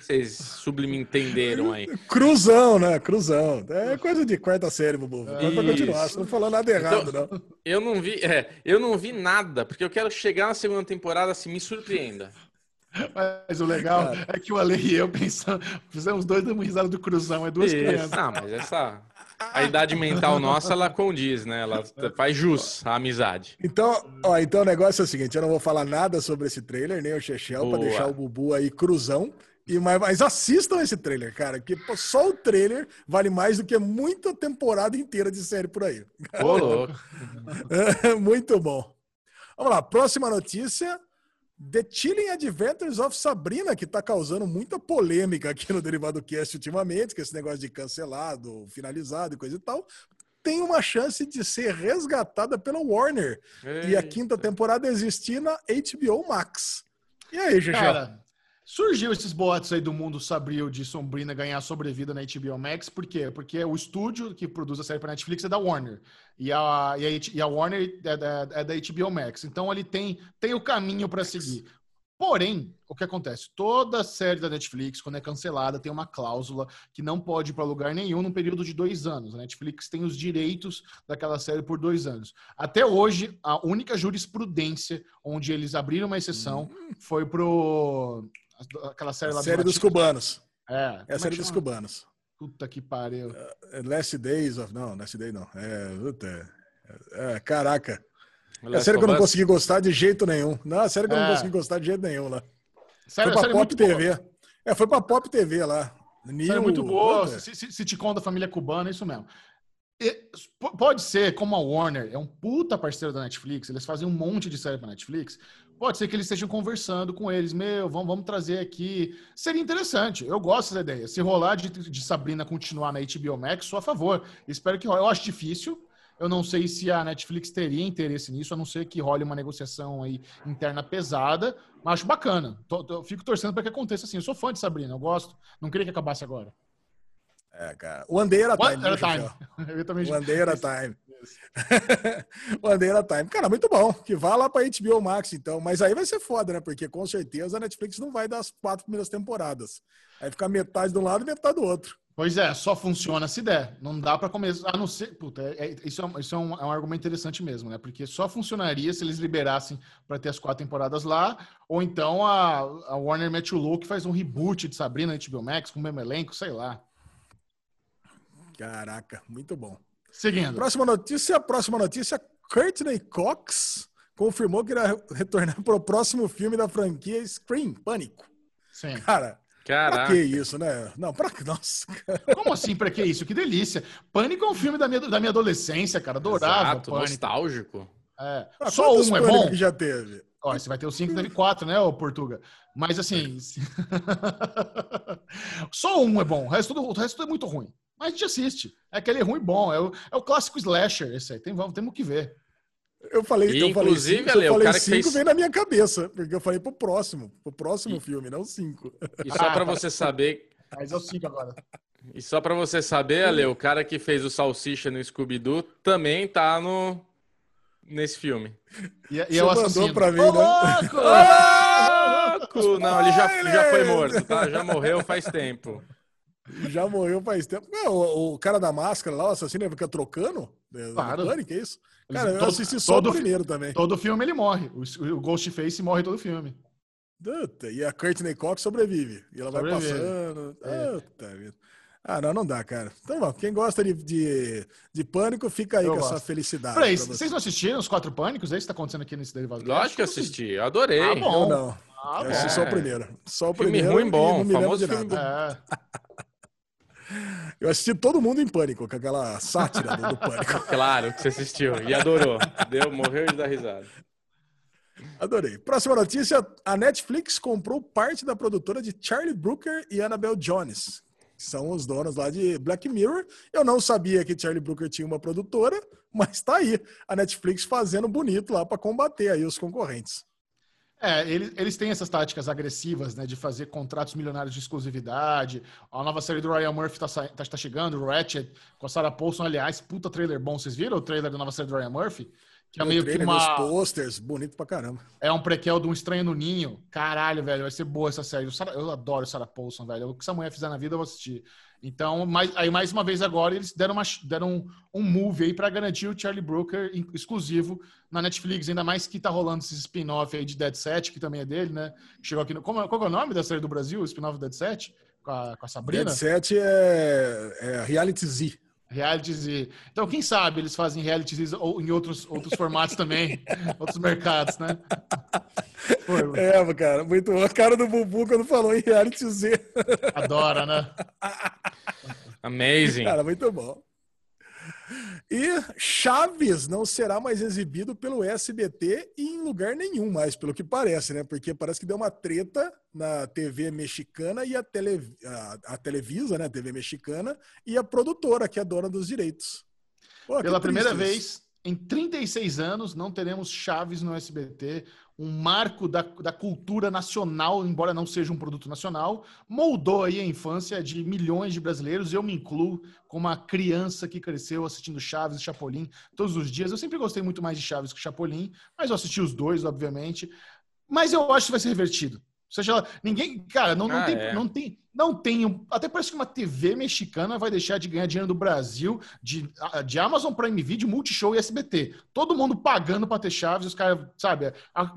Vocês sublimentenderam aí? Cruzão, né? Cruzão. É coisa de quarta série, Bubu. Pode Isso. continuar, você não falou nada errado, Então- não. Eu não vi, é, eu não vi nada, porque eu quero chegar na segunda temporada assim, me surpreenda. Mas o legal é que o Ale e eu pensamos, fizemos dois dando risada do cruzão, é duas Isso. crianças. Não, mas essa a idade mental nossa, ela condiz, né? Ela faz jus à amizade. Então, ó, então o negócio é o seguinte: eu não vou falar nada sobre esse trailer, nem o Chechel, pra Boa. deixar o Bubu aí cruzão. E, mas, mas assistam esse trailer, cara, que pô, só o trailer vale mais do que muita temporada inteira de série por aí. Ô, louco. Muito bom. Vamos lá, próxima notícia. The Chilling Adventures of Sabrina, que está causando muita polêmica aqui no Derivado Cast ultimamente, com esse negócio de cancelado, finalizado e coisa e tal, tem uma chance de ser resgatada pela Warner e a quinta temporada existir na HBO Max. E aí, Xixi? Cara, surgiu esses boatos aí do mundo Sabril de Sombrina ganhar sobrevida na HBO Max, por quê? Porque o estúdio que produz a série para Netflix é da Warner. E a, e a, e a Warner é da, é da HBO Max. Então ele tem, tem o caminho para seguir. Porém, o que acontece? Toda série da Netflix, quando é cancelada, tem uma cláusula que não pode ir para lugar nenhum num período de dois anos. A Netflix tem os direitos daquela série por dois anos. Até hoje, a única jurisprudência onde eles abriram uma exceção foi pro. Aquela série A lá do série dos Latino. cubanos. É, É a como série dos cubanos. Puta que pariu. É Last Days of. Não, Last Day não. É, puta, é, é, caraca. É a série que eu não consegui gostar de jeito nenhum. Não, a série que eu não É. consegui gostar de jeito nenhum lá. Série, foi pra Pop muito boa. TV. É, foi pra Pop TV lá. Série New- muito boa, sitcom da família cubana, é isso mesmo. E, pode ser, como a Warner é um puta parceiro da Netflix, eles fazem um monte de série pra Netflix, pode ser que eles estejam conversando com eles, meu, vamos, vamos trazer aqui. Seria interessante, eu gosto da ideia. Se rolar de, de Sabrina continuar na HBO Max, sou a favor. Espero que role. Eu acho difícil, eu não sei se a Netflix teria interesse nisso, a não ser que role uma negociação aí interna pesada, mas acho bacana. Tô- tô- fico torcendo para que aconteça assim. Eu sou fã de Sabrina, eu gosto. Não queria que acabasse agora. É, cara. One Day at a One Time. at a viu, time. Eu também One Day at a Time. One Day at a Time. Cara, muito bom. Que vá lá pra HBO Max, então. Mas aí vai ser foda, né? Porque com certeza a Netflix não vai dar as quatro primeiras temporadas. Aí fica metade de um lado e metade do outro. Pois é, só funciona se der. Não dá pra começar. A não ser. Puta, é- é- isso, é, um- isso é um, é um argumento interessante mesmo, né? Porque só funcionaria se eles liberassem pra ter as quatro temporadas lá. Ou então a, a Warner mete o louco e faz um reboot de Sabrina na HBO Max com o mesmo elenco, sei lá. Caraca, muito bom. Seguindo. Próxima notícia, próxima notícia. Courtney Cox confirmou que irá retornar para o próximo filme da franquia Scream, Pânico. Sim. Cara, pra Caraca. que isso, né? Não, pra que? Nossa, cara. Como assim, pra que isso? Que delícia. Pânico é um filme da minha, da minha adolescência, cara. Adorava Exato, Pânico. nostálgico. É. Ah, Só um é bom? que já teve. Ó, você vai ter o 5 teve 4, né, ô Portuga? Mas assim. Só um é bom. O resto, o resto é muito ruim. Mas a gente assiste. É aquele ruim bom. É o, é o clássico slasher, esse aí. Tem, vamos, temos que ver. Eu falei, E, eu falei inclusive, cinco, Ale, eu o falei cara que cinco fez- vem na minha cabeça, porque eu falei pro próximo, pro próximo E- filme, não cinco. E só pra você saber, Mas eu sigo agora. e só para você saber, Ale, o cara que fez o Salsicha no Scooby-Doo também tá no nesse filme. E, e eu mandou assassino. pra mim, Ô, né? louco! Louco! Não, ele já, já foi morto, tá? Já morreu faz tempo. Já morreu faz tempo. Não, o, o cara da máscara lá, o assassino, ele fica trocando? É, Claro. no Pânico, é isso? Cara, eu Todo- assisti só todo o primeiro também. Todo filme ele morre. O, o Ghostface morre todo filme. Puta, e a Courtney Cox sobrevive. E ela vai Sobrevive. passando. É. Vida. Ah, não, não dá, cara. Então, bom, quem gosta de, de, de pânico, fica aí Eu com essa gosto. felicidade. Peraí, vocês não assistiram os Quatro Pânicos? É isso que tá acontecendo aqui nesse derivado? Lógico que eu assisti, eu adorei. Ah, bom. Eu não. Ah, eu bom. assisti só o É. primeiro. Só o Filme primeiro. ruim bom, não me famoso filme nada. É. Eu assisti todo mundo em pânico, com aquela sátira do, do pânico. Claro que você assistiu e adorou. Deu, morreu de dar risada. Adorei. Próxima notícia: a Netflix comprou parte da produtora de Charlie Brooker e Annabelle Jones, que são os donos lá de Black Mirror. Eu não sabia que Charlie Brooker tinha uma produtora, mas tá aí a Netflix fazendo bonito lá para combater aí os concorrentes. É, eles, eles têm essas táticas agressivas, né, de fazer contratos milionários de exclusividade. A nova série do Ryan Murphy tá, tá, tá chegando, Ratchet, com a Sarah Paulson. Aliás, puta trailer bom. Vocês viram o trailer da nova série do Ryan Murphy? Que é O meio que trailer, Os uma... posters, bonito pra caramba. É um prequel de um Estranho no Ninho. Caralho, velho, vai ser boa essa série. Sarah- Eu adoro Sarah Paulson, velho. O que essa mulher fizer na vida, eu vou assistir. Então, mais, aí mais uma vez agora, eles deram, uma, deram um, um move aí pra garantir o Charlie Brooker in- exclusivo na Netflix. Ainda mais que tá rolando esse spin-off aí de Dead Set, que também é dele, né? Que chegou aqui no... Como, qual que é o nome da série do Brasil? O spin-off Dead Set? Com a, com a Sabrina? Dead Set é, é Reality Z. Realities e... Então, quem sabe eles fazem realities ou em outros, outros formatos também, outros mercados, né? Pô, É, cara, muito bom. A cara do Bubu quando falou em Reality Z. adora, né? Amazing. Cara, muito bom. E Chaves não será mais exibido pelo SBT em lugar nenhum mais, pelo que parece, né? Porque parece que deu uma treta na TV mexicana e a, tele, a, a Televisa, né? A TV mexicana, e a produtora, que é dona dos direitos. Pô, Pela primeira isso. vez em 36 anos, não teremos Chaves no SBT, um marco da, da cultura nacional, embora não seja um produto nacional, moldou aí a infância de milhões de brasileiros. Eu me incluo como uma criança que cresceu assistindo Chaves e Chapolin todos os dias. Eu sempre gostei muito mais de Chaves que Chapolin, mas eu assisti os dois, obviamente. Mas eu acho que vai ser revertido. Ou seja, ninguém, cara, não, não, Ah, tem, é. não tem, não tem, até parece que uma TV mexicana vai deixar de ganhar dinheiro do Brasil, de, de Amazon Prime Video, Multishow e SBT. Todo mundo pagando para ter Chaves, os caras, sabe,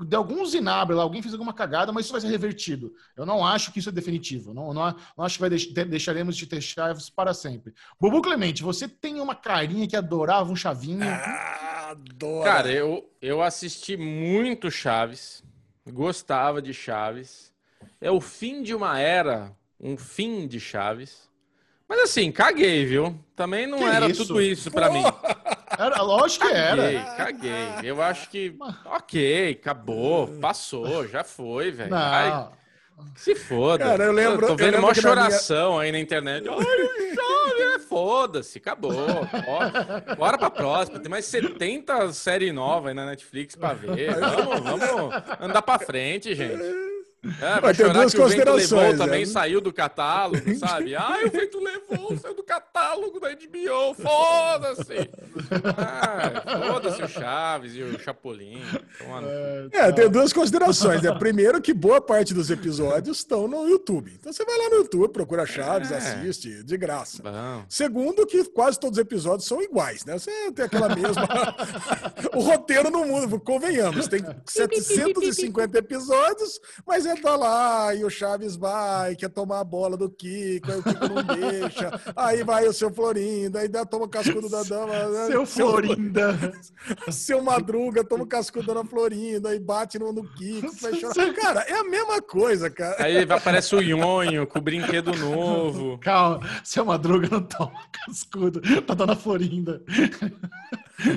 de algum zinabre lá, alguém fez alguma cagada, mas isso vai ser revertido. Eu não acho que isso é definitivo. Não, não, não acho que vai deix- de- deixaremos de ter Chaves para sempre. Bubu Clemente, você tem uma carinha que adorava um chavinho. Ah, adoro. Cara, eu, eu assisti muito Chaves, gostava de Chaves. É o fim de uma era, um fim de Chaves. Mas assim, caguei, viu? Também não Que era isso? tudo isso pra mim. Era, lógico que Caguei, era. caguei. Eu acho que, ok, acabou, passou, já foi, velho. Se foda. Cara, eu lembro- tô eu vendo lembro uma que na minha- choração aí na internet. Ai, foda-se, acabou. Bora, bora pra próxima. Tem mais 70 séries novas aí na Netflix pra ver. Vamos, vamos andar pra frente, gente. É, vai ter chorar que o Vento Levou considerações, também né? saiu do catálogo, sabe? Ai, o Vento Levou saiu do catálogo da HBO, foda-se! Ah, foda-se o Chaves e o Chapolin. É, tem duas considerações. Né? Primeiro, que boa parte dos episódios estão no YouTube. Então você vai lá no YouTube, procura Chaves, É. assiste, de graça. Bom. Segundo, que quase todos os episódios são iguais, né? Você tem aquela mesma. o roteiro no mundo, convenhamos, tem 750 episódios, mas ele tá lá, e o Chaves vai, quer tomar a bola do Kiko, aí o Kiko não deixa, aí vai o seu Florinda, dá, toma o cascudo da dama. né? Seu Florinda. Seu Madruga toma o cascudo da Florinda e bate no, no Kiko, vai chorar. Cara, é a mesma coisa, cara. Aí aparece o Nhonho com o brinquedo novo. Calma, seu Madruga não toma cascudo. Tá dando a Florinda.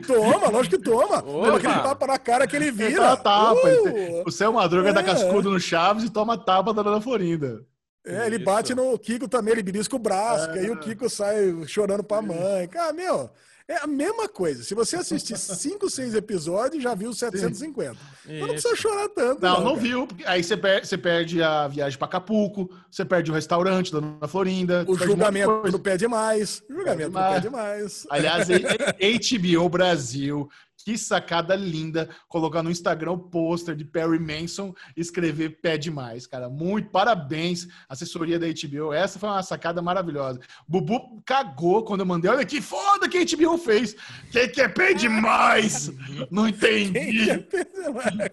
Toma, lógico que toma. Opa! Aquele tapa na cara que ele vira. dá tapa. Uh! O seu Madruga dá É. cascudo no Chaves e toma tapa da dona Florinda. É, ele bate no Kiko também, ele belisca o braço, é. aí o Kiko sai chorando pra mãe. Cara, meu, é a mesma coisa. Se você assistir 5, 6 episódios, já viu 750. Então não precisa chorar tanto. Não, não, não viu. Aí você perde, você perde a viagem para Acapulco, você perde o restaurante da Dona Florinda. O julgamento não pede mais. O julgamento não pede mais. Aliás, HBO Brasil que sacada linda colocar no Instagram o pôster de Perry Manson e escrever pé demais, cara. Muito parabéns, assessoria da HBO. Essa foi uma sacada maravilhosa. Bubu cagou quando eu mandei. Olha que foda que a HBO fez. Que, que é pé demais? Não entendi. Que é pé demais,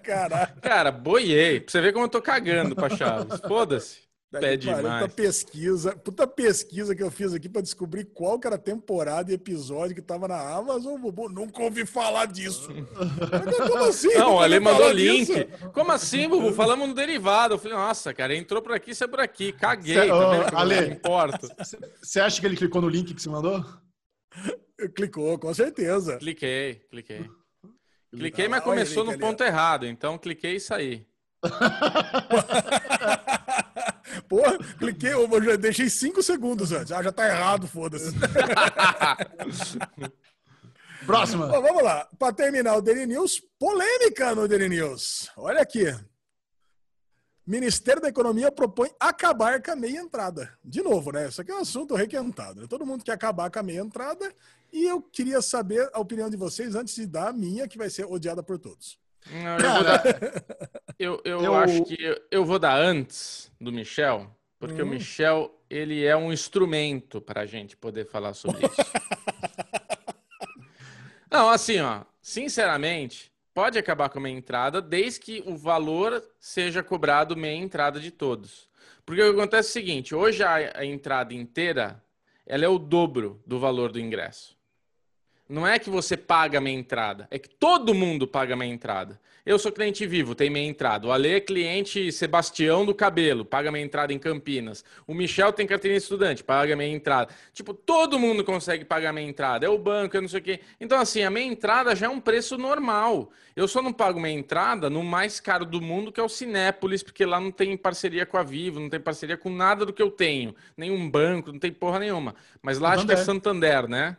Cara, boiei. Pra você ver como eu tô cagando pra Chaves. Foda-se. Pé demais. Puta pesquisa, puta pesquisa que eu fiz aqui para descobrir qual que era a temporada e episódio que tava na Amazon. Bubu, nunca ouvi falar disso. Como assim? Não, o Ale mandou link. Disso? Como assim, Bubu? Falamos no derivado. Eu falei, nossa, cara, entrou por aqui, sai por aqui. Caguei. Cê, tá Ale, não importa. Você acha que ele clicou no link que você mandou? Clicou, com certeza. Cliquei, cliquei. Cliquei, mas começou no ponto errado. Então, cliquei e saí. Porra, cliquei, eu já deixei cinco segundos antes. Ah, já tá errado, foda-se. Próxima. Bom, vamos lá. Para terminar o Daily News, polêmica no Daily News. Olha aqui. Ministério da Economia propõe acabar com a meia entrada. De novo, né? Isso aqui é um assunto requentado. Né? Todo mundo quer acabar com a meia entrada. E eu queria saber a opinião de vocês antes de dar a minha, que vai ser odiada por todos. Não, eu, dar... eu, eu, eu, acho que eu, eu, vou dar antes do Michel, porque hum. o Michel ele é um instrumento para a gente poder falar sobre isso. Não, assim, ó, sinceramente, pode acabar com a meia entrada desde que o valor seja cobrado meia entrada de todos. Porque o que acontece é o seguinte: hoje a, a entrada inteira ela é o dobro do valor do ingresso. Não é que você paga a minha entrada, é que todo mundo paga a minha entrada. Eu sou cliente vivo, tem minha entrada. O Ale é cliente Sebastião do cabelo, paga minha entrada em Campinas. O Michel tem carteirinha estudante, paga minha entrada. Tipo, todo mundo consegue pagar minha entrada. É o banco, é não sei o quê. Então, assim, a minha entrada já é um preço normal. Eu só não pago minha entrada no mais caro do mundo, que é o Cinépolis, porque lá não tem parceria com a Vivo, não tem parceria com nada do que eu tenho. Nenhum banco, não tem porra nenhuma. Mas lá acho que é Santander, né?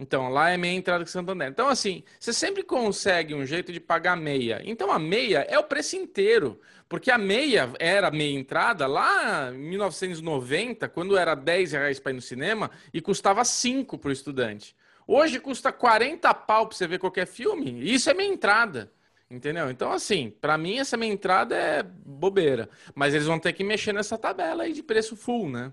Então, lá é meia entrada com Santander. Então, assim, você sempre consegue um jeito de pagar meia. Então, a meia é o preço inteiro. Porque a meia era meia entrada lá em 1990, quando era 10 reais para ir no cinema, e custava 5 para o estudante. Hoje custa 40 pau para você ver qualquer filme. Isso é meia entrada. Entendeu? Então, assim, para mim, essa meia entrada é bobeira. Mas eles vão ter que mexer nessa tabela aí de preço full, né?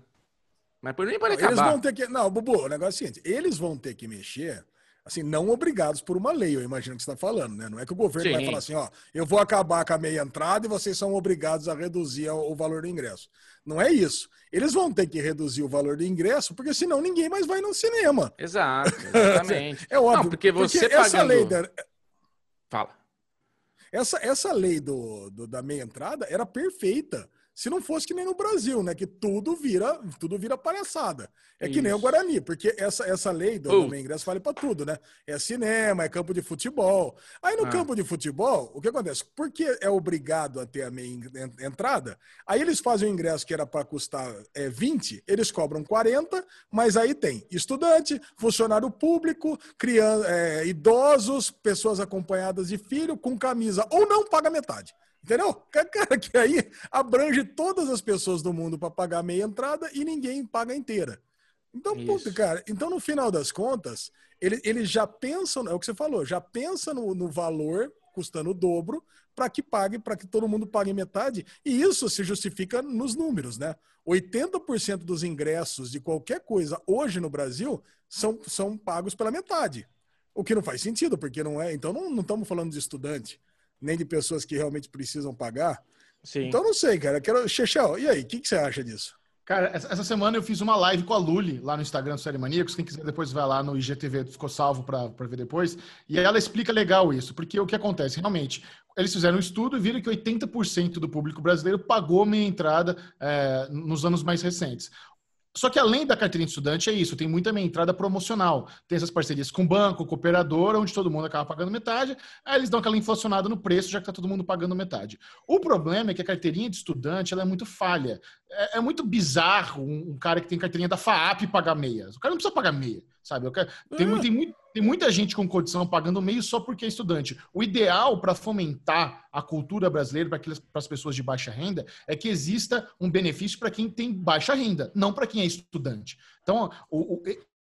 Mas por nem pode acabar. Eles vão ter que. Não, Bubu, o negócio é o seguinte: eles vão ter que mexer, assim, não obrigados por uma lei, eu imagino que você está falando, né? Não é que o governo Sim. vai falar assim, ó, eu vou acabar com a meia entrada e vocês são obrigados a reduzir o valor do ingresso. Não é isso. Eles vão ter que reduzir o valor do ingresso, porque senão ninguém mais vai no cinema. Exato, exatamente. é óbvio. Não, porque você porque pagando... essa lei da... Fala. Essa, essa lei do, do, da meia entrada era perfeita. Se não fosse que nem no Brasil, né? Que tudo vira, tudo vira palhaçada. É Isso. que nem o Guarani, porque essa, essa lei do, uh. do ingresso vale para tudo, né? É cinema, é campo de futebol. Aí no ah. campo de futebol, o que acontece? Porque é obrigado a ter a meia entrada, aí eles fazem o ingresso que era para custar é, 20, eles cobram 40, mas aí tem estudante, funcionário público, criança, é, idosos, pessoas acompanhadas de filho, com camisa, ou não paga metade. Entendeu? Cara, que aí abrange todas as pessoas do mundo para pagar meia entrada e ninguém paga inteira. Então, puta, cara, então no final das contas, eles ele já pensam, é o que você falou, já pensa no, no valor custando o dobro para que pague, para que todo mundo pague metade, e isso se justifica nos números, né? 80% dos ingressos de qualquer coisa hoje no Brasil são, são pagos pela metade. O que não faz sentido, porque não é. Então não, não estamos falando de estudante nem de pessoas que realmente precisam pagar. Sim. Então não sei, cara. Quero... Chechel, e aí, o que, que, você acha disso? Cara, essa semana eu fiz uma live com a Luli lá no Instagram do Série Maníacos. Quem quiser depois vai lá no IGTV, ficou salvo para ver depois. E ela explica legal isso, porque o que acontece? Realmente, eles fizeram um estudo e viram que 80% do público brasileiro pagou meia entrada é, nos anos mais recentes. Só que além da carteirinha de estudante, é isso, tem muita entrada promocional. Tem essas parcerias com banco, com operadora, onde todo mundo acaba pagando metade, aí eles dão aquela inflacionada no preço, já que está todo mundo pagando metade. O problema é que a carteirinha de estudante ela é muito falha. É, é muito bizarro um, um, cara que tem carteirinha da FAAP pagar meia. O cara não precisa pagar meia, sabe? Quero, tem, é. tem, muito, tem muita gente com condição pagando meio só porque é estudante. O ideal para fomentar a cultura brasileira para as pessoas de baixa renda é que exista um benefício para quem tem baixa renda, não para quem é estudante. Então, o, o,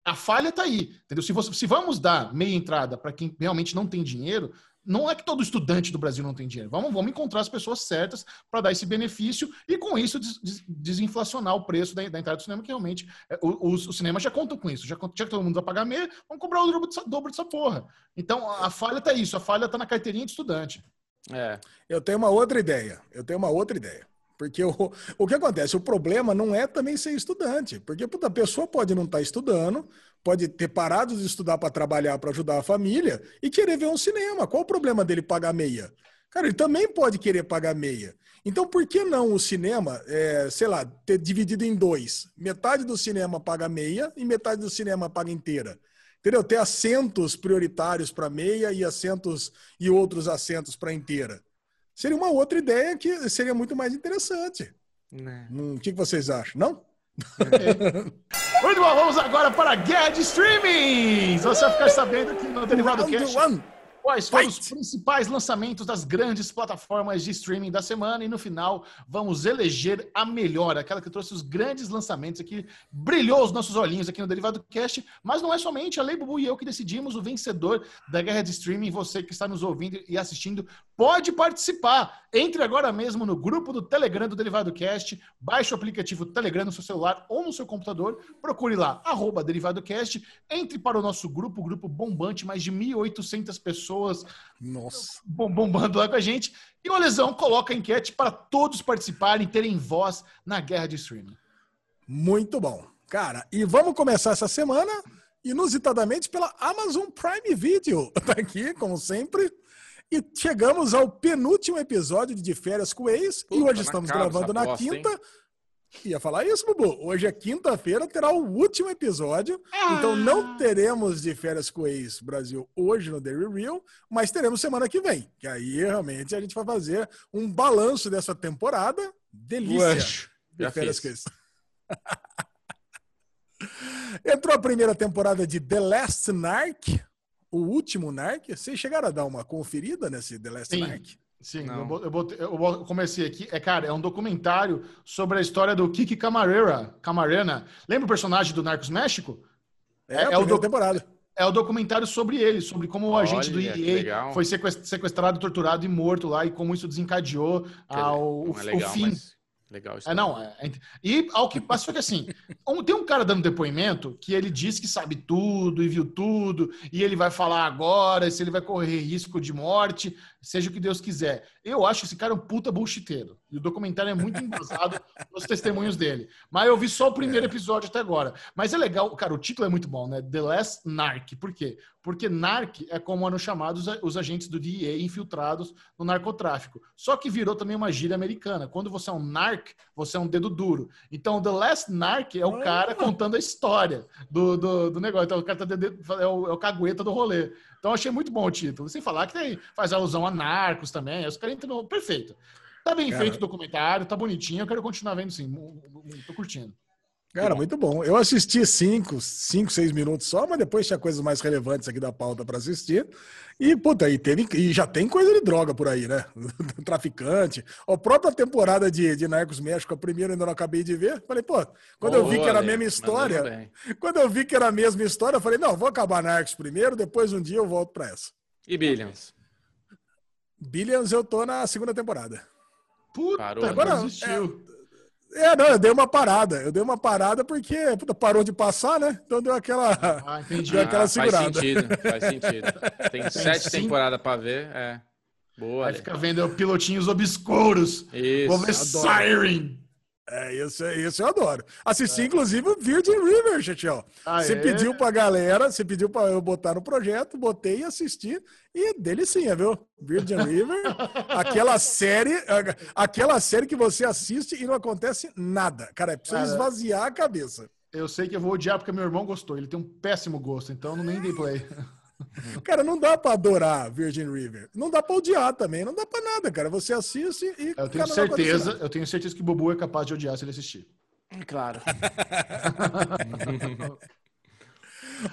a falha está aí, entendeu? Se, você, se vamos dar meia entrada para quem realmente não tem dinheiro, não é que todo estudante do Brasil não tem dinheiro. Vamos, vamos encontrar as pessoas certas para dar esse benefício e, com isso, des, des, desinflacionar o preço da, da, entrada do cinema, que realmente é, os, os cinemas já contam com isso. Já, já que todo mundo vai pagar meia, vamos cobrar o dobro dessa, dobro dessa porra. Então, a falha está isso. A falha está na carteirinha de estudante. É. Eu tenho uma outra ideia. Eu tenho uma outra ideia. Porque o, o que acontece? O problema não é também ser estudante. Porque puta, a pessoa pode não estar tá estudando, pode ter parado de estudar para trabalhar, para ajudar a família e querer ver um cinema. Qual o problema dele pagar meia? Cara, ele também pode querer pagar meia. Então, por que não o cinema, é, sei lá, ter dividido em dois? Metade do cinema paga meia e metade do cinema paga inteira. Entendeu? Ter assentos prioritários para meia e assentos e outros assentos para inteira seria uma outra ideia que seria muito mais interessante. Né. Hum, o que vocês acham? Não? Muito bom, vamos agora para a guerra de streaming. Você vai ficar sabendo que no Derivado Cast... One Quais foram os principais lançamentos das grandes plataformas de streaming da semana? E no final, vamos eleger a melhor, aquela que trouxe os grandes lançamentos aqui, brilhou os nossos olhinhos aqui no Derivado Cast. Mas não é somente a Lei Bubu e eu que decidimos o vencedor da guerra de streaming. Você que está nos ouvindo e assistindo pode participar. Entre agora mesmo no grupo do Telegram do Derivado Cast, baixe o aplicativo Telegram no seu celular ou no seu computador, procure lá, arroba Derivado Cast, entre para o nosso grupo, grupo bombante, mais de 1.800 pessoas pessoas Nossa. bombando lá com a gente. E o Lesão coloca a enquete para todos participarem, terem voz na guerra de streaming. Muito bom. Cara, e vamos começar essa semana, inusitadamente, pela Amazon Prime Video. Tá aqui, como sempre. E chegamos ao penúltimo episódio de Férias com o Ex. Puta, e hoje estamos gravando na quinta. Hein? Ia falar isso, Bubu. Hoje é quinta-feira, terá o último episódio. Ah. Então não teremos de férias com o ex Brasil hoje no Daily Real, mas teremos semana que vem. Que aí realmente a gente vai fazer um balanço dessa temporada. Delícia. de férias com ex. Entrou a primeira temporada de The Last Narc, o último Narc. Vocês chegaram a dar uma conferida nesse The Last Sim. Narc? Sim, eu, eu, botei, eu, comecei aqui. É, cara, é um documentário sobre a história do Kiki Camarera. Camarena. Lembra o personagem do Narcos México? É, é, é o do, temporada. É o documentário sobre ele, sobre como o Olha, agente do EA foi sequestrado, torturado e morto lá e como isso desencadeou ao, é legal, o fim. Mas Legal isso. É, não, é, é, e ao que passa que assim, um, tem um cara dando depoimento que ele diz que sabe tudo e viu tudo, e ele vai falar agora se ele vai correr risco de morte, seja o que Deus quiser. Eu acho esse cara um puta bullshiteiro. E o documentário é muito embasado nos testemunhos dele. Mas eu vi só o primeiro é. episódio até agora. Mas é legal, cara, o título é muito bom, né? The Last Narc. Por quê? Porque narc é como eram chamados os agentes do DEA infiltrados no narcotráfico. Só que virou também uma gíria americana. Quando você é um narc, você é um dedo duro. Então, The Last Narc é o cara contando a história do, do, do negócio. Então, o cara tá de, é, o, é o cagueta do rolê. Então, achei muito bom o título. Sem falar que tem, faz alusão a narcos também. Os caras entram. Perfeito. Tá bem Cara... feito o documentário, tá bonitinho. Eu quero continuar vendo sim. Tô curtindo. Cara, muito bom. Eu assisti cinco, cinco, seis minutos só, mas depois tinha coisas mais relevantes aqui da pauta para assistir. E, puta, aí teve, e já tem coisa de droga por aí, né? Traficante. A própria temporada de, de Narcos México, a primeira ainda não acabei de ver. Falei, pô, quando Boa, eu vi que era a mesma história, quando eu vi que era a mesma história, eu falei, não, vou acabar Narcos primeiro, depois um dia eu volto para essa. E Billions? Billions eu tô na segunda temporada. Puta, Parou, agora desistiu. É, é, não, eu dei uma parada. Eu dei uma parada porque puta, parou de passar, né? Então deu aquela, ah, deu aquela ah, segurada. Faz sentido, faz sentido. Tem, Tem sete temporadas para ver, é. Boa. Aí fica vendo pilotinhos obscuros. Isso. Vou ver Siren. É, isso, isso eu adoro. Assisti, é. inclusive, o Virgin River, Chechel. Ah, você é? pediu pra galera, você pediu pra eu botar no projeto, botei e assisti. E delicinha, viu? Virgin River, aquela série, aquela série que você assiste e não acontece nada. Cara, é preciso esvaziar a cabeça. Eu sei que eu vou odiar porque meu irmão gostou. Ele tem um péssimo gosto, então não nem dei play. Cara, não dá pra adorar Virgin River. Não dá pra odiar também. Não dá pra nada, cara. Você assiste e. Eu tenho cara, certeza, eu tenho certeza que o Bubu é capaz de odiar se ele assistir. Claro.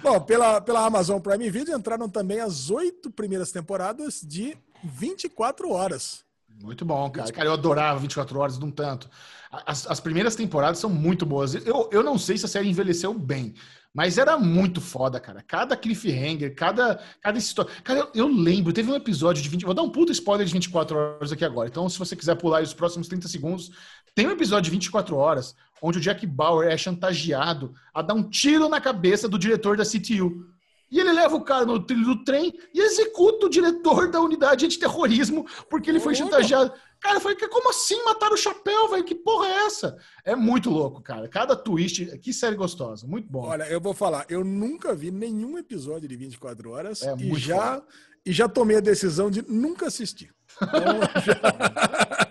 Bom, pela, pela Amazon Prime Video entraram também as oito primeiras temporadas de 24 horas. Muito bom, cara. Cara, eu adorava 24 horas de um tanto. As, as primeiras temporadas são muito boas. Eu, eu não sei se a série envelheceu bem, mas era muito foda, cara. Cada cliffhanger, cada, cada história. Cara, eu, eu, lembro, teve um episódio de 20. Vou dar um puta spoiler de 24 horas aqui agora. Então, se você quiser pular os próximos 30 segundos, tem um episódio de 24 horas onde o Jack Bauer é chantageado a dar um tiro na cabeça do diretor da CTU. E ele leva o cara no trilho do trem e executa o diretor da unidade antiterrorismo porque ele foi chantageado. Cara, foi que como assim mataram o chapéu, velho? Que porra é essa? É muito louco, cara. Cada twist, que série gostosa, muito bom. Olha, eu vou falar, eu nunca vi nenhum episódio de 24 horas é e já e já tomei a decisão de nunca assistir. Então, já...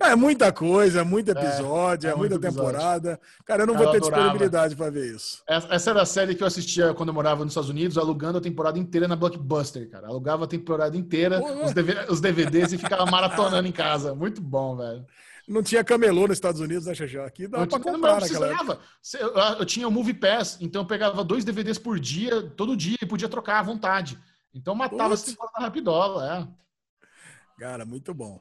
É muita coisa, muito é, episódio, é, é muita temporada. Cara, eu não vou ter disponibilidade para ver isso. Essa era a série que eu assistia quando eu morava nos Estados Unidos, alugando a temporada inteira na Blockbuster, cara. Alugava a temporada inteira, os, DVD, os, DVDs e ficava maratonando em casa. Muito bom, velho. Não tinha camelô nos Estados Unidos, né, Xaxá? Aqui dava pra comprar naquela eu, eu tinha o Movie Pass, então eu pegava dois DVDs por dia, todo dia, e podia trocar à vontade. Então matava essa temporada rapidola, é. Cara, muito bom.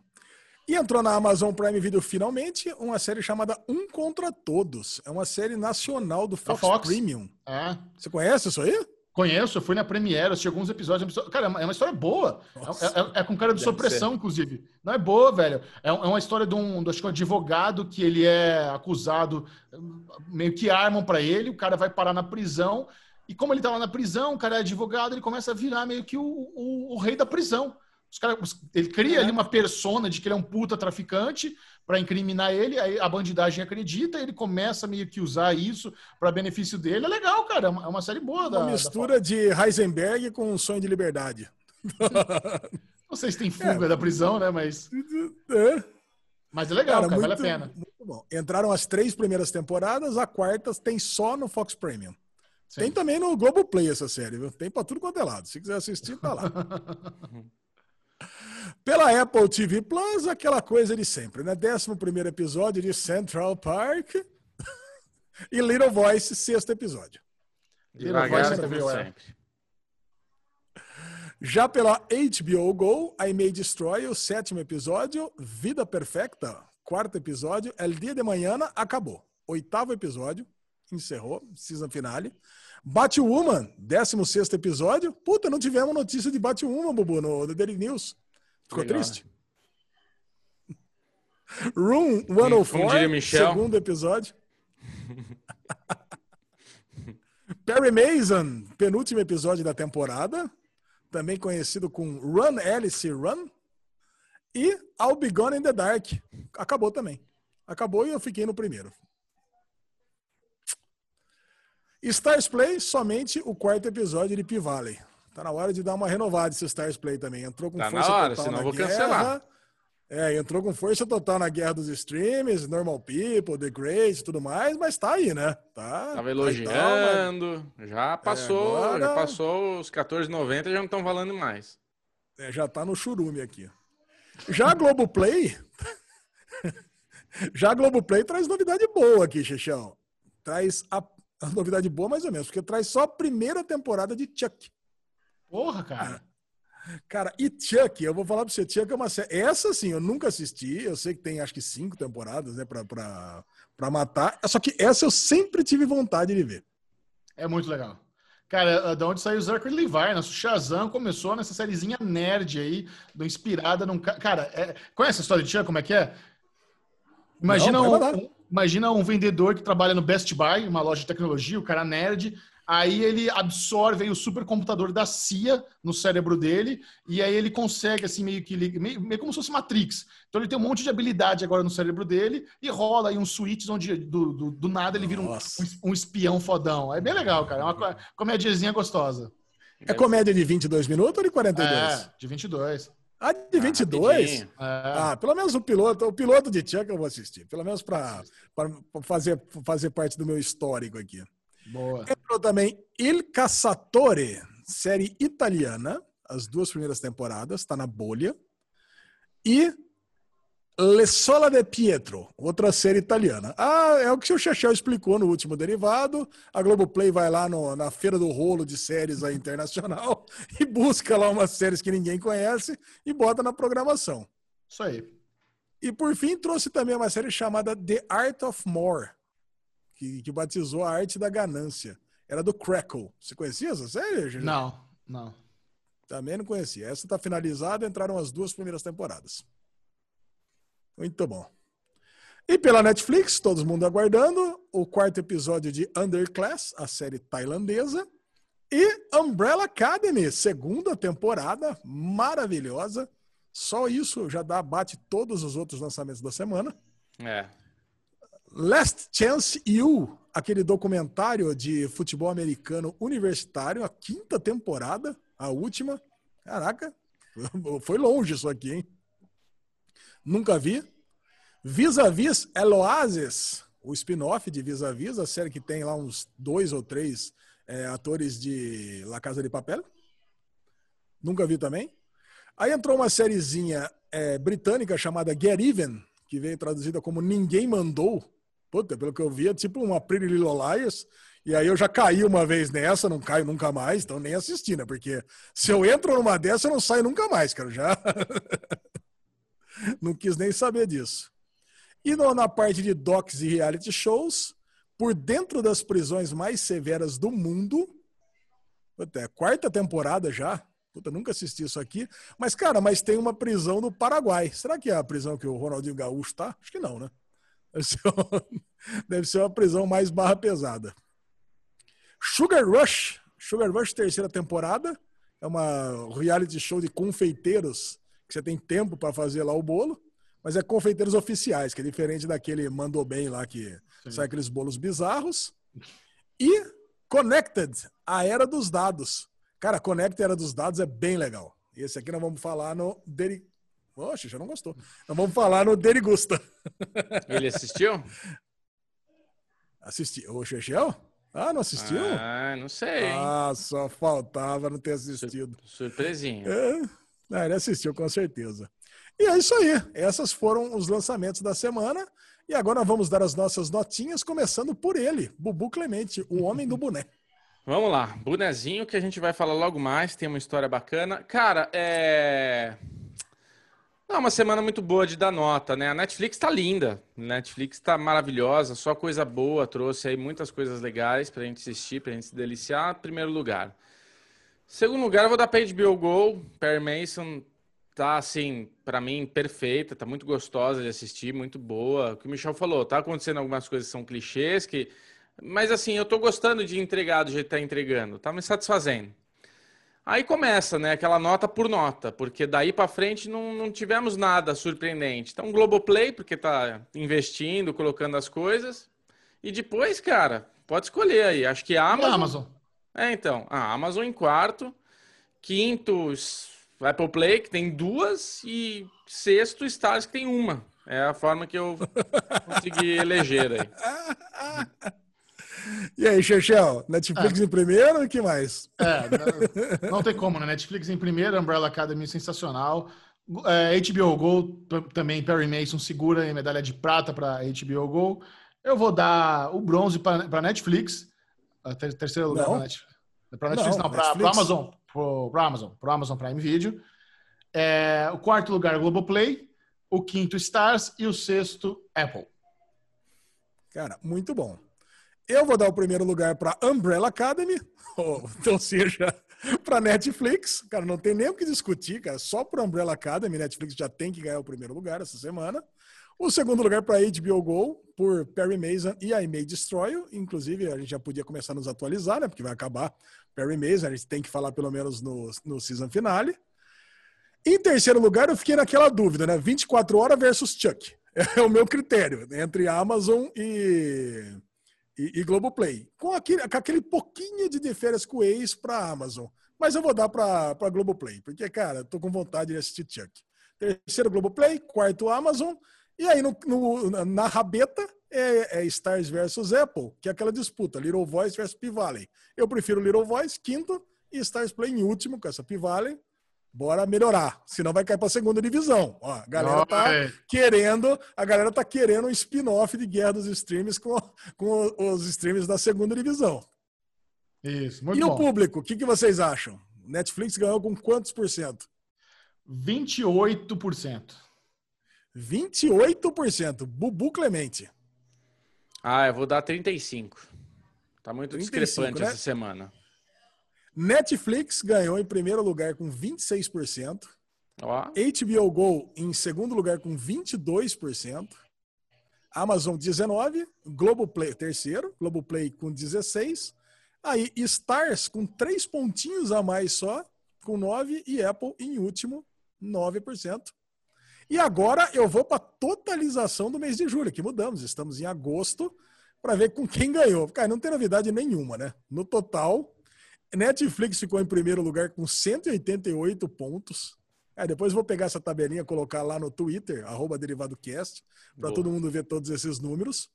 E entrou na Amazon Prime Video finalmente uma série chamada Um Contra Todos. É uma série nacional do Fox, Fox. Premium. É. Você conhece isso aí? Conheço, eu fui na Premiere, assisti alguns episódios. Cara, é uma história boa. É, é, é, com cara de supressão, inclusive. Não é boa, velho. É, é uma história de um, acho que um advogado que ele é acusado, meio que armam para ele, o cara vai parar na prisão. E como ele tá lá na prisão, o cara é advogado, ele começa a virar meio que o, o, o rei da prisão. Cara, ele cria ali uma persona de que ele é um puta traficante para incriminar ele, aí a bandidagem acredita, ele começa meio que usar isso para benefício dele. É legal, cara. É uma é série boa. Uma da, mistura da de Heisenberg com um sonho de liberdade. Não sei se tem fuga é, da prisão, né? Mas. É. Mas é legal, cara, cara muito, vale a pena. Muito bom. Entraram as três primeiras temporadas, a quarta tem só no Fox Premium. Sim. Tem também no Globoplay essa série, viu? Tem para tudo quanto é lado. Se quiser assistir, tá lá. Pela Apple TV Plus, aquela coisa de sempre, né? 11 episódio de Central Park e Little Voice, sexto episódio. Little Voice como sempre. Já pela HBO Go, I May Destroy, o sétimo episódio, Vida Perfecta, quarto episódio, El Dia de Manhã, acabou. Oitavo episódio, encerrou, season finale. Batwoman, 16 episódio. Puta, não tivemos notícia de Batwoman, Bubu, no, no Daily News. Ficou Legal. triste? Room 104, segundo episódio. Perry Mason, penúltimo episódio da temporada, também conhecido com Run Alice Run. E I'll Be Gone in the Dark. Acabou também. Acabou e eu fiquei no primeiro. Stars Play, somente o quarto episódio de P-Valley. Tá na hora de dar uma renovada esse Stars Play também. Entrou com tá força na hora, total senão na vou guerra. cancelar. É, entrou com força total na guerra dos streams, Normal People, The Great e tudo mais, mas tá aí, né? Tá, Tava elogiando, tá já passou, é, agora... já passou os 14,90 já não estão valendo mais. É, já tá no churume aqui. Já a Globoplay, já a Globoplay traz novidade boa aqui, Xixão. Traz a a novidade boa, mais ou menos, porque traz só a primeira temporada de Chuck. Porra, cara. Cara, e Chuck, eu vou falar pra você, Chuck é uma série. Essa sim, eu nunca assisti. Eu sei que tem acho que cinco temporadas, né, pra, pra, pra matar. Só que essa eu sempre tive vontade de ver. É muito legal. Cara, da onde saiu o Zachary Levi, nosso Shazam começou nessa sériezinha nerd aí, inspirada num. Cara, é... conhece a história de Chuck? Como é que é? Imagina Não, um, Imagina um vendedor que trabalha no Best Buy, uma loja de tecnologia, o cara nerd, aí ele absorve o supercomputador da CIA no cérebro dele, e aí ele consegue, assim, meio que meio, meio como se fosse Matrix. Então ele tem um monte de habilidade agora no cérebro dele, e rola aí uns switches onde do, do, do nada ele vira um, um, espião fodão. É bem legal, cara. É uma comédiazinha gostosa. É comédia de 22 minutos ou de 42? É, de 22. Ah, de 22? Ah, ah, pelo menos o piloto, o piloto de Chuck eu vou assistir. Pelo menos para fazer, fazer parte do meu histórico aqui. Boa. Entrou também Il Cassatore, série italiana, as duas primeiras temporadas, está na bolha. E Le Sola de Pietro, outra série italiana. Ah, é o que o Chechel explicou no último derivado. A Globoplay vai lá no, na feira do rolo de séries aí internacional e busca lá umas séries que ninguém conhece e bota na programação. Isso aí. E por fim trouxe também uma série chamada The Art of More, que, que batizou a arte da ganância. Era do Crackle. Você conhecia essa série, Juliano? Não, não. Também não conhecia. Essa está finalizada, entraram as duas primeiras temporadas. Muito bom. E pela Netflix, todo mundo aguardando, o quarto episódio de Underclass, a série tailandesa. E Umbrella Academy, segunda temporada, maravilhosa. Só isso já dá bate todos os outros lançamentos da semana. É. Last Chance You, aquele documentário de futebol americano universitário, a quinta temporada, a última. Caraca, foi longe isso aqui, hein? Nunca vi. Vis-a-vis Eloasis, o spin-off de Vis-a-Vis, a série que tem lá uns dois ou três é, atores de La Casa de Papel. Nunca vi também. Aí entrou uma sériezinha é, britânica chamada Get Even, que veio traduzida como Ninguém Mandou. Puta, pelo que eu vi, é tipo uma Pretty Little. E aí eu já caí uma vez nessa, não caio nunca mais, então nem assisti, né? Porque se eu entro numa dessa, eu não saio nunca mais, cara. Já não quis nem saber disso. E na parte de docs e reality shows, por dentro das prisões mais severas do mundo, até quarta temporada já. Puta, nunca assisti isso aqui. Mas, cara, mas tem uma prisão no Paraguai. Será que é a prisão que o Ronaldinho Gaúcho tá? Acho que não, né? Deve ser uma, deve ser uma prisão mais barra pesada. Sugar Rush. Sugar Rush, terceira temporada. É uma reality show de confeiteiros que você tem tempo para fazer lá o bolo, mas é confeiteiros oficiais, que é diferente daquele mandou bem lá que Sim. sai aqueles bolos bizarros. E Connected, a era dos dados. Cara, Connected, a era dos dados é bem legal. Esse aqui nós vamos falar no. Oxe, já não gostou. Nós vamos falar no Derigusta. Ele assistiu? Assisti. O Chechel? Ah, não assistiu? Ah, não sei. Ah, só faltava não ter assistido. Surpresinha. É. Ah, ele assistiu com certeza. E é isso aí. Essas foram os lançamentos da semana. E agora vamos dar as nossas notinhas, começando por ele, Bubu Clemente, o homem do boné. Vamos lá, bonezinho que a gente vai falar logo mais, tem uma história bacana. Cara, é. É uma semana muito boa de dar nota, né? A Netflix tá linda, a Netflix tá maravilhosa, só coisa boa, trouxe aí muitas coisas legais pra gente assistir, pra gente se deliciar. Primeiro lugar. Segundo lugar, eu vou dar pra HBO Go. Perry Mason tá, assim, para mim, perfeita, tá muito gostosa de assistir, muito boa. O que o Michel falou, tá acontecendo algumas coisas que são clichês, que... mas assim, eu tô gostando de entregar do jeito que tá entregando, tá me satisfazendo. Aí começa, né, aquela nota por nota, porque daí para frente não, não tivemos nada surpreendente. Então, Globoplay, porque tá investindo, colocando as coisas. E depois, cara, pode escolher aí. Acho que a Amazon. Amazon. É, então, a Amazon em quarto, quinto Apple Play, que tem duas, e sexto Stars, que tem uma. É a forma que eu consegui eleger aí. E aí, Chechel, Netflix é. em primeiro, o que mais? É, não, tem como, né? Netflix em primeiro, Umbrella Academy sensacional. É, HBO Go também, Perry Mason segura em medalha de prata para HBO Go. Eu vou dar o bronze para Netflix. Ter, terceiro lugar para Netflix. Para Netflix, não, não para Amazon. Para Amazon, para Amazon Prime Video. É, o quarto lugar, Globoplay. O quinto, Stars. E o sexto, Apple. Cara, muito bom. Eu vou dar o primeiro lugar para Umbrella Academy, ou, então seja, para Netflix. Cara, não tem nem o que discutir, cara. Só para Umbrella Academy, Netflix já tem que ganhar o primeiro lugar essa semana. O segundo lugar para HBO Go, por Perry Mason e I May Destroy You. Inclusive, a gente já podia começar a nos atualizar, né? Porque vai acabar Perry Mason, a gente tem que falar pelo menos no, no season finale. Em terceiro lugar, eu fiquei naquela dúvida, né? 24 horas versus Chuck. É o meu critério, entre Amazon e, e, e Globoplay. Com aquele, com aquele pouquinho de diferença com o ex para Amazon. Mas eu vou dar para Globoplay, porque, cara, tô com vontade de assistir Chuck. Terceiro Globoplay, quarto Amazon. E aí, no, no, na rabeta, é, é, Stars versus Apple, que é aquela disputa, Little Voice versus P-Valley. Eu prefiro Little Voice, quinto, e Stars Play em último, com essa P-Valley. Bora melhorar, senão vai cair para a segunda divisão. Ó, a galera tá querendo, a galera tá querendo um spin-off de Guerra dos Streams com, com os streams da segunda divisão. Isso, muito e bom. E o público, o que, que vocês acham? Netflix ganhou com quantos por cento? 28%. 28%. Bubu Clemente. Ah, eu vou dar 35. Tá muito 35, discrepante né? essa semana. Netflix ganhou em primeiro lugar com 26%. Ó. HBO Go em segundo lugar com 22%. Amazon 19, Globoplay terceiro, Globoplay com 16. Aí Stars com três pontinhos a mais só, com 9 e Apple em último, 9%. E agora eu vou para totalização do mês de julho, que mudamos. Estamos em agosto para ver com quem ganhou. Cara, não tem novidade nenhuma, né? No total, Netflix ficou em primeiro lugar com 188 pontos. Aí depois vou pegar essa tabelinha, colocar lá no Twitter, arroba DerivadoCast, para todo mundo ver todos esses números.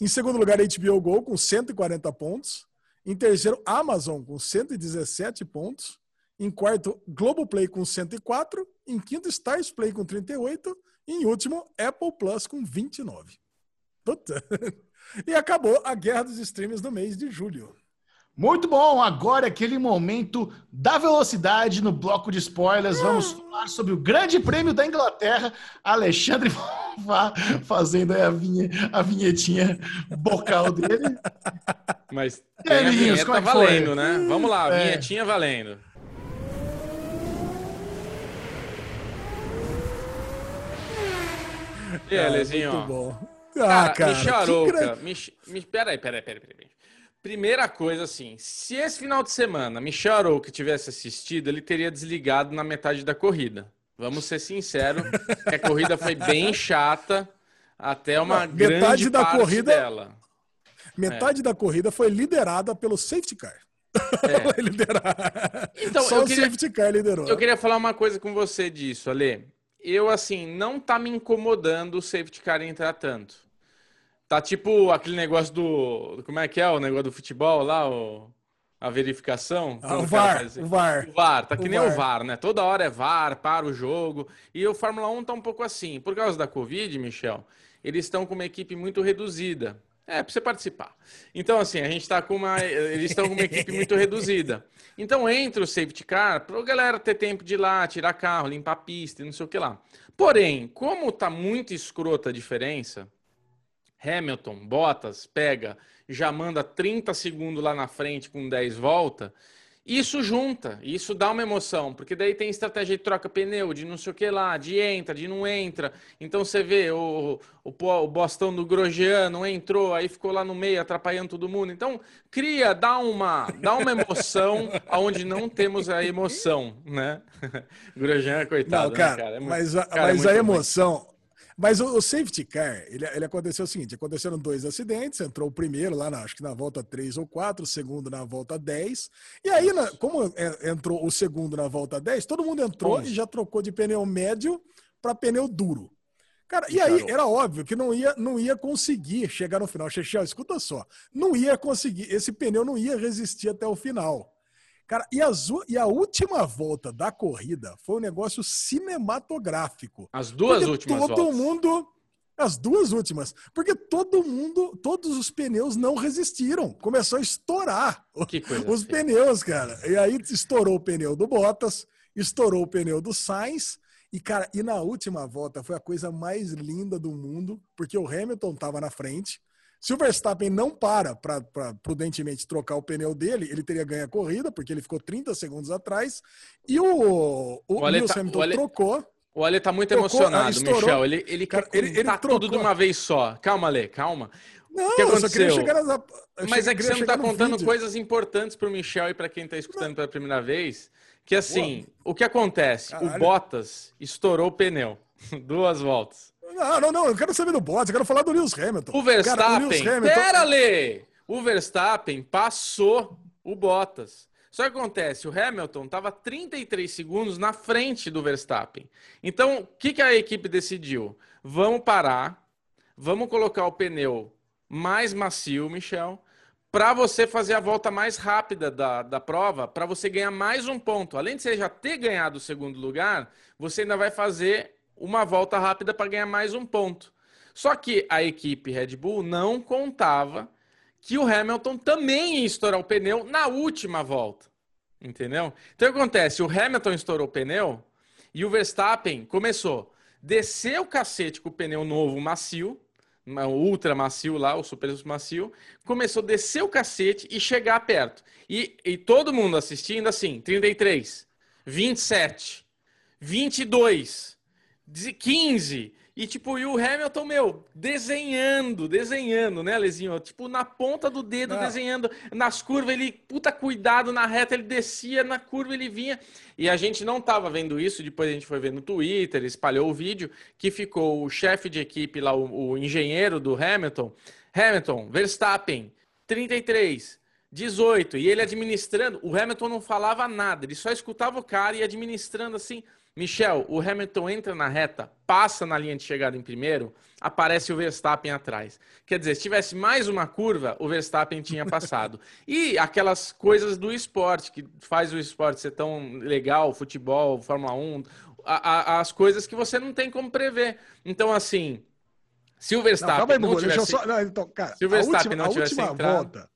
Em segundo lugar, HBO Go com 140 pontos. Em terceiro, Amazon com 117 pontos. Em quarto, Globoplay com 104. Em quinto, Stars Play com 38. E em último, Apple Plus com 29. Puta. E acabou a guerra dos streams no mês de julho. Muito bom, agora é aquele momento da velocidade no bloco de spoilers. Vamos falar sobre o Grande Prêmio da Inglaterra. Alexandre fazendo a, vinhe, a vinhetinha bocal dele. Mas tem a vinheta é valendo, né? Vamos lá, a é. vinhetinha valendo. E aí, Lezinho? Muito bom. Ah, cara, Michel Arouca. Mich... Peraí, peraí, peraí, peraí. Primeira coisa, assim, se esse final de semana Michel Arouca tivesse assistido, ele teria desligado na metade da corrida. Vamos ser sinceros, que a corrida foi bem chata, até uma Não, grande metade da corrida dela. Metade é. da corrida foi liderada pelo safety car. É. então, Só o queria, safety car liderou. Eu queria falar uma coisa com você disso, Ale eu, assim, não tá me incomodando o safety car entrar tanto. Tá tipo aquele negócio do. Como é que é o negócio do futebol lá? O, a verificação? Ah, o, VAR, o VAR. O VAR, tá que nem VAR. o VAR, né? Toda hora é VAR, para o jogo. E o Fórmula 1 tá um pouco assim. Por causa da Covid, Michel, eles estão com uma equipe muito reduzida. É, para você participar. Então, assim, a gente está com uma. Eles estão com uma equipe muito reduzida. Então, entra o safety car para a galera ter tempo de ir lá, tirar carro, limpar a pista e não sei o que lá. Porém, como tá muito escrota a diferença, Hamilton, Bottas, pega, já manda 30 segundos lá na frente com 10 voltas isso junta, isso dá uma emoção, porque daí tem estratégia de troca pneu, de não sei o que lá, de entra, de não entra. Então você vê o, o, o Bostão do Grosjean não entrou, aí ficou lá no meio atrapalhando todo mundo. Então cria, dá uma, dá uma emoção aonde não temos a emoção, né? Grosjean, coitado, não, cara, né, cara? É muito, mas a, cara, é mas é a emoção, mas o, o, safety car, ele, ele aconteceu o seguinte: aconteceram dois acidentes, entrou o primeiro lá, na, acho que na volta 3 ou 4, o segundo na volta 10. E aí, na, como é, entrou o segundo na volta 10, todo mundo entrou e já trocou de pneu médio para pneu duro. Cara, e aí era óbvio que não ia, não ia conseguir chegar no final. Chechel, escuta só. Não ia conseguir, esse pneu não ia resistir até o final. Cara, e, as, e a última volta da corrida foi um negócio cinematográfico. As duas últimas todo voltas. mundo as duas últimas, porque todo mundo, todos os pneus não resistiram. Começou a estourar os pneus, cara. E aí estourou o pneu do Bottas, estourou o pneu do Sainz. E, cara, e na última volta foi a coisa mais linda do mundo, porque o Hamilton estava na frente, se o Verstappen não para para prudentemente trocar o pneu dele, ele teria ganho a corrida, porque ele ficou 30 segundos atrás. E o, o, o Lewis tá, Hamilton o Ale, trocou. O Ale tá muito trocou, emocionado, estourou, Michel. Ele, ele quer ele, ele trocou. tudo de uma vez só. Calma, Ale, calma. Não, o que aconteceu? eu só queria chegar nas... Mas é que você não tá contando vídeo. coisas importantes pro Michel e para quem tá escutando pela primeira vez. Que assim, Uou. o que acontece? Caralho. O Bottas estourou o pneu. Duas voltas. Não, não, não, eu quero saber do Bottas, eu quero falar do Lewis Hamilton. O Verstappen, Cara, o Lewis Hamilton... pera, Lê! O Verstappen passou o Bottas. Só que acontece, o Hamilton estava 33 segundos na frente do Verstappen. Então, o que, que a equipe decidiu? Vamos parar, vamos colocar o pneu mais macio, Michel, para você fazer a volta mais rápida da, da prova, para você ganhar mais um ponto. Além de você já ter ganhado o segundo lugar, você ainda vai fazer uma volta rápida para ganhar mais um ponto. Só que a equipe Red Bull não contava que o Hamilton também ia estourar o pneu na última volta. Entendeu? Então o que acontece? O Hamilton estourou o pneu e o Verstappen começou a descer o cacete com o pneu novo macio, ultra macio lá, o super macio, começou a descer o cacete e chegar perto. E, e todo mundo assistindo assim, 33, 27, 22, 15. E, tipo, e o Hamilton, meu, desenhando, desenhando, né, Lezinho? Tipo, na ponta do dedo, ah. desenhando. Nas curvas, ele, puta cuidado, na reta ele descia, na curva ele vinha. E a gente não tava vendo isso, depois a gente foi ver no Twitter, espalhou o vídeo, que ficou o chefe de equipe lá, o, o engenheiro do Hamilton. Hamilton, Verstappen, 33, 18. E ele administrando, o Hamilton não falava nada, ele só escutava o cara e administrando assim Michel, o Hamilton entra na reta, passa na linha de chegada em primeiro, aparece o Verstappen atrás. Quer dizer, se tivesse mais uma curva, o Verstappen tinha passado. e aquelas coisas do esporte, que faz o esporte ser tão legal, futebol, Fórmula 1, a, a, as coisas que você não tem como prever. Então, assim, se o Verstappen não, aí, não tivesse... Só... Não, então, cara, se o Verstappen última, não tivesse entrado... volta,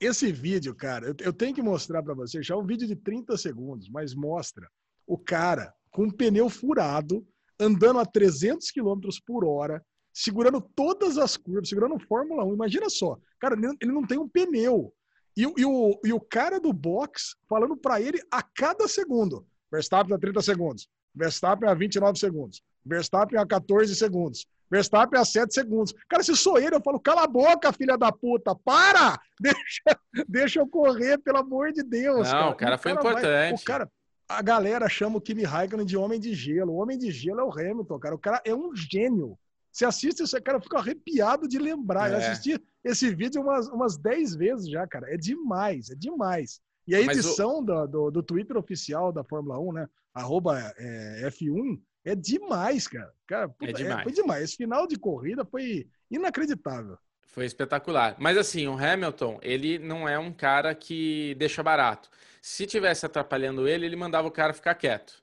esse vídeo, cara, eu, eu tenho que mostrar para vocês, já é um vídeo de 30 segundos, mas mostra o cara com um pneu furado, andando a 300 km por hora, segurando todas as curvas, segurando Fórmula 1. Imagina só, cara, ele não tem um pneu. E, e, o, e o cara do box falando para ele a cada segundo: Verstappen a 30 segundos, Verstappen a 29 segundos, Verstappen a 14 segundos, Verstappen a 7 segundos. Cara, se sou ele, eu falo: cala a boca, filha da puta, para! Deixa, deixa eu correr, pelo amor de Deus. Não, cara. o cara foi o cara importante. Vai, o cara, a galera chama o Kimi Raikkonen de homem de gelo. O homem de gelo é o Hamilton, cara. O cara é um gênio. Você assiste isso, cara, fica arrepiado de lembrar. É. Eu assisti esse vídeo umas, umas 10 vezes já, cara. É demais, é demais. E a edição o... do, do, do, Twitter oficial da Fórmula 1, né? Arroba é, F1, é demais, cara. cara puta, é demais. É, foi demais. Esse final de corrida foi inacreditável. Foi espetacular. Mas assim, o Hamilton, ele não é um cara que deixa barato. Se tivesse atrapalhando ele, ele mandava o cara ficar quieto.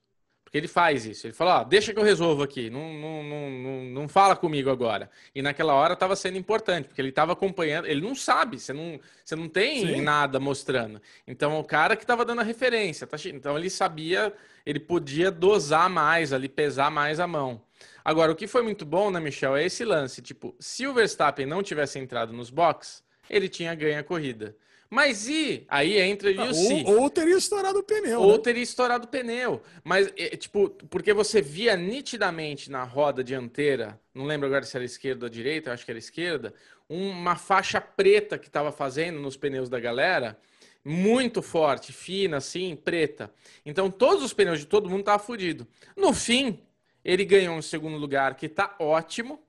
Porque ele faz isso. Ele fala, ó, deixa que eu resolvo aqui. Não, não, não, não, fala comigo agora. E naquela hora estava sendo importante, porque ele estava acompanhando. Ele não sabe, você não, você não tem Sim. nada mostrando. Então, o cara que estava dando a referência. Tá? Então, ele sabia, ele podia dosar mais ali, pesar mais a mão. Agora, o que foi muito bom, né, Michel, é esse lance. Tipo, se o Verstappen não tivesse entrado nos box, ele tinha ganho a corrida. Mas e? Aí entra ali o se. Ou, ou teria estourado o pneu. Ou né? teria estourado o pneu. Mas, é, tipo, porque você via nitidamente na roda dianteira, não lembro agora se era esquerda ou direita, acho que era esquerda, uma faixa preta que estava fazendo nos pneus da galera, muito forte, fina, assim, preta. Então, todos os pneus de todo mundo estavam fodidos. No fim, ele ganhou um segundo lugar que está ótimo.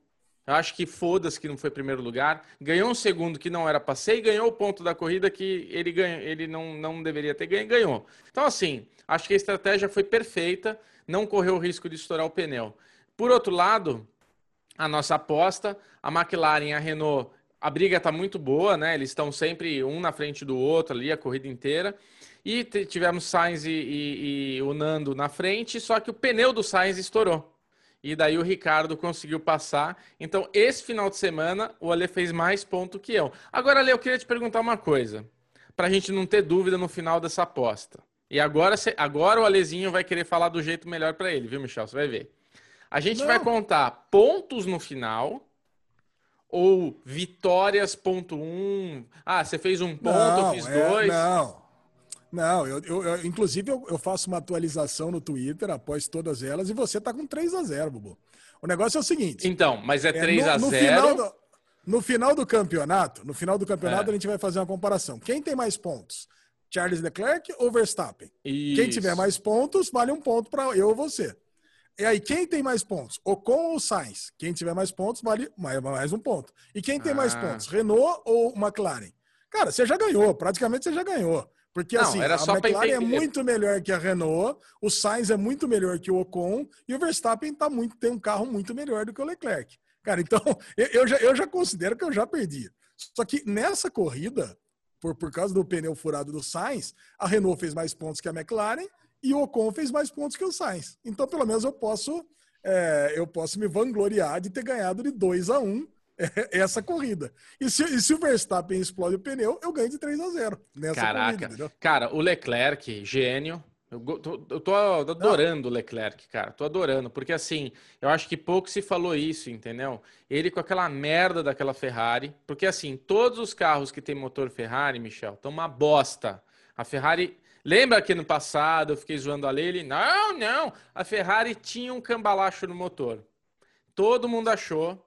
Eu acho que foda-se que não foi primeiro lugar. Ganhou um segundo que não era passeio e ganhou o ponto da corrida que ele, ganha, ele não, não deveria ter ganho ganhou. Então, assim, acho que a estratégia foi perfeita, não correu o risco de estourar o pneu. Por outro lado, a nossa aposta, a McLaren e a Renault, a briga está muito boa, né? Eles estão sempre um na frente do outro ali a corrida inteira. E tivemos Sainz e, e, e, o Nando na frente, só que o pneu do Sainz estourou. E daí o Ricardo conseguiu passar. Então, esse final de semana, o Ale fez mais ponto que eu. Agora, Ale, eu queria te perguntar uma coisa. Para a gente não ter dúvida no final dessa aposta. E agora, agora o Alezinho vai querer falar do jeito melhor para ele, viu, Michel? Você vai ver. A gente não. vai contar pontos no final ou vitórias ponto um. Ah, você fez um ponto, não, eu fiz é, dois. Não, não, eu, eu, eu inclusive eu, eu, faço uma atualização no Twitter após todas elas e você tá com 3 a 0 Bubu. O negócio é o seguinte. Então, mas é 3 é, a 0 no final, do, no final do campeonato, no final do campeonato é. a gente vai fazer uma comparação. Quem tem mais pontos? Charles Leclerc ou Verstappen? Isso. Quem tiver mais pontos, vale um ponto para eu ou você. E aí, quem tem mais pontos? Ocon ou Sainz? Quem tiver mais pontos, vale mais, mais um ponto. E quem tem ah. mais pontos? Renault ou McLaren? Cara, você já ganhou, praticamente você já ganhou. Porque não, assim, a McLaren é muito melhor que a Renault, o Sainz é muito melhor que o Ocon e o Verstappen tá muito, tem um carro muito melhor do que o Leclerc. Cara, então eu, eu, já, eu já considero que eu já perdi. Só que nessa corrida, por, por causa do pneu furado do Sainz, a Renault fez mais pontos que a McLaren e o Ocon fez mais pontos que o Sainz. Então, pelo menos eu posso é, eu posso me vangloriar de ter ganhado de 2 a 1 um essa corrida. E se, e se, o Verstappen explode o pneu, eu ganho de 3 a 0 nessa Caraca. corrida. Cara, o Leclerc, gênio. Eu tô, eu tô adorando o Leclerc, cara. Tô adorando. Porque assim, eu acho que pouco se falou isso, entendeu? Ele com aquela merda daquela Ferrari. Porque assim, todos os carros que tem motor Ferrari, Michel, estão uma bosta. A Ferrari Lembra que no passado eu fiquei zoando a Lele? Não, não. A Ferrari tinha um cambalacho no motor. Todo mundo achou.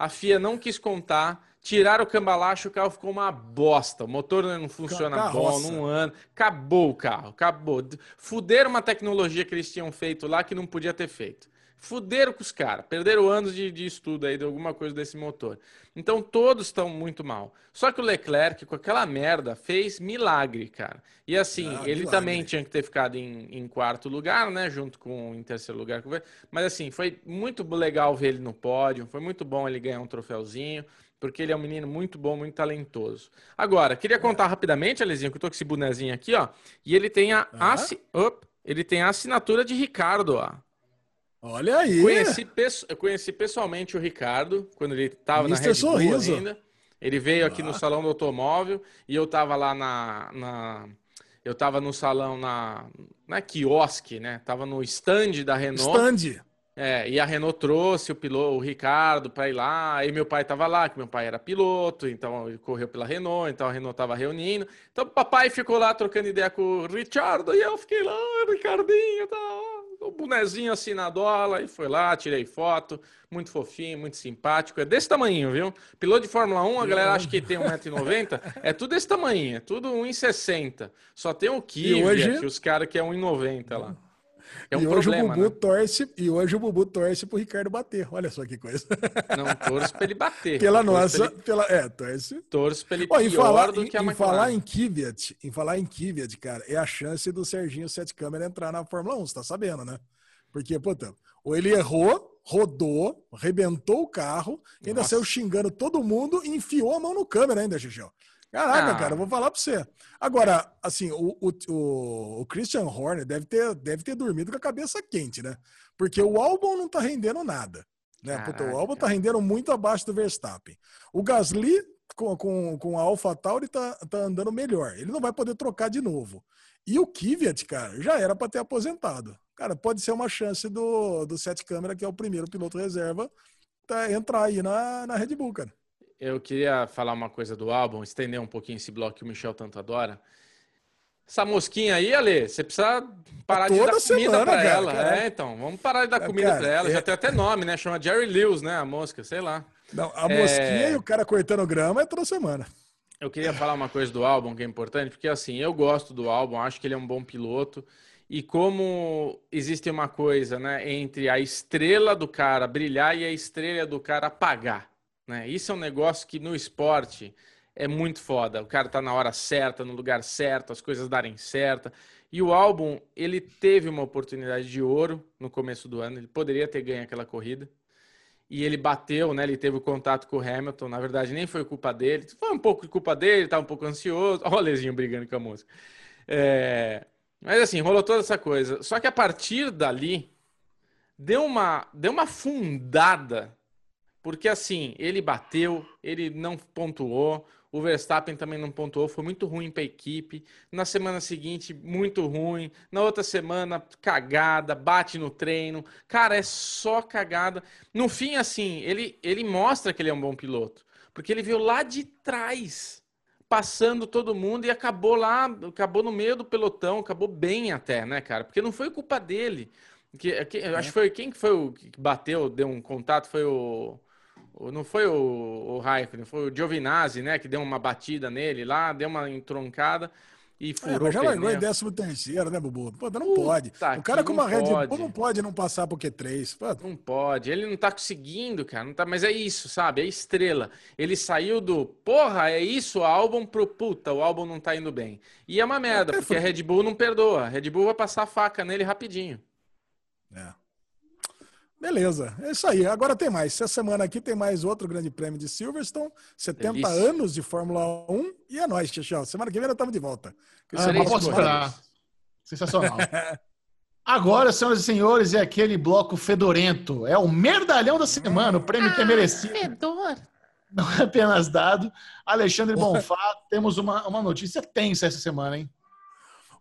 A FIA não quis contar. Tiraram o cambalacho, o carro ficou uma bosta. O motor não funciona Carroça. bom num ano. Acabou o carro, acabou. Fuderam uma tecnologia que eles tinham feito lá que não podia ter feito. Fuderam com os caras, perderam anos de, de, estudo aí de alguma coisa desse motor. Então todos estão muito mal. Só que o Leclerc, com aquela merda, fez milagre, cara. E assim, ah, ele milagre. também tinha que ter ficado em, em, quarto lugar, né? Junto com em terceiro lugar. Mas assim, foi muito legal ver ele no pódio. Foi muito bom ele ganhar um troféuzinho. Porque ele é um menino muito bom, muito talentoso. Agora, queria contar rapidamente, Alezinho, que eu tô com esse bonezinho aqui, ó. E ele tem a, assi... ele tem a assinatura de Ricardo, ó. Olha aí. Conheci, eu conheci pessoalmente o Ricardo quando ele estava na Red Bull ainda. Ele veio aqui ah. no salão do automóvel e eu estava lá na, na eu estava no salão na na quiosque, né? Tava no stand da Renault. Stand. É, e a Renault trouxe o piloto, o Ricardo, para ir lá. Aí meu pai estava lá, que meu pai era piloto, então ele correu pela Renault, então a Renault estava reunindo. Então o papai ficou lá trocando ideia com o Richard e eu fiquei lá, Ricardinho, tá o bonezinho assim na dola, e foi lá, tirei foto, muito fofinho, muito simpático, é desse tamanho, viu? Piloto de Fórmula 1, a galera acha que tem 1,90m, é tudo desse tamanho, é tudo 1,60m. Só tem o Kvyat, hoje... os caras que é 1,90m lá. É um e hoje problema, o Bubu né? torce e hoje o Bubu torce pro Ricardo bater. Olha só que coisa. Não torce para ele bater. Pela nossa, ele... pela é, torce. Torce para ele Ó, em falar, do que a em, em falar em Kvyat, em falar em Kvyat, cara, é a chance do Serginho Sete Câmara entrar na Fórmula 1, você tá sabendo, né? Porque, pô, ou ele errou, rodou, arrebentou o carro, ainda Nossa. saiu xingando todo mundo e enfiou a mão no câmera ainda, Xixão. Caraca, ah. cara, eu vou falar pra você. Agora, assim, o, o, o, Christian Horner deve ter, deve ter dormido com a cabeça quente, né? Porque o álbum não tá rendendo nada. Né? Puta, o álbum tá rendendo muito abaixo do Verstappen. O Gasly, com, com, com a AlphaTauri, tá, tá andando melhor. Ele não vai poder trocar de novo. E o Kvyat, cara, já era para ter aposentado. Cara, pode ser uma chance do, do Sete Câmara, que é o primeiro piloto reserva, tá, entrar aí na, na Red Bull, cara. Eu queria falar uma coisa do álbum, estender um pouquinho esse bloco que o Michel tanto adora. Essa mosquinha aí, Ale, você precisa parar de dar comida semana, pra cara, ela. Cara. É, então, vamos parar de dar comida cara, pra ela. É... Já tem até nome, né? Chama Jerry Lewis, né? A mosca, sei lá. Não, a mosquinha é... e o cara cortando grama é toda semana. Eu queria falar uma coisa do álbum que é importante, porque assim, eu gosto do álbum, acho que ele é um bom piloto. E como existe uma coisa, né, entre a estrela do cara brilhar e a estrela do cara apagar. Né? Isso é um negócio que no esporte é muito foda. O cara tá na hora certa, no lugar certo, as coisas darem certo. E o álbum, ele teve uma oportunidade de ouro no começo do ano, ele poderia ter ganho aquela corrida. E ele bateu, né? Ele teve o contato com o Hamilton. Na verdade, nem foi culpa dele. Foi um pouco culpa dele, tá um pouco ansioso. Olha o Lezinho brigando com a música. É... Mas assim, rolou toda essa coisa. Só que a partir dali, deu uma, deu uma fundada porque assim, ele bateu, ele não pontuou, o Verstappen também não pontuou, foi muito ruim para a equipe. Na semana seguinte, muito ruim. Na outra semana, cagada, bate no treino. Cara, é só cagada. No fim, assim, ele, ele mostra que ele é um bom piloto, porque ele veio lá de trás, passando todo mundo e acabou lá, acabou no meio do pelotão, acabou bem até, né, cara? Porque não foi culpa dele. Que, que, eu acho que foi quem que foi o que bateu, deu um contato, foi o não foi o, o Raikkonen, foi o Giovinazzi, né, que deu uma batida nele lá, deu uma entroncada. e É, furou mas já largou em décimo terceiro, né, Bubu? Pô, não Puta pode. O cara com uma Red Bull não pode não passar pro Q3. Pô, Não pode, ele não tá conseguindo, cara. Não tá... Mas é isso, sabe? É estrela. Ele saiu do porra, é isso, o álbum pro puta, o álbum não tá indo bem. E é uma merda, É, porque foi- a Red Bull não perdoa. A Red Bull vai passar a faca nele rapidinho. É. Beleza, é isso aí. Agora tem mais. Essa semana aqui tem mais outro grande prêmio de Silverstone, 70 Delícia. anos de Fórmula 1 e é nóis, Xixão. Semana que vem nós estamos de volta. Que Ah, posso semana- esperar. Sensacional. Agora, senhoras e senhores, é aquele bloco fedorento. É o merdalhão da semana, o prêmio que é merecido. Fedor. Não é apenas dado. Alexandre Bonfá, temos uma, uma notícia tensa essa semana, hein?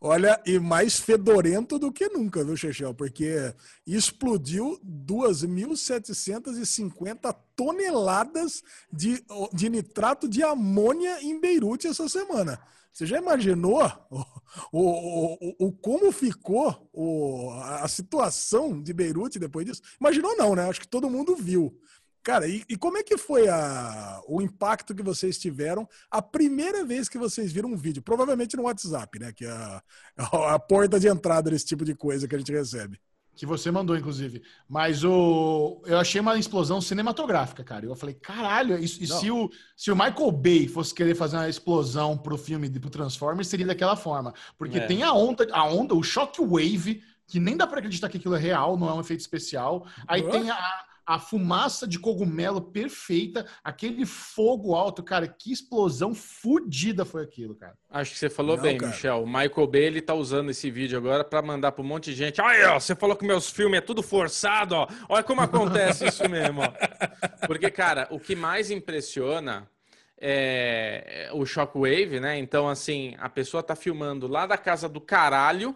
Olha, e mais fedorento do que nunca, viu, Chechel? Porque explodiu 2.750 toneladas de, de nitrato de amônia em Beirute essa semana. Você já imaginou o, o, o, o como ficou o, a situação de Beirute depois disso? Imaginou não, né? Acho que todo mundo viu. Cara, e, e como é que foi a, o impacto que vocês tiveram a primeira vez que vocês viram um vídeo? Provavelmente no WhatsApp, né? Que é a, a porta de entrada desse tipo de coisa que a gente recebe. Que você mandou, inclusive. Mas o... eu achei uma explosão cinematográfica, cara. Eu falei, caralho, e, e se, o, se o Michael Bay fosse querer fazer uma explosão pro filme, de- pro Transformers, seria daquela forma. Porque É. tem a onda, a onda, o shockwave, que nem dá pra acreditar que aquilo é real, não é um efeito especial. Aí tem a, a fumaça de cogumelo perfeita, aquele fogo alto, cara. Que explosão fodida foi aquilo, cara. Acho que você falou Não, bem, cara. Michel. O Michael Bay, ele tá usando esse vídeo agora pra mandar pra um monte de gente. Olha, ó, você falou que meus filmes é tudo forçado, ó. Olha como acontece isso mesmo, ó. Porque, cara, o que mais impressiona é o shockwave, né? Então, assim, a pessoa tá filmando lá da casa do caralho,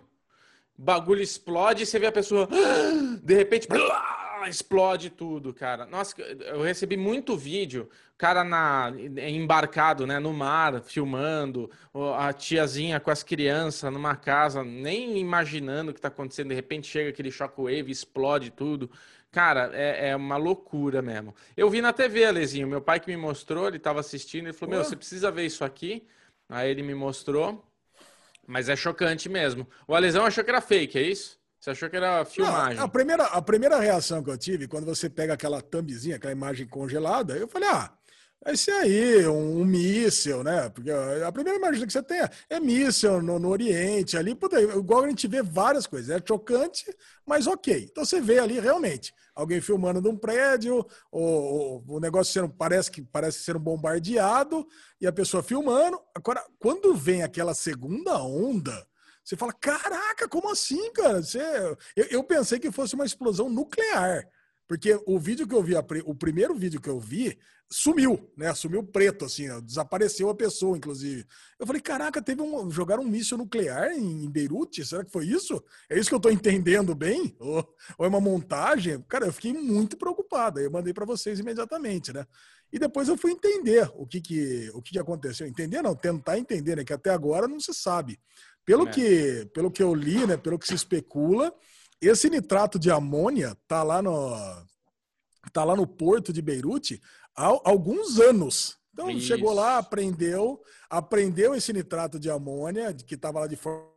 bagulho explode e você vê a pessoa, de repente, blá, explode tudo, cara. Nossa, eu recebi muito vídeo, cara na embarcado, né, no mar, filmando, a tiazinha com as crianças numa casa, nem imaginando o que tá acontecendo, de repente chega aquele shockwave, explode tudo. Cara, é, é uma loucura mesmo. Eu vi na TV, Alezinho, meu pai que me mostrou, ele tava assistindo, ele falou, meu, você precisa ver isso aqui. Aí ele me mostrou, mas é chocante mesmo. O Alesão achou que era fake, é isso? Você achou que era filmagem? Não, a, primeira, a primeira reação que eu tive, quando você pega aquela thumbzinha, aquela imagem congelada, eu falei, ah, vai ser aí um, um míssil, né? Porque a primeira imagem que você tem é, é míssil no, no Oriente, ali, puta, igual a gente vê várias coisas. É chocante, mas ok. Então você vê ali realmente alguém filmando de um prédio, o, o, o negócio sendo, parece que parece ser um bombardeado, e a pessoa filmando. Agora, quando vem aquela segunda onda, você fala, caraca, como assim, cara? Você... Eu, eu pensei que fosse uma explosão nuclear. Porque o vídeo que eu vi, o primeiro vídeo que eu vi, sumiu, né? Sumiu preto, assim, ó, desapareceu a pessoa, inclusive. Eu falei, caraca, teve um. Jogaram um míssil nuclear em, Beirute? Será que foi isso? É isso que eu tô entendendo bem? Ou, ou é uma montagem? Cara, eu fiquei muito preocupado. Aí eu mandei para vocês imediatamente, né? E depois eu fui entender o que, que, o que aconteceu. Entender não, tentar entender, né? Que até agora não se sabe. Pelo, É. que, pelo que eu li, né? Pelo que se especula, esse nitrato de amônia tá lá no, tá lá no porto de Beirute há alguns anos. Então Isso. chegou lá, aprendeu, aprendeu esse nitrato de amônia que estava lá de forma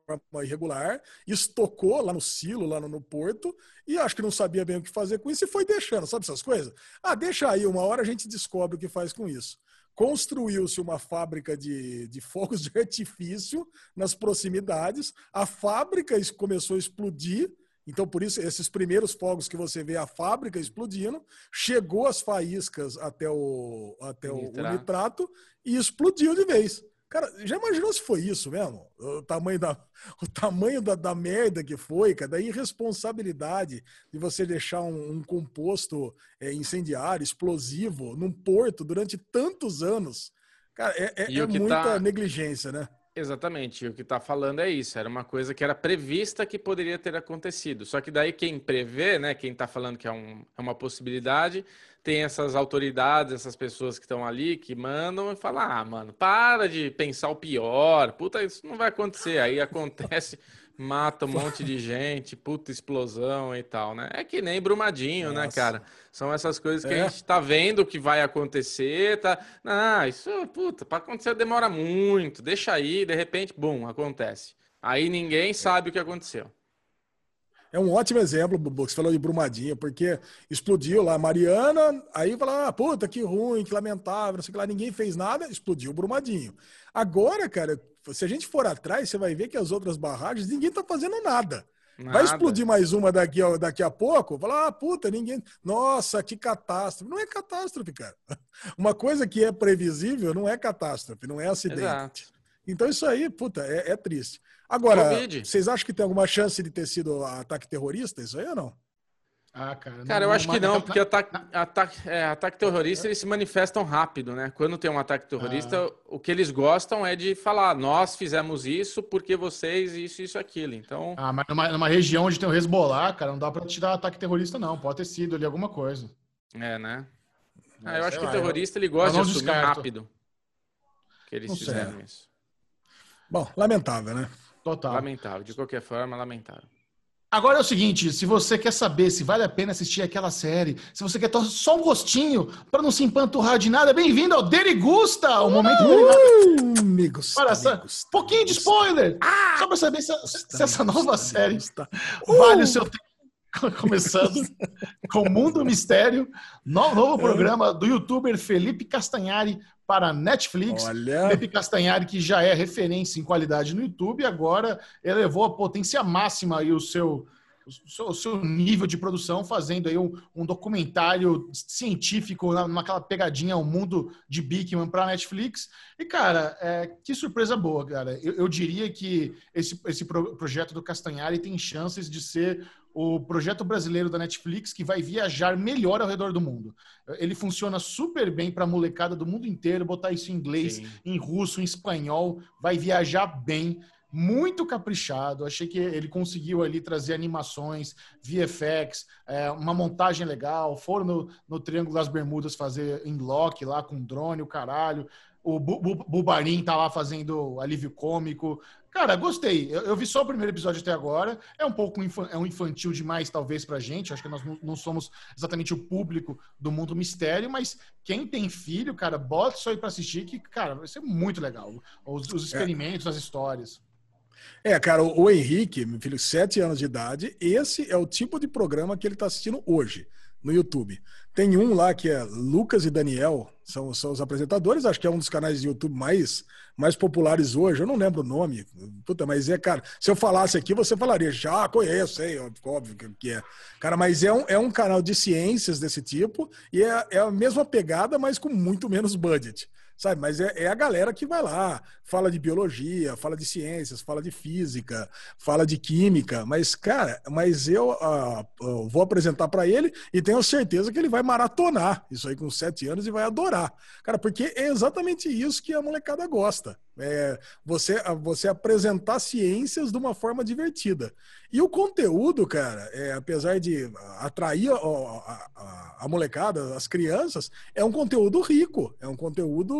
irregular, estocou lá no silo, lá no, no porto, e acho que não sabia bem o que fazer com isso e foi deixando, sabe essas coisas? Ah, deixa aí, uma hora a gente descobre o que faz com isso. Construiu-se uma fábrica de, de fogos de artifício nas proximidades, a fábrica começou a explodir, então, por isso, esses primeiros fogos que você vê a fábrica explodindo, chegou as faíscas até o, até o, o Nitrato. nitrato e explodiu de vez. Cara, já imaginou se foi isso mesmo? O tamanho da, o tamanho da, da merda que foi, cara, da irresponsabilidade de você deixar um, um composto é, incendiário, explosivo, num porto durante tantos anos. Cara, é, é- é muita tá- negligência, né? Exatamente, o que está falando é isso. Era uma coisa que era prevista que poderia ter acontecido. Só que daí quem prevê, né, quem está falando que é, um- é uma possibilidade, tem essas autoridades, essas pessoas que estão ali, que mandam e falam: ah, mano, para de pensar o pior, puta, isso não vai acontecer. Aí acontece, mata um monte de gente, puta explosão e tal, né? É que nem Brumadinho, né, Nossa. né, cara? São essas coisas que é. a gente tá vendo que vai acontecer, tá? Ah, isso, puta, para acontecer demora muito, deixa aí, de repente, bum, acontece. Aí ninguém sabe o que aconteceu. É um ótimo exemplo, Bubu, que você falou de Brumadinho, porque explodiu lá Mariana, aí fala, ah, puta, que ruim, que lamentável, não sei o que lá, ninguém fez nada, explodiu Brumadinho. Agora, cara, se a gente for atrás, você vai ver que as outras barragens, ninguém tá fazendo nada. Nada. Vai explodir mais uma daqui, daqui a pouco? Falar, ah, puta, ninguém. Nossa, que catástrofe. Não é catástrofe, cara. Uma coisa que é previsível não é catástrofe, não é acidente. Exato. Então isso aí, puta, é, é triste. Agora, COVID. vocês acham que tem alguma chance de ter sido ataque terrorista? Isso aí ou não? Ah, cara. Cara, não, eu acho que não, porque ataque, ataque, é, ataque terrorista eles se manifestam rápido, né? Quando tem um ataque terrorista, ah. o que eles gostam é de falar: nós fizemos isso porque vocês, isso, isso, aquilo. Então. Ah, mas numa, numa região onde tem o Hezbollah, cara, não dá pra te dar ataque terrorista, não. Pode ter sido ali alguma coisa. É, né? Ah, eu acho que o terrorista ele gosta de assumir descarto. rápido. Que eles não fizeram sei. isso. Bom, lamentável, né? Total. Lamentável. De qualquer forma, lamentável. Agora é o seguinte, se você quer saber se vale a pena assistir aquela série, se você quer só um gostinho para não se empanturrar de nada, bem-vindo ao Derigusta, o momento uh, amigos, Para amigos, pouquinho de spoiler, ah, só para saber se, se, essa nova série uh, vale o seu tempo. Começando com Mundo Mistério, novo, novo programa do youtuber Felipe Castanhari para Netflix. Olha. Felipe Castanhari, que já é referência em qualidade no YouTube, agora elevou a potência máxima e o seu, o seu, o nível de produção, fazendo aí um, um documentário científico naquela pegadinha ao mundo de Bigman para Netflix. E, cara, é, que surpresa boa, cara. Eu, eu diria que esse, esse pro, projeto do Castanhari tem chances de ser o projeto brasileiro da Netflix que vai viajar melhor ao redor do mundo. Ele funciona super bem para a molecada do mundo inteiro, botar isso em inglês, Sim. em russo, em espanhol, vai viajar bem. Muito caprichado, achei que ele conseguiu ali trazer animações, VFX, é, uma montagem legal. Foram no, no Triângulo das Bermudas fazer em lock lá com drone, o caralho. O Bubarim tá lá fazendo alívio cômico. Cara, gostei. Eu, eu, vi só o primeiro episódio até agora. É um pouco é um infantil demais, talvez, pra gente. Acho que nós não, não, somos exatamente o público do mundo mistério, mas quem tem filho, cara, bota isso aí pra assistir, que, cara, vai ser muito legal. Os, os experimentos, é. as histórias. É, cara, o, o Henrique, meu filho, sete anos de idade, esse é o tipo de programa que ele tá assistindo hoje no YouTube. Tem um lá que é Lucas e Daniel, são, são os apresentadores, acho que é um dos canais de YouTube mais, mais populares hoje. Eu não lembro o nome, puta, mas é, cara, se eu falasse aqui, você falaria, já conheço, sei, óbvio que é. Cara, mas é um, é um canal de ciências desse tipo e é, é a mesma pegada, mas com muito menos budget sabe? Mas é, é, a galera que vai lá, fala de biologia, fala de ciências, fala de física, fala de química. Mas, cara, mas eu, uh, eu vou apresentar para ele e tenho certeza que ele vai maratonar isso aí com sete anos e vai adorar. Cara, porque é exatamente isso que a molecada gosta. É você, você apresentar ciências de uma forma divertida. E o conteúdo, cara, é, apesar de atrair a, a, a, molecada, as crianças, é um conteúdo rico. É um conteúdo.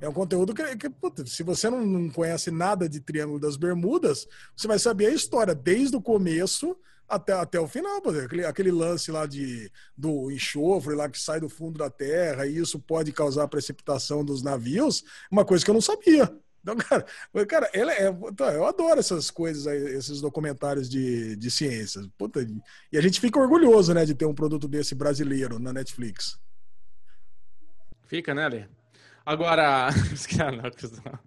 É um conteúdo que, que se você não, não conhece nada de Triângulo das Bermudas, você vai saber a história desde o começo até, até o final, aquele, aquele lance lá de, do enxofre lá que sai do fundo da terra e isso pode causar precipitação dos navios, uma coisa que eu não sabia. Então, cara, cara é, eu adoro essas coisas esses documentários de, de ciências. Puta, e a gente fica orgulhoso, né, de ter um produto desse brasileiro na Netflix. Fica, né, Ale? Agora,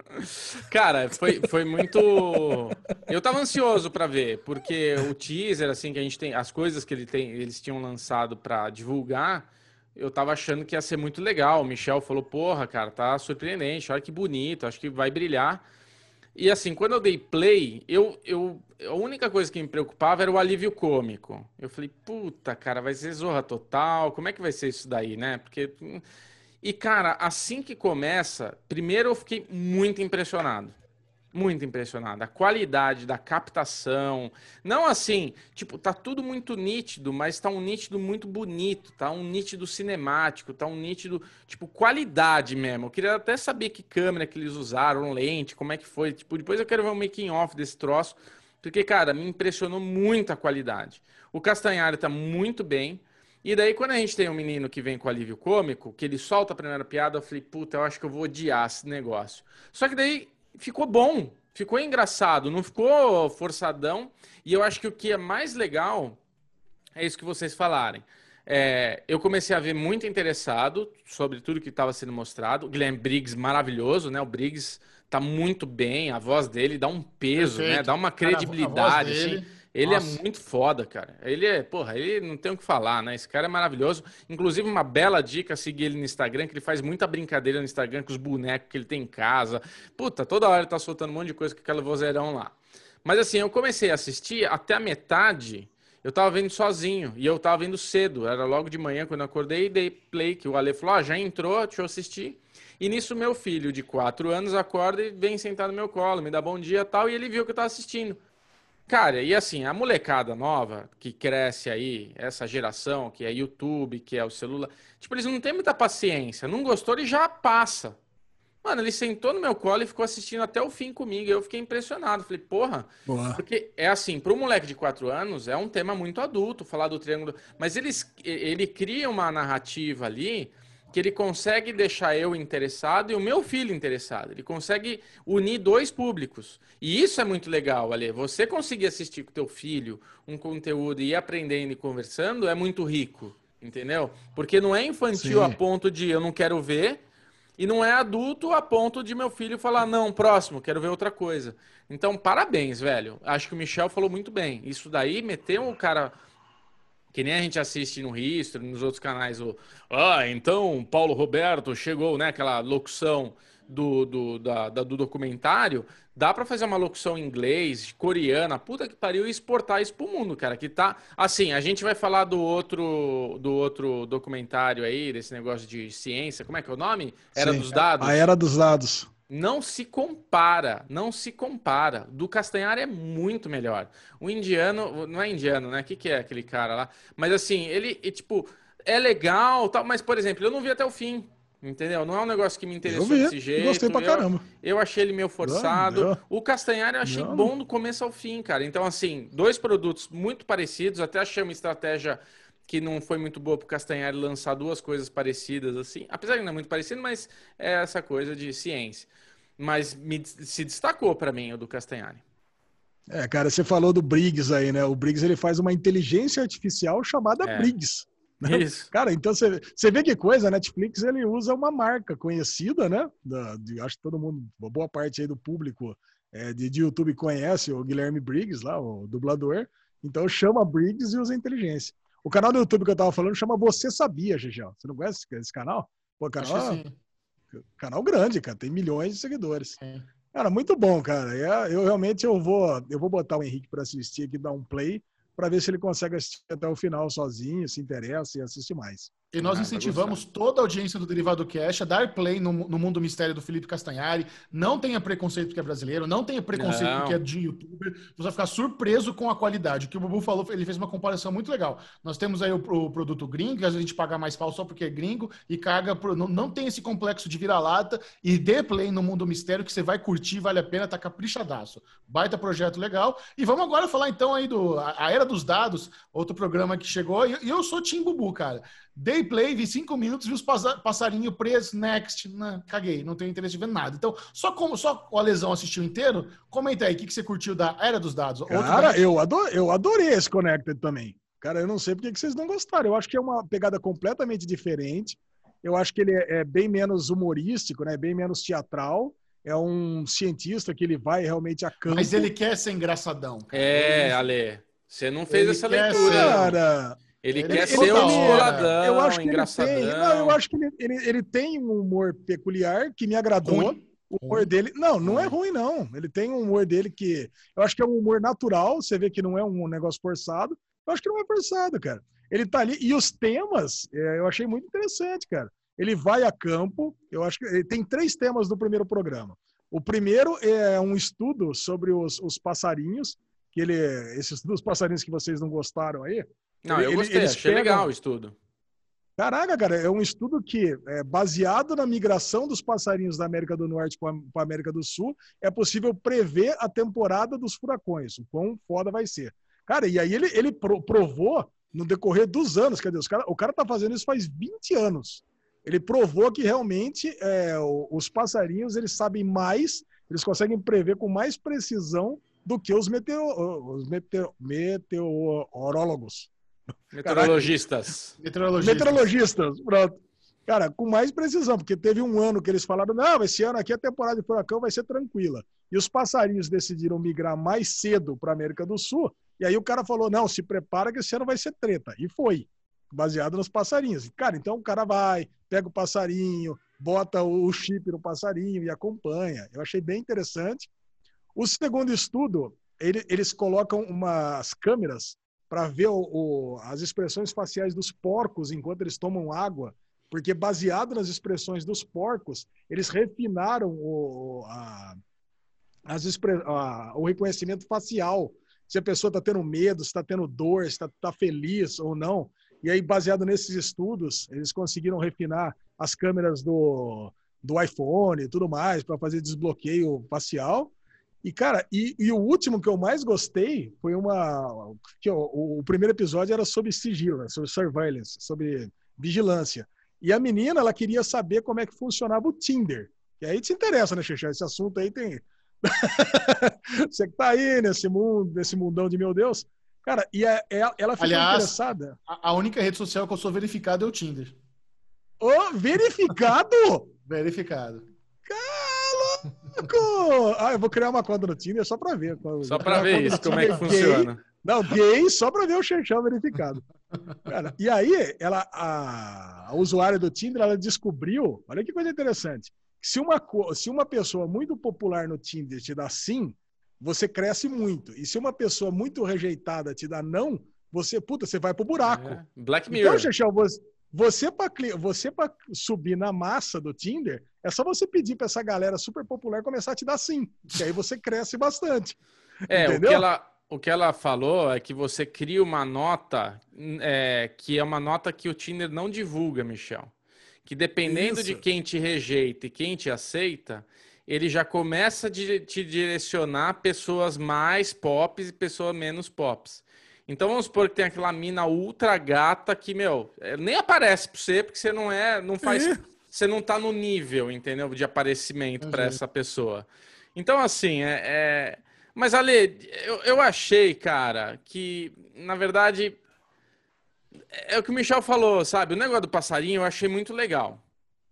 cara, foi, foi muito. Eu tava ansioso para ver, porque o teaser, assim, que a gente tem, as coisas que ele tem, eles tinham lançado para divulgar, eu tava achando que ia ser muito legal. O Michel falou, porra, cara, tá surpreendente, olha que bonito, acho que vai brilhar. E assim, quando eu dei play, eu, eu, a única coisa que me preocupava era o alívio cômico. Eu falei, puta, cara, vai ser zorra total, como é que vai ser isso daí, né? Porque e, cara, assim que começa, primeiro eu fiquei muito impressionado. muito impressionado. A qualidade da captação. Não assim, tipo, tá tudo muito nítido, mas tá um nítido muito bonito, tá um nítido cinemático, tá um nítido, tipo, qualidade mesmo. Eu queria até saber que câmera que eles usaram, lente, como é que foi. Tipo, depois eu quero ver o making off desse troço, porque, cara, me impressionou muito a qualidade. O Castanhari tá muito bem. E daí, quando a gente tem um menino que vem com alívio cômico, que ele solta a primeira piada, eu falei, puta, eu acho que eu vou odiar esse negócio. Só que daí ficou bom, ficou engraçado, não ficou forçadão. E eu acho que o que é mais legal é isso que vocês falarem. É, eu comecei a ver muito interessado sobre tudo que estava sendo mostrado. O Guilherme Briggs, maravilhoso, né? O Briggs tá muito bem, a voz dele dá um peso, né? Perfeito. né? Dá uma credibilidade. Cara, assim. Ele é Nossa. é muito foda, cara. Ele é, porra, ele não tem o que falar, né? Esse cara é maravilhoso. Inclusive, uma bela dica seguir ele no Instagram, que ele faz muita brincadeira no Instagram com os bonecos que ele tem em casa. Puta, toda hora ele tá soltando um monte de coisa com aquela vozeirão lá. Mas assim, eu comecei a assistir até a metade. Eu tava vendo sozinho e eu tava vendo cedo. Era logo de manhã quando eu acordei e dei play, que o Ale falou: ah, já entrou, deixa eu assistir. E nisso, meu filho de quatro anos acorda e vem sentar no meu colo, me dá bom dia e tal. E ele viu que eu tava assistindo. Cara, e assim, a molecada nova que cresce aí, essa geração que é YouTube, que é o celular, tipo, eles não têm muita paciência. Não gostou, ele já passa. Mano, ele sentou no meu colo e ficou assistindo até o fim comigo. Eu fiquei impressionado. Falei, porra. Boa. Porque é assim, para um moleque de 4 anos, é um tema muito adulto falar do triângulo. Mas eles, ele cria uma narrativa ali que ele consegue deixar eu interessado e o meu filho interessado. Ele consegue unir dois públicos. E isso é muito legal, Ale. Você conseguir assistir com teu filho um conteúdo e ir aprendendo e conversando é muito rico, entendeu? Porque não é infantil Sim. a ponto de eu não quero ver e não é adulto a ponto de meu filho falar não, próximo, quero ver outra coisa. Então, parabéns, velho. Acho que o Michel falou muito bem. Isso daí meteu o cara que nem a gente assiste no History, nos outros canais, o ah, então Paulo Roberto chegou, né? Aquela locução do, do, da, da, do documentário, dá para fazer uma locução em inglês, coreana, puta que pariu, e exportar isso pro mundo, cara. Que tá. Assim, a gente vai falar do outro, do outro documentário aí, desse negócio de ciência, como é que é o nome? Era Sim, dos dados. A Era dos Dados. Não se compara, não se compara. Do Castanhar é muito melhor. O indiano, não é indiano, né? O que, que é aquele cara lá? Mas assim, ele, tipo, é legal, tal, mas, por exemplo, eu não vi até o fim. Entendeu? Não é um negócio que me interessou vi, desse jeito. Gostei pra caramba. Eu, eu achei ele meio forçado. Não, não. O Castanhar eu achei não. bom do começo ao fim, cara. Então, assim, dois produtos muito parecidos. Até achei uma estratégia que não foi muito boa pro Castanhari lançar duas coisas parecidas assim. Apesar que não é muito parecido, mas é essa coisa de ciência. Mas me, se destacou para mim o do Castanhari. É, cara, você falou do Briggs aí, né? O Briggs ele faz uma inteligência artificial chamada é. Briggs. Né? Isso. Cara, então você, você vê que coisa, a Netflix ele usa uma marca conhecida, né? Da, de, acho que todo mundo, uma boa parte aí do público é, de, de YouTube conhece o Guilherme Briggs lá, o dublador. Então chama Briggs e usa inteligência. O canal do YouTube que eu tava falando chama Você Sabia, Gigião. Você não conhece esse canal? Pô, canal, canal grande, cara. Tem milhões de seguidores. É. Cara, muito bom, cara. É, eu realmente eu vou, eu vou botar o Henrique para assistir aqui, dar um play, para ver se ele consegue assistir até o final sozinho, se interessa e assiste mais. E nós ah, incentivamos toda a audiência do Derivado Cash a dar play no, no Mundo Mistério do Felipe Castanhari. Não tenha preconceito porque é brasileiro, não tenha preconceito não. porque é de youtuber. Você vai ficar surpreso com a qualidade. O que o Bubu falou, ele fez uma comparação muito legal. Nós temos aí o, o produto gringo, que às vezes a gente paga mais pau só porque é gringo e caga. Por, não, não tem esse complexo de vira-lata e dê play no Mundo Mistério que você vai curtir, vale a pena, tá caprichadaço. Baita projeto legal. E vamos agora falar então aí do a, a Era dos Dados, outro programa que chegou. E eu sou Tim Bubu, cara. Dei play, vi cinco minutos, vi os passarinhos presos, next. Não, caguei, não tenho interesse de ver nada. Então, só como só o Alesão assistiu inteiro, comenta aí, o que, que você curtiu da Era dos Dados? Cara, eu, ador, eu adorei esse Connected também. Cara, eu não sei por que vocês não gostaram. Eu acho que é uma pegada completamente diferente. Eu acho que ele é, é bem menos humorístico, né? Bem menos teatral. É um cientista que ele vai realmente a campo. Mas ele quer ser engraçadão. Cara. É, Ale. Você não fez ele essa leitura. Ser... Cara, ele, ele quer ele, ser um boladão, eu acho que engraçadão. Ele tem, não, eu acho que ele, ele, ele tem um humor peculiar que me agradou. Ruim. O humor dele. Não, não é ruim, não. Ele tem um humor dele que. Eu acho que é um humor natural. Você vê que não é um negócio forçado. Eu acho que não é forçado, cara. Ele tá ali. E os temas, é, eu achei muito interessante, cara. Ele vai a campo. Eu acho que ele tem três temas do primeiro programa. O primeiro é um estudo sobre os, os passarinhos, que ele, esses dos passarinhos que vocês não gostaram aí. Não, eu gostei, achei pegam... legal o estudo. Caraca, cara, é um estudo que, é, baseado na migração dos passarinhos da América do Norte para a América do Sul, é possível prever a temporada dos furacões, o quão foda vai ser. Cara, e aí ele, ele provou no decorrer dos anos, quer dizer, cara, o cara tá fazendo isso faz 20 anos. Ele provou que realmente é, os passarinhos eles sabem mais, eles conseguem prever com mais precisão do que os, meteo, os meteo, meteorólogos. Meteorologistas. Meteorologistas. Meteorologistas, pronto. Cara, com mais precisão, porque teve um ano que eles falaram: não, esse ano aqui a temporada de furacão vai ser tranquila. E os passarinhos decidiram migrar mais cedo para a América do Sul. E aí o cara falou: não, se prepara que esse ano vai ser treta. E foi, baseado nos passarinhos. Cara, então o cara vai, pega o passarinho, bota o chip no passarinho e acompanha. Eu achei bem interessante. O segundo estudo, ele, eles colocam umas câmeras para ver o, o, as expressões faciais dos porcos enquanto eles tomam água, porque baseado nas expressões dos porcos, eles refinaram o, a, as a, o reconhecimento facial. Se a pessoa está tendo medo, se está tendo dor, se está tá feliz ou não. E aí, baseado nesses estudos, eles conseguiram refinar as câmeras do, do iPhone e tudo mais para fazer desbloqueio facial. E, cara, e, e, o último que eu mais gostei foi uma. que o, o, primeiro episódio era sobre sigilo, né, sobre surveillance, sobre vigilância. E a menina, ela queria saber como é que funcionava o Tinder. E aí te interessa, né, Xixi? Esse assunto aí tem. Você que tá aí nesse mundo, nesse mundão de meu Deus. Cara, e a, é, é, ela ficou Aliás, interessada. A única rede social que eu sou verificado é o Tinder. Ô, oh, verificado? verificado. Ah, eu vou criar uma conta no Tinder só pra ver. Só pra ver isso, como é que funciona. Gay. Não, gay só pra ver o Xerxão verificado. Cara, e aí, ela, a, a usuária do Tinder, ela descobriu, olha que coisa interessante, se uma, se uma pessoa muito popular no Tinder te dá sim, você cresce muito. E se uma pessoa muito rejeitada te dá não, você, puta, você vai pro buraco. É. Black então, Mirror. Então, você, você para você subir na massa do Tinder, é só você pedir para essa galera super popular começar a te dar sim, que aí você cresce bastante. É, o que, ela, o que ela falou é que você cria uma nota é, que é uma nota que o Tinder não divulga, Michel. Que dependendo Isso. de quem te rejeita e quem te aceita, ele já começa a te direcionar pessoas mais pops e pessoas menos pops. Então vamos supor que tem aquela mina ultra gata que, meu, é, nem aparece pra você, porque você não é, não faz. Você não tá no nível, entendeu? De aparecimento para essa pessoa. Então, assim, é. é... Mas, Ale, eu, eu achei, cara, que, na verdade, é o que o Michel falou, sabe? O negócio do passarinho eu achei muito legal.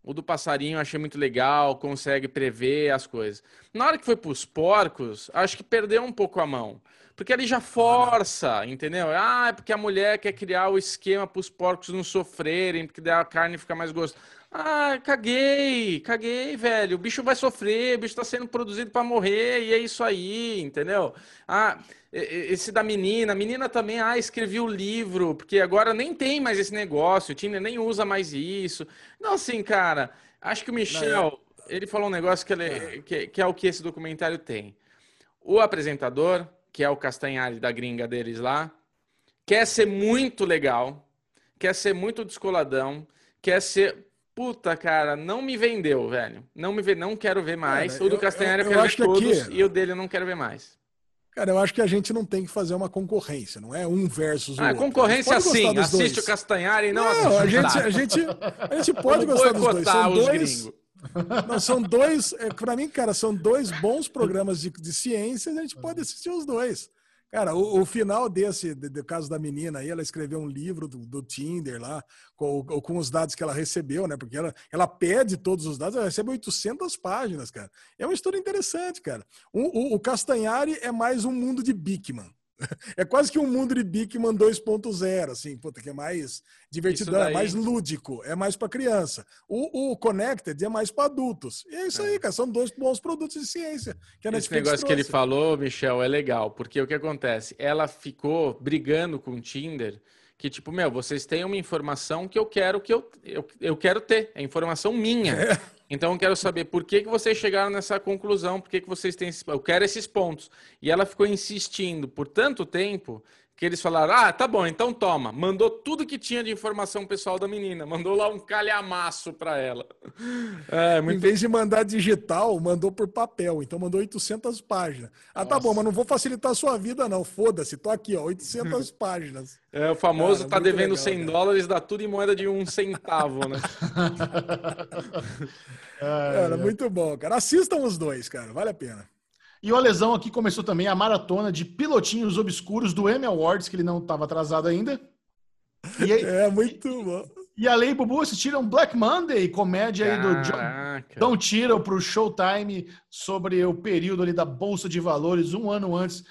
O do passarinho eu achei muito legal, consegue prever as coisas. Na hora que foi para os porcos, acho que perdeu um pouco a mão. Porque ele já força, entendeu? Ah, é porque a mulher quer criar o esquema para os porcos não sofrerem, porque daí a carne fica mais gostosa. Ah, caguei, caguei, velho. O bicho vai sofrer, o bicho está sendo produzido para morrer, e é isso aí, entendeu? Ah, esse da menina, a menina também, ah, escrevi o livro, porque agora nem tem mais esse negócio, o Tinder nem usa mais isso. Não, assim, cara, acho que o Michel, é. ele falou um negócio que, ele, é. que, que é o que esse documentário tem. O apresentador que é o Castanhari da gringa deles lá, quer ser muito legal, quer ser muito descoladão, quer ser. Puta, cara, não me vendeu, velho. Não me vê, não quero ver mais. Cara, o do Castanhari eu, eu, eu, quero ver todos aqui... e o dele eu não quero ver mais. Cara, eu acho que a gente não tem que fazer uma concorrência, não é um versus o ah, outro. Concorrência sim, assiste dois. o Castanhari e não, não assiste. A gente, a, gente, a gente pode gostar dos dois. São dois. Não, são dois, é, para mim, cara, são dois bons programas de, de ciências, a gente pode assistir os dois. Cara, o, o final desse, do caso da menina aí, ela escreveu um livro do, do Tinder lá, com, com, os dados que ela recebeu, né? Porque ela, ela pede todos os dados, ela recebe 800 páginas, cara. É uma história interessante, cara. O, o, o Castanhari é mais um mundo de Bickman. É quase que um mundo de Bigman 2.0, assim, puta, que é mais divertidão, é mais lúdico, é mais para criança. O, o Connected é mais para adultos. E é isso é. aí, cara, são dois bons produtos de ciência. Que a Esse Netflix negócio trouxe. que ele falou, Michel, é legal, porque o que acontece? Ela ficou brigando com o Tinder Que, tipo, meu, vocês têm uma informação que eu quero que eu, eu, eu quero ter. É informação minha. É. Então eu quero saber por que, que vocês chegaram nessa conclusão, por que, que vocês têm. Eu quero esses pontos. E ela ficou insistindo por tanto tempo que eles falaram: ah, tá bom, então toma. Mandou tudo que tinha de informação pessoal da menina, mandou lá um calhamaço para ela. É, muito... Em vez de mandar digital, mandou por papel, então mandou 800 páginas. Ah, Nossa. tá bom, mas não vou facilitar a sua vida, não. Foda-se, tô aqui, ó, 800 páginas. É, o famoso Cara, tá devendo legal, 100 cara. dólares, dá tudo em moeda de um centavo, né? cara, muito bom, cara. Assistam os dois, cara, vale a pena. E o Alesão aqui começou também a maratona de pilotinhos obscuros do Emmy Awards, que ele não estava atrasado ainda. E aí, é muito bom. E a Lei Bubu assistiram Black Monday, comédia aí do John, Don Tiro para o Showtime sobre o período ali da Bolsa de Valores, um ano antes,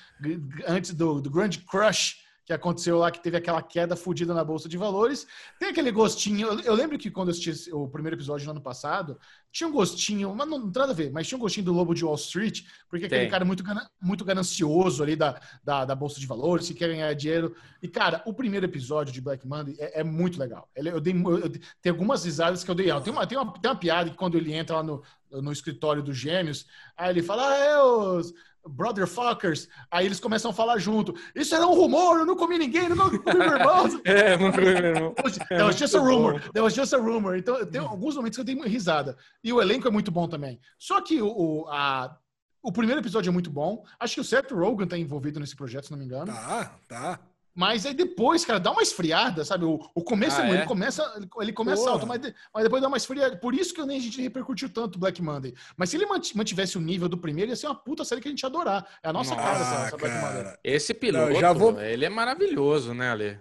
antes do, do Grand Crush que aconteceu lá, que teve aquela queda fodida na Bolsa de Valores. Tem aquele gostinho. Eu, eu lembro que quando eu assisti o primeiro episódio no ano passado, tinha um gostinho, mas não, não tem nada a ver, mas tinha um gostinho do Lobo de Wall Street, porque tem. aquele cara muito, muito ganancioso ali da, da, da, Bolsa de Valores, que quer ganhar dinheiro. E, cara, o primeiro episódio de Black Monday é, é muito legal. Ele, eu dei, eu, tem algumas risadas que eu dei. Tem uma, tem, uma, tem uma piada que quando ele entra lá no, no escritório dos gêmeos, aí ele fala: Ah, é os Brotherfuckers, aí eles começam a falar junto. Isso era um rumor, eu não comi ninguém, eu não comi meu irmão. é, não comi meu irmão. That was just a rumor. That was just a rumor. Então, tem alguns momentos que eu dei uma risada. E o elenco é muito bom também. Só que o, a, o primeiro episódio é muito bom. Acho que o Seth Rogen tá envolvido nesse projeto, se não me engano. Tá, tá. Mas aí depois, cara, dá uma esfriada, sabe? O, o começo ah, é, é? ele começa, ele começa alto, mas, mas, depois dá uma esfriada. Por isso que nem a gente repercutiu tanto Black Monday. Mas se ele mantivesse o nível do primeiro, ia ser uma puta série que a gente ia adorar. É a nossa Nossa, cara, essa, essa Black Monday. Esse piloto, Não, já vou... ele é maravilhoso, né, Ale?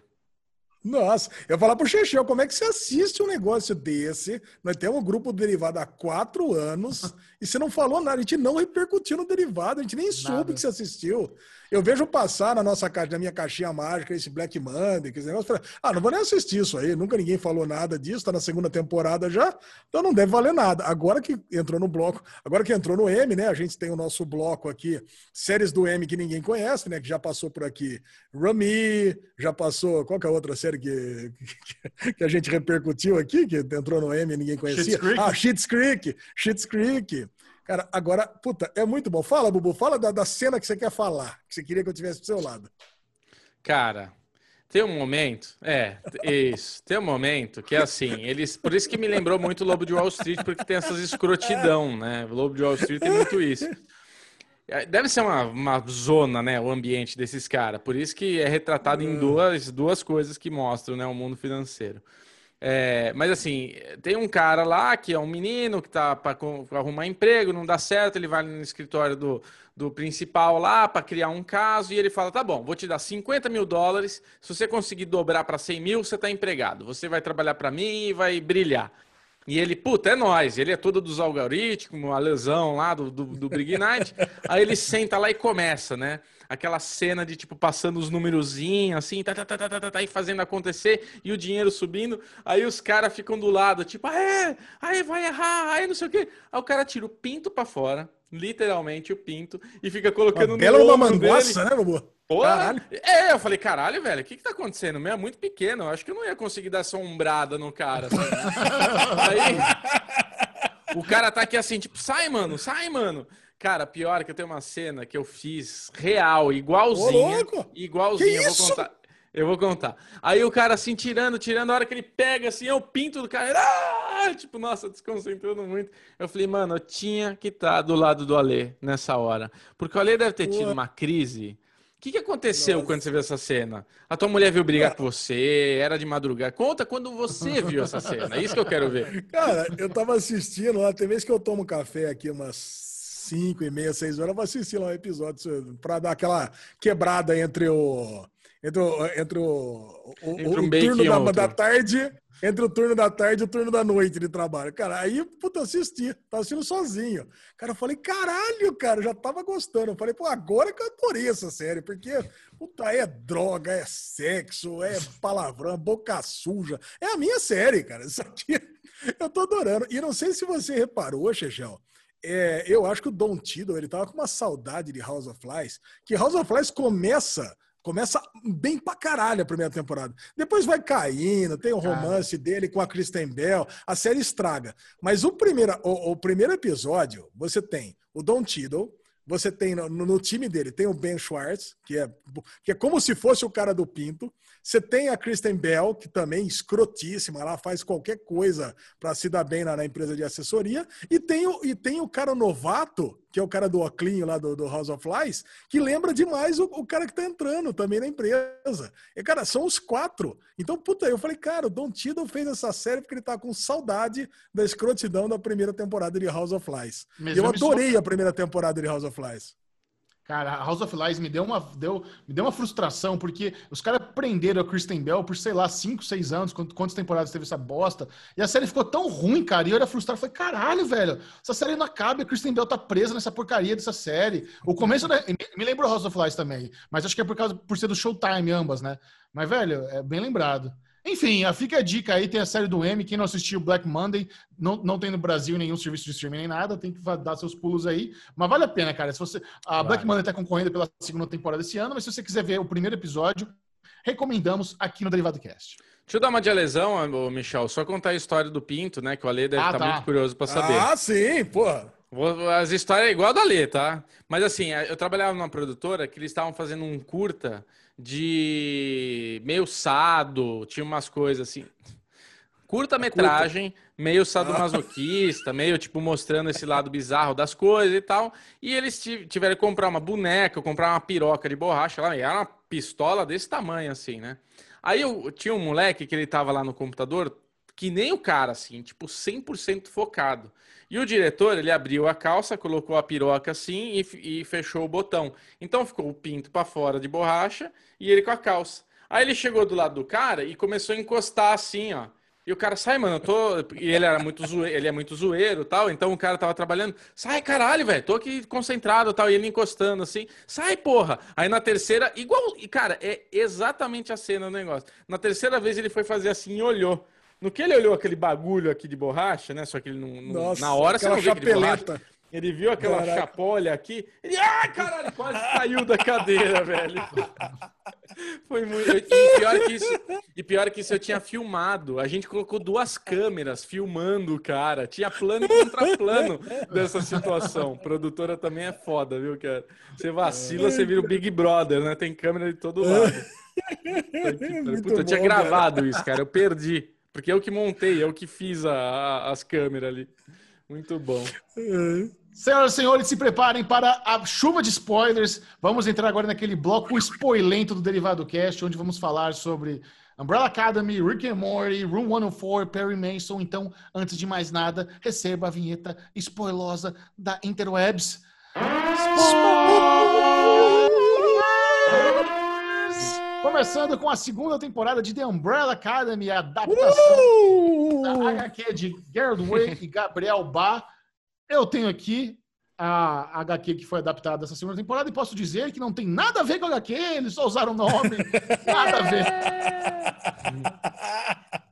Nossa, eu vou falar pro Chechel, como é que você assiste um negócio desse? Nós temos um grupo derivado há quatro anos e você não falou nada, a gente não repercutiu no derivado, a gente nem nada. soube que você assistiu. Eu vejo passar na nossa caixa, na minha caixinha mágica, esse Black Monday, que esse negócio. Ah, não vou nem assistir isso aí. Nunca ninguém falou nada disso, tá na segunda temporada já, então não deve valer nada. Agora que entrou no bloco, agora que entrou no M, né? A gente tem o nosso bloco aqui, séries do M que ninguém conhece, né? Que já passou por aqui. Rami, já passou. Qual que é a outra série que, que, que a gente repercutiu aqui, que entrou no M e ninguém conhecia? Ah, Schitt's Creek. Schitt's Creek. Cara, agora, puta, é muito bom. Fala, Bubu, fala da, da cena que você quer falar, que você queria que eu tivesse do seu lado. Cara, tem um momento, é, isso, tem um momento que é assim, eles, por isso que me lembrou muito o Lobo de Wall Street, porque tem essas escrotidão, né? O Lobo de Wall Street tem muito isso. É, deve ser uma, uma zona, né, o ambiente desses caras, por isso que é retratado em hum. duas, duas coisas que mostram, né, o mundo financeiro. É, mas assim, tem um cara lá que é um menino que tá para arrumar emprego, não dá certo, ele vai no escritório do, do principal lá para criar um caso e ele fala: tá bom, vou te dar 50 mil dólares. Se você conseguir dobrar para 100 mil, você tá empregado. Você vai trabalhar para mim e vai brilhar. E ele, puta, é nós. Ele é todo dos algoritmos, a lesão lá do, do, do Big Night. Aí ele senta lá e começa, né? Aquela cena de tipo passando os númerozinhos assim, tá, tá, tá, tá, tá, tá, e fazendo acontecer e o dinheiro subindo. Aí os caras ficam do lado, tipo, é, aí vai errar, aí não sei o quê. Aí o cara tira o pinto para fora, literalmente o pinto, e fica colocando uma no bela uma manguaça, né, Bobo? Pô, caralho. É, eu falei, caralho, velho, o que que tá acontecendo? Meu é muito pequeno, eu acho que eu não ia conseguir dar sombrada no cara. Aí, o cara tá aqui assim, tipo, sai, mano, sai, mano. Cara, pior é que eu tenho uma cena que eu fiz real, igualzinha. Ô, igualzinha, eu vou contar. Eu vou contar. Aí o cara assim, tirando, tirando, a hora que ele pega assim, o pinto do cara. Ah! Tipo, nossa, desconcentrando muito. Eu falei, mano, eu tinha que estar tá do lado do Alê nessa hora. Porque o Alê deve ter tido uma crise. O que, que aconteceu nossa. quando você viu essa cena? A tua mulher viu brigar com você, era de madrugada. Conta quando você viu essa cena. É isso que eu quero ver. Cara, eu tava assistindo lá, tem vez que eu tomo café aqui umas 5 e meia, 6 horas, eu vou assistir lá um episódio para dar aquela quebrada entre o. Entre o, entre o, o, entre um o turno da, da, tarde, entre o turno da tarde e o turno da noite de trabalho. Cara, aí, puta, assisti. Tava assistindo sozinho. Cara, eu falei, caralho, cara, já tava gostando. Eu falei, pô, agora que eu adorei essa série, porque, puta, é droga, é sexo, é palavrão, boca suja. É a minha série, cara. Isso aqui eu tô adorando. E não sei se você reparou, Chechel, é, eu acho que o Don Tiddle, ele tava com uma saudade de House of Flies, que House of Flies começa Começa bem pra caralho a primeira temporada. Depois vai caindo, tem o romance dele com a Kristen Bell, a série estraga. Mas o primeiro, o, o primeiro episódio, você tem o Don Tiddle, você tem no, no, time dele, tem o Ben Schwartz, que é, que é como se fosse o cara do Pinto. Você tem a Kristen Bell, que também é escrotíssima, ela faz qualquer coisa para se dar bem na, na, empresa de assessoria. E tem, o, e tem o cara novato, que é o cara do Oclinho lá do, do House of Lies, que lembra demais o, o, cara que tá entrando também na empresa. E, cara, são os quatro. Então, puta, eu falei, cara, o Don Tiddle fez essa série porque ele tá com saudade da escrotidão da primeira temporada de House of Lies. Mesmo eu adorei a primeira temporada de House of Lies. Cara, House of Lies me deu uma, deu, me deu uma frustração, porque os caras prenderam a Kristen Bell por, sei lá, 5, 6 anos, quantas temporadas teve essa bosta, e a série ficou tão ruim, cara, e eu era frustrado, falei, caralho, velho, essa série não acaba, a Kristen Bell tá presa nessa porcaria dessa série. O começo, me lembrou House of Lies também, mas acho que é por causa, por ser do Showtime, ambas, né? Mas, velho, é bem lembrado. Enfim, fica a dica aí, tem a série do M. Quem não assistiu Black Monday, não, não tem no Brasil nenhum serviço de streaming nem nada, tem que dar seus pulos aí. Mas vale a pena, cara. Se você, a Black Monday está concorrendo pela segunda temporada desse ano, mas se você quiser ver o primeiro episódio, recomendamos aqui no Derivado Cast. Deixa eu dar uma de lesão, Michel, só contar a história do Pinto, né? Que o Ale deve estar ah, tá, tá. muito curioso para saber. Ah, sim, porra. As histórias é igual a da Lê, tá? Mas assim, eu trabalhava numa produtora que eles estavam fazendo um curta de meio sado, tinha umas coisas assim. Curta-metragem, meio sadomasoquista, meio tipo mostrando esse lado bizarro das coisas e tal. E eles tiveram que comprar uma boneca, comprar uma piroca de borracha lá, e era uma pistola desse tamanho assim, né? Aí eu tinha um moleque que ele tava lá no computador, que nem o cara, assim, tipo 100% focado. E o diretor, ele abriu a calça, colocou a piroca assim e, e fechou o botão. Então ficou o pinto para fora de borracha e ele com a calça. Aí ele chegou do lado do cara e começou a encostar assim, ó. E o cara, sai, mano, eu tô. E ele era muito zoeiro, ele é muito zoeiro tal. Então o cara tava trabalhando, sai, caralho, velho, tô aqui concentrado tal. E ele encostando assim, sai, porra. Aí na terceira, igual. E, cara, é exatamente a cena do negócio. Na terceira vez ele foi fazer assim e olhou. No que ele olhou aquele bagulho aqui de borracha, né? Só que ele não. não Nossa, na hora você não vê borracha. Ele viu aquela Caraca. chapolha aqui. Ele, ai, caralho, quase caiu da cadeira, velho. Foi muito. E pior que isso, e pior que isso eu tinha filmado. A gente colocou duas câmeras filmando o cara. Tinha plano e contraplano dessa situação. Produtora também é foda, viu, cara? Você vacila, você vira o Big Brother, né? Tem câmera de todo lado. Puta, eu tinha gravado isso, cara. Eu perdi. Porque eu que montei, eu que fiz a, a, as câmeras ali. Muito bom. Senhoras e senhores, se preparem para a chuva de spoilers. Vamos entrar agora naquele bloco spoilento do Derivado Cast, onde vamos falar sobre Umbrella Academy, Rick and Morty, Room 104, Perry Mason. Então, antes de mais nada, receba a vinheta spoilosa da Interwebs. Começando com a segunda temporada de The Umbrella Academy, a adaptação uh! da HQ de Gerard Way e Gabriel Bá. Eu tenho aqui a HQ que foi adaptada essa segunda temporada e posso dizer que não tem nada a ver com a HQ, eles só usaram o nome, nada a ver.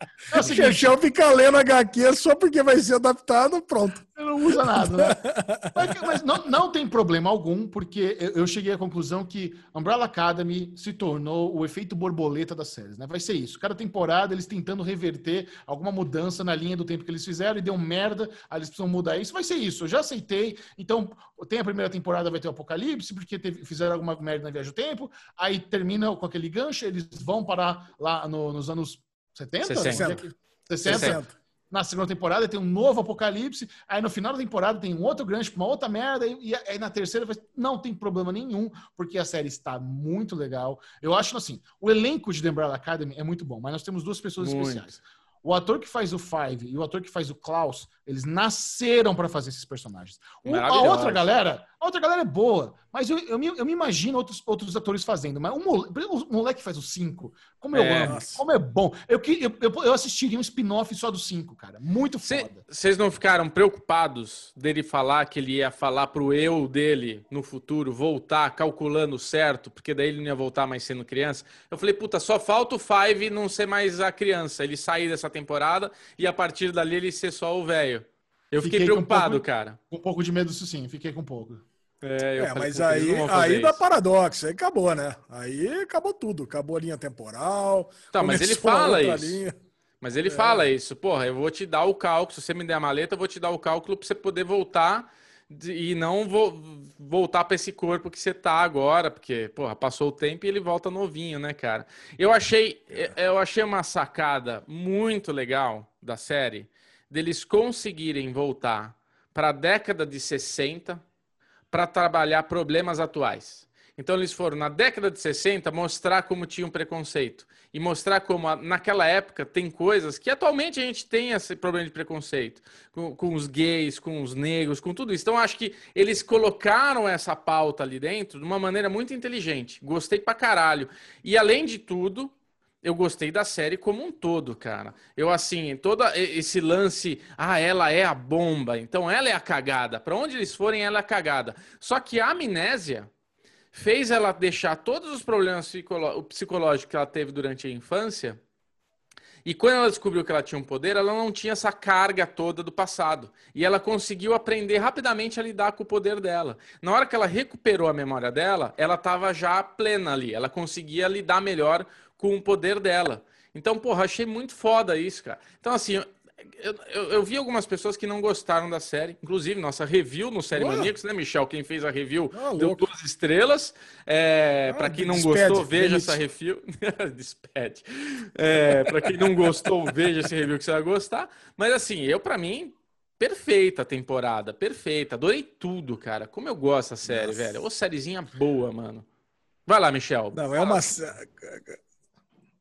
É o seguinte, o fica lendo HQ só porque vai ser adaptado, pronto. Não usa nada, né? mas, mas não, não, tem problema algum, porque eu cheguei à conclusão que Umbrella Academy se tornou o efeito borboleta das séries, né? Vai ser isso. Cada temporada eles tentando reverter alguma mudança na linha do tempo que eles fizeram e deu merda, aí eles precisam mudar isso. Vai ser isso, eu já aceitei. Então, tem a primeira temporada, vai ter o Apocalipse, porque teve, fizeram alguma merda na viagem do tempo, aí termina com aquele gancho, eles vão parar lá no, nos anos 70? 60. 60. 60. Na segunda temporada tem um novo apocalipse, aí no final da temporada tem um outro grande, uma outra merda, e, aí na terceira não tem problema nenhum, porque a série está muito legal. Eu acho assim, o elenco de The Umbrella Academy é muito bom, mas nós temos duas pessoas muito. especiais. O ator que faz o Five e o ator que faz o Klaus, eles nasceram para fazer esses personagens. O, a outra galera, a outra galera é boa, mas eu, eu, me, eu me imagino outros, outros atores fazendo. Mas o moleque, o moleque faz o 5. Como eu é. amo, como é bom. Eu, eu, eu assistiria um spin-off só do 5, cara. Muito foda. Vocês não ficaram preocupados dele falar que ele ia falar pro eu dele no futuro, voltar calculando certo, porque daí ele não ia voltar mais sendo criança? Eu falei, puta, só falta o Five não ser mais a criança. Ele sair dessa temporada e a partir dali ele ser só o velho. Eu fiquei, fiquei preocupado, um pouco, cara. Com um pouco de medo disso sim, fiquei com um pouco. É, é mas aí, aí dá paradoxo, aí acabou, né? Aí acabou tudo, acabou a linha temporal. Tá, mas ele fala isso. Linha. Mas ele é. fala isso, porra, eu vou te dar o cálculo, se você me der a maleta, eu vou te dar o cálculo para você poder voltar e não vo voltar para esse corpo que você tá agora, porque, porra, passou o tempo e ele volta novinho, né, cara? Eu achei, eu achei uma sacada muito legal da série deles conseguirem voltar para a década de 60 para trabalhar problemas atuais. Então eles foram na década de 60 mostrar como tinha um preconceito e mostrar como naquela época tem coisas que atualmente a gente tem esse problema de preconceito com, com os gays, com os negros, com tudo isso. Então acho que eles colocaram essa pauta ali dentro de uma maneira muito inteligente. Gostei pra caralho. E além de tudo, eu gostei da série como um todo, cara. Eu, assim, todo esse lance, ah, ela é a bomba, então ela é a cagada. Para onde eles forem, ela é a cagada. Só que a amnésia fez ela deixar todos os problemas psicológicos que ela teve durante a infância. E quando ela descobriu que ela tinha um poder, ela não tinha essa carga toda do passado. E ela conseguiu aprender rapidamente a lidar com o poder dela. Na hora que ela recuperou a memória dela, ela estava já plena ali. Ela conseguia lidar melhor com o poder dela. Então, porra, achei muito foda isso, cara. Então, assim, eu, eu, eu, vi algumas pessoas que não gostaram da série, inclusive nossa review no Série Maníacos, né, Michel? Quem fez a review ah, deu louco. duas estrelas. É, ah, para quem não despede, gostou, veja essa review. despede. É, para quem não gostou, veja esse review que você vai gostar. Mas assim, eu para mim perfeita a temporada, perfeita. Adorei tudo, cara. Como eu gosto da série, Nossa. velho. Ô, sériezinha boa, mano. Vai lá, Michel. Não, é uma.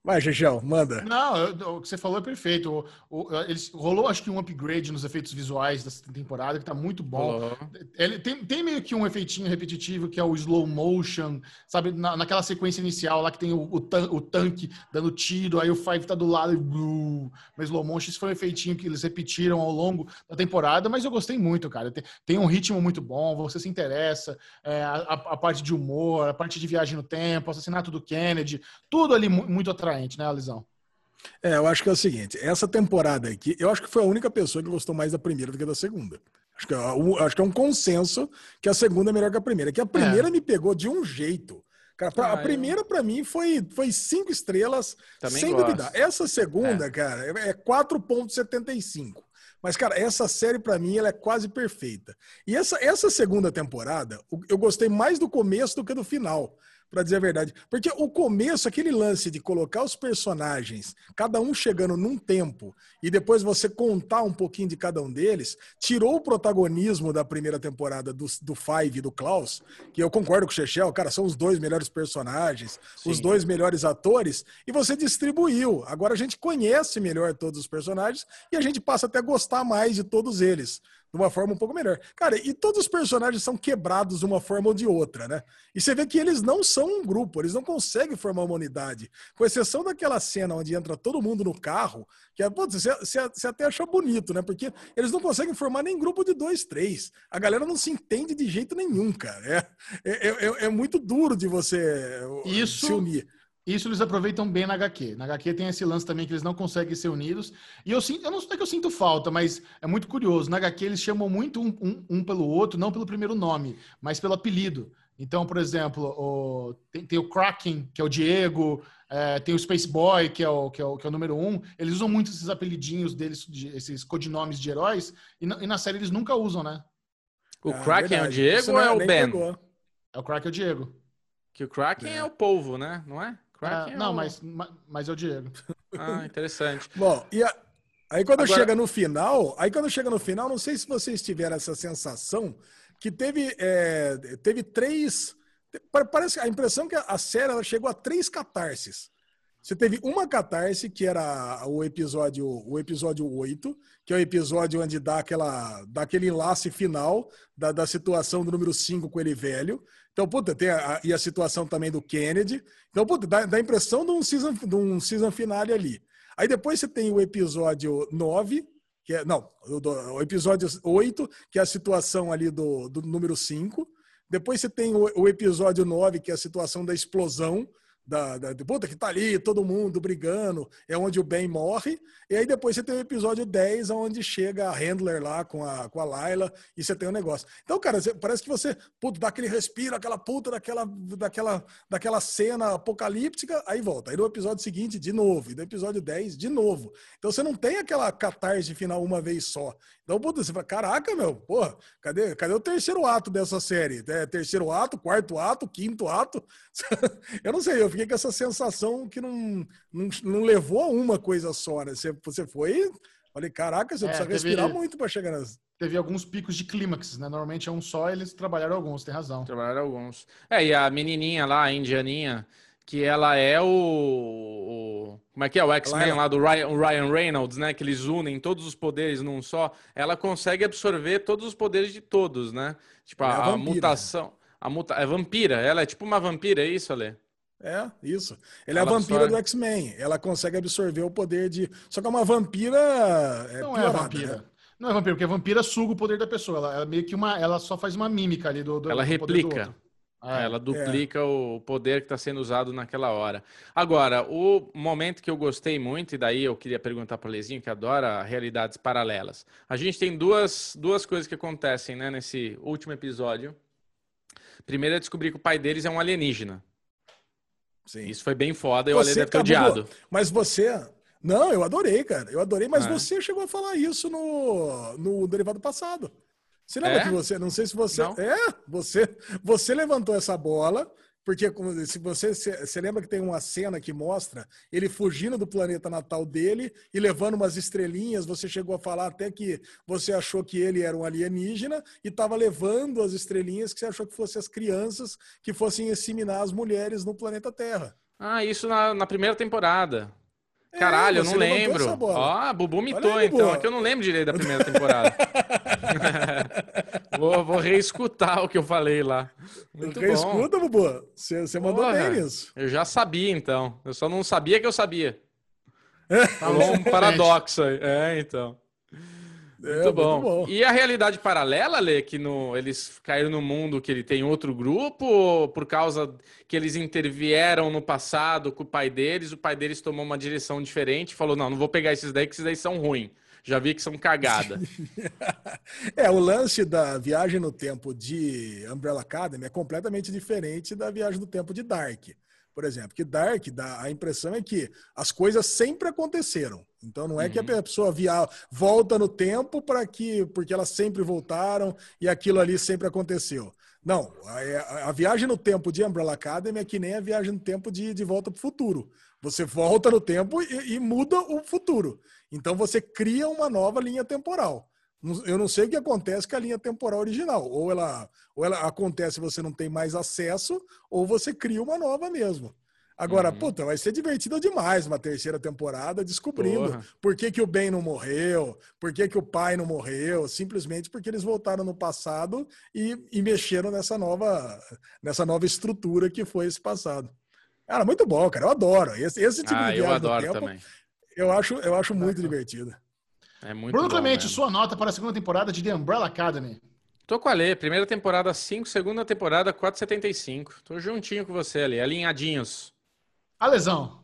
Vai, Gegel, manda. Não, o que você falou é perfeito. O, o, eles, rolou, acho que, um upgrade nos efeitos visuais dessa temporada, que tá muito bom. Ele tem, tem meio que um efeitinho repetitivo, que é o slow motion, sabe? Na, naquela sequência inicial lá que tem o, o, tan, o tanque dando tiro, aí o Five tá do lado e blue, mas slow motion. Isso foi um efeitinho que eles repetiram ao longo da temporada, mas eu gostei muito, cara. Tem, tem um ritmo muito bom, você se interessa, é, a, a, parte de humor, a parte de viagem no tempo, assassinato do Kennedy, tudo ali muito atraente né, Alisão? É, eu acho que é o seguinte, essa temporada aqui, eu acho que foi a única pessoa que gostou mais da primeira do que da segunda. Acho que, é, acho que é um consenso que a segunda é melhor que a primeira. Que a primeira é. me pegou de um jeito. Cara, ah, a primeira, eu... para mim, foi, foi cinco estrelas, Também sem gosto. duvidar. Essa segunda, é. cara, é 4,75. Mas, cara, essa série, para mim, ela é quase perfeita. E essa, essa segunda temporada, eu gostei mais do começo do que do final para dizer a verdade. Porque o começo, aquele lance de colocar os personagens, cada um chegando num tempo, e depois você contar um pouquinho de cada um deles, tirou o protagonismo da primeira temporada do, do Five e do Klaus, que eu concordo com o Chechel, cara, são os dois melhores personagens, Sim. os dois melhores atores, e você distribuiu. Agora a gente conhece melhor todos os personagens e a gente passa até a gostar mais de todos eles de uma forma um pouco melhor. Cara, e todos os personagens são quebrados de uma forma ou de outra, né? E você vê que eles não são um grupo, eles não conseguem formar uma unidade. Com exceção daquela cena onde entra todo mundo no carro, que é, putz, você, você até acha bonito, né? Porque eles não conseguem formar nem grupo de dois, três. A galera não se entende de jeito nenhum, cara. É, é, é, é muito duro de você Isso... se unir. Isso eles aproveitam bem na HQ. Na HQ tem esse lance também que eles não conseguem ser unidos. E eu sinto, eu não sei que eu sinto falta, mas é muito curioso. Na HQ eles chamam muito um, um, um pelo outro, não pelo primeiro nome, mas pelo apelido. Então, por exemplo, o, tem, tem, o Kraken, que é o Diego, é, tem o Space Boy, que é o, que, é o, que é o número um. Eles usam muito esses apelidinhos deles, de, esses codinomes de heróis, e na, e na, série eles nunca usam, né? O ah, Kraken é o Diego ou é o Ben? Pegou. É o Kraken é o Diego. Que o Kraken é. é o polvo, né? Não é? Kraken é, não, o... mas, mas é o Diego. Ah, interessante. Bom, e a, aí quando Agora... chega no final, aí quando chega no final, não sei se vocês tiveram essa sensação que teve, é, teve três. Parece a impressão que a série ela chegou a três catarses. Você teve uma catarse, que era o episódio, o episódio 8, que é o episódio onde dá, aquela, dá aquele enlace final da, da situação do número 5 com ele velho. Então, puta, tem a, e a situação também do Kennedy. Então, puta, dá, dá a impressão de um, season, de um season finale ali. Aí depois você tem o episódio 9, que é. Não, o, o episódio 8, que é a situação ali do, do número 5. Depois você tem o, o, episódio 9, que é a situação da explosão da, da, puta que tá ali, todo mundo brigando, é onde o Ben morre. E aí depois você tem o episódio 10, onde chega a Handler lá com a, com a Layla e você tem um negócio. Então, cara, você, parece que você, puta, dá aquele respiro, aquela puta daquela, daquela, daquela cena apocalíptica, aí volta. Aí no episódio seguinte, de novo. E no episódio 10, de novo. Então você não tem aquela catarse final uma vez só. Então, puta, você fala, caraca, meu, porra, cadê, cadê o terceiro ato dessa série? É, terceiro ato, quarto ato, quinto ato? eu não sei, eu fiquei com essa sensação que não, não, não levou a uma coisa só, né? Você, você foi. Falei, caraca, você é, precisa teve, respirar muito para chegar nas. Teve alguns picos de clímax, né? Normalmente é um só, eles trabalharam alguns, tem razão. Trabalharam alguns. É, e a menininha lá, a indianinha, que ela é o, o como é que é o X-Men lá do Ryan, Ryan, Reynolds, né? Que eles unem todos os poderes num só. Ela consegue absorver todos os poderes de todos, né? Tipo a, é a, a mutação, a muta, é vampira. Ela é tipo uma vampira, é isso, Ale? É, isso. Ela, ela é a vampira absorve. do X-Men. Ela consegue absorver o poder de. Só que é uma vampira. É não piorada, é vampira. Né? Não é vampira, porque a vampira suga o poder da pessoa. Ela, ela, meio que uma. Ela só faz uma mímica ali do. do ela do replica. Ah, ela duplica é. o poder que está sendo usado naquela hora. Agora, o momento que eu gostei muito, e daí eu queria perguntar para o Lezinho, que adora realidades paralelas. A gente tem duas, duas coisas que acontecem né, nesse último episódio. Primeiro é descobrir que o pai deles é um alienígena. Sim. Isso foi bem foda e o Ale deve ter odiado. Mas você. Não, eu adorei, cara. Eu adorei, mas ah. você chegou a falar isso no, no derivado passado. Você lembra é? que você, não sei se você, não. é, você, você levantou essa bola porque se você se, lembra que tem uma cena que mostra ele fugindo do planeta natal dele e levando umas estrelinhas, você chegou a falar até que você achou que ele era um alienígena e estava levando as estrelinhas que você achou que fossem as crianças que fossem inseminar as mulheres no planeta Terra. Ah, isso na, na primeira temporada. É, Caralho, é, eu não lembro. Ó, Bubu mitou, então. É que eu não lembro direito da primeira temporada. vou, vou reescutar o que eu falei lá. Muito Reescuta, bom. Bubu. Você, você mandou Porra, bem isso. Eu já sabia, então. Eu só não sabia que eu sabia. Falou um paradoxo aí. É, então. É, muito, bom. muito, bom. E a realidade paralela, Lê, que no, eles caíram no mundo que ele tem outro grupo, por causa que eles intervieram no passado com o pai deles, o pai deles tomou uma direção diferente e falou: não, não vou pegar esses daí, que esses daí são ruins. Já vi que são cagada. é, o lance da viagem no tempo de Umbrella Academy é completamente diferente da viagem no tempo de Dark por exemplo, que Dark dá a impressão é que as coisas sempre aconteceram. Então não é uhum. que a uhum. pessoa via, volta no tempo para que porque elas sempre voltaram e aquilo ali sempre aconteceu. Não, a, a, viagem no tempo de Umbrella Academy é que nem a viagem no tempo de, de Volta para o Futuro. Você volta no tempo e, e muda o futuro. Então você cria uma nova linha temporal. Eu não sei o que acontece com a linha temporal original. Ou ela, ou ela acontece você não tem mais acesso, ou você cria uma nova mesmo. Agora, uhum. puta, vai ser divertido demais uma terceira temporada descobrindo Porra. por que, que o Ben não morreu, por que, que o pai não morreu, simplesmente porque eles voltaram no passado e, e mexeram nessa nova, nessa nova estrutura que foi esse passado. Cara, muito bom, cara. Eu adoro. Esse, esse tipo ah, de viagem eu adoro tempo, também. Eu acho, eu acho muito divertido. É muito Bruno Clemente, sua nota para a segunda temporada de The Umbrella Academy. Tô com a Lê. Primeira temporada 5, segunda temporada 4,75. Tô juntinho com você ali, alinhadinhos. A lesão.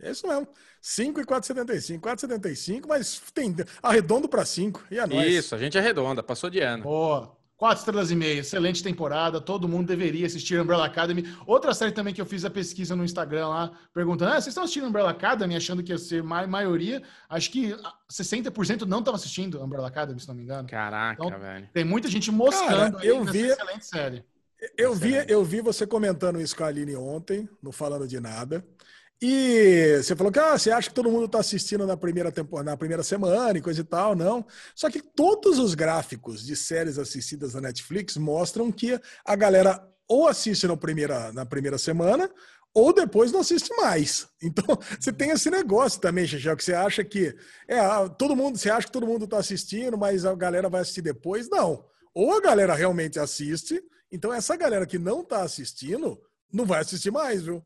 É isso mesmo. 5 e 4,75. 4,75, mas tem arredondo para 5. E a nós. Isso, a gente arredonda, passou de ano. Boa. Quatro estrelas e meia, excelente temporada, todo mundo deveria assistir Umbrella Academy. Outra série também que eu fiz a pesquisa no Instagram lá, perguntando, ah, vocês estão assistindo Umbrella Academy, achando que ia ser ma maioria? Acho que 60% não estava assistindo Umbrella Academy, se não me engano. Caraca, então, velho. Tem muita gente moscando Cara, eu vi, excelente série. Eu vi, eu vi você comentando isso com a Aline ontem, no Falando de Nada. E você falou que ah, você acha que todo mundo está assistindo na primeira temporada, na primeira semana e coisa e tal, não. Só que todos os gráficos de séries assistidas na Netflix mostram que a galera ou assiste na primeira, na primeira semana ou depois não assiste mais. Então, você tem esse negócio também, Xixel, que você acha que é, ah, todo mundo, você acha que todo mundo está assistindo, mas a galera vai assistir depois? Não. Ou a galera realmente assiste, então essa galera que não está assistindo não vai assistir mais, viu?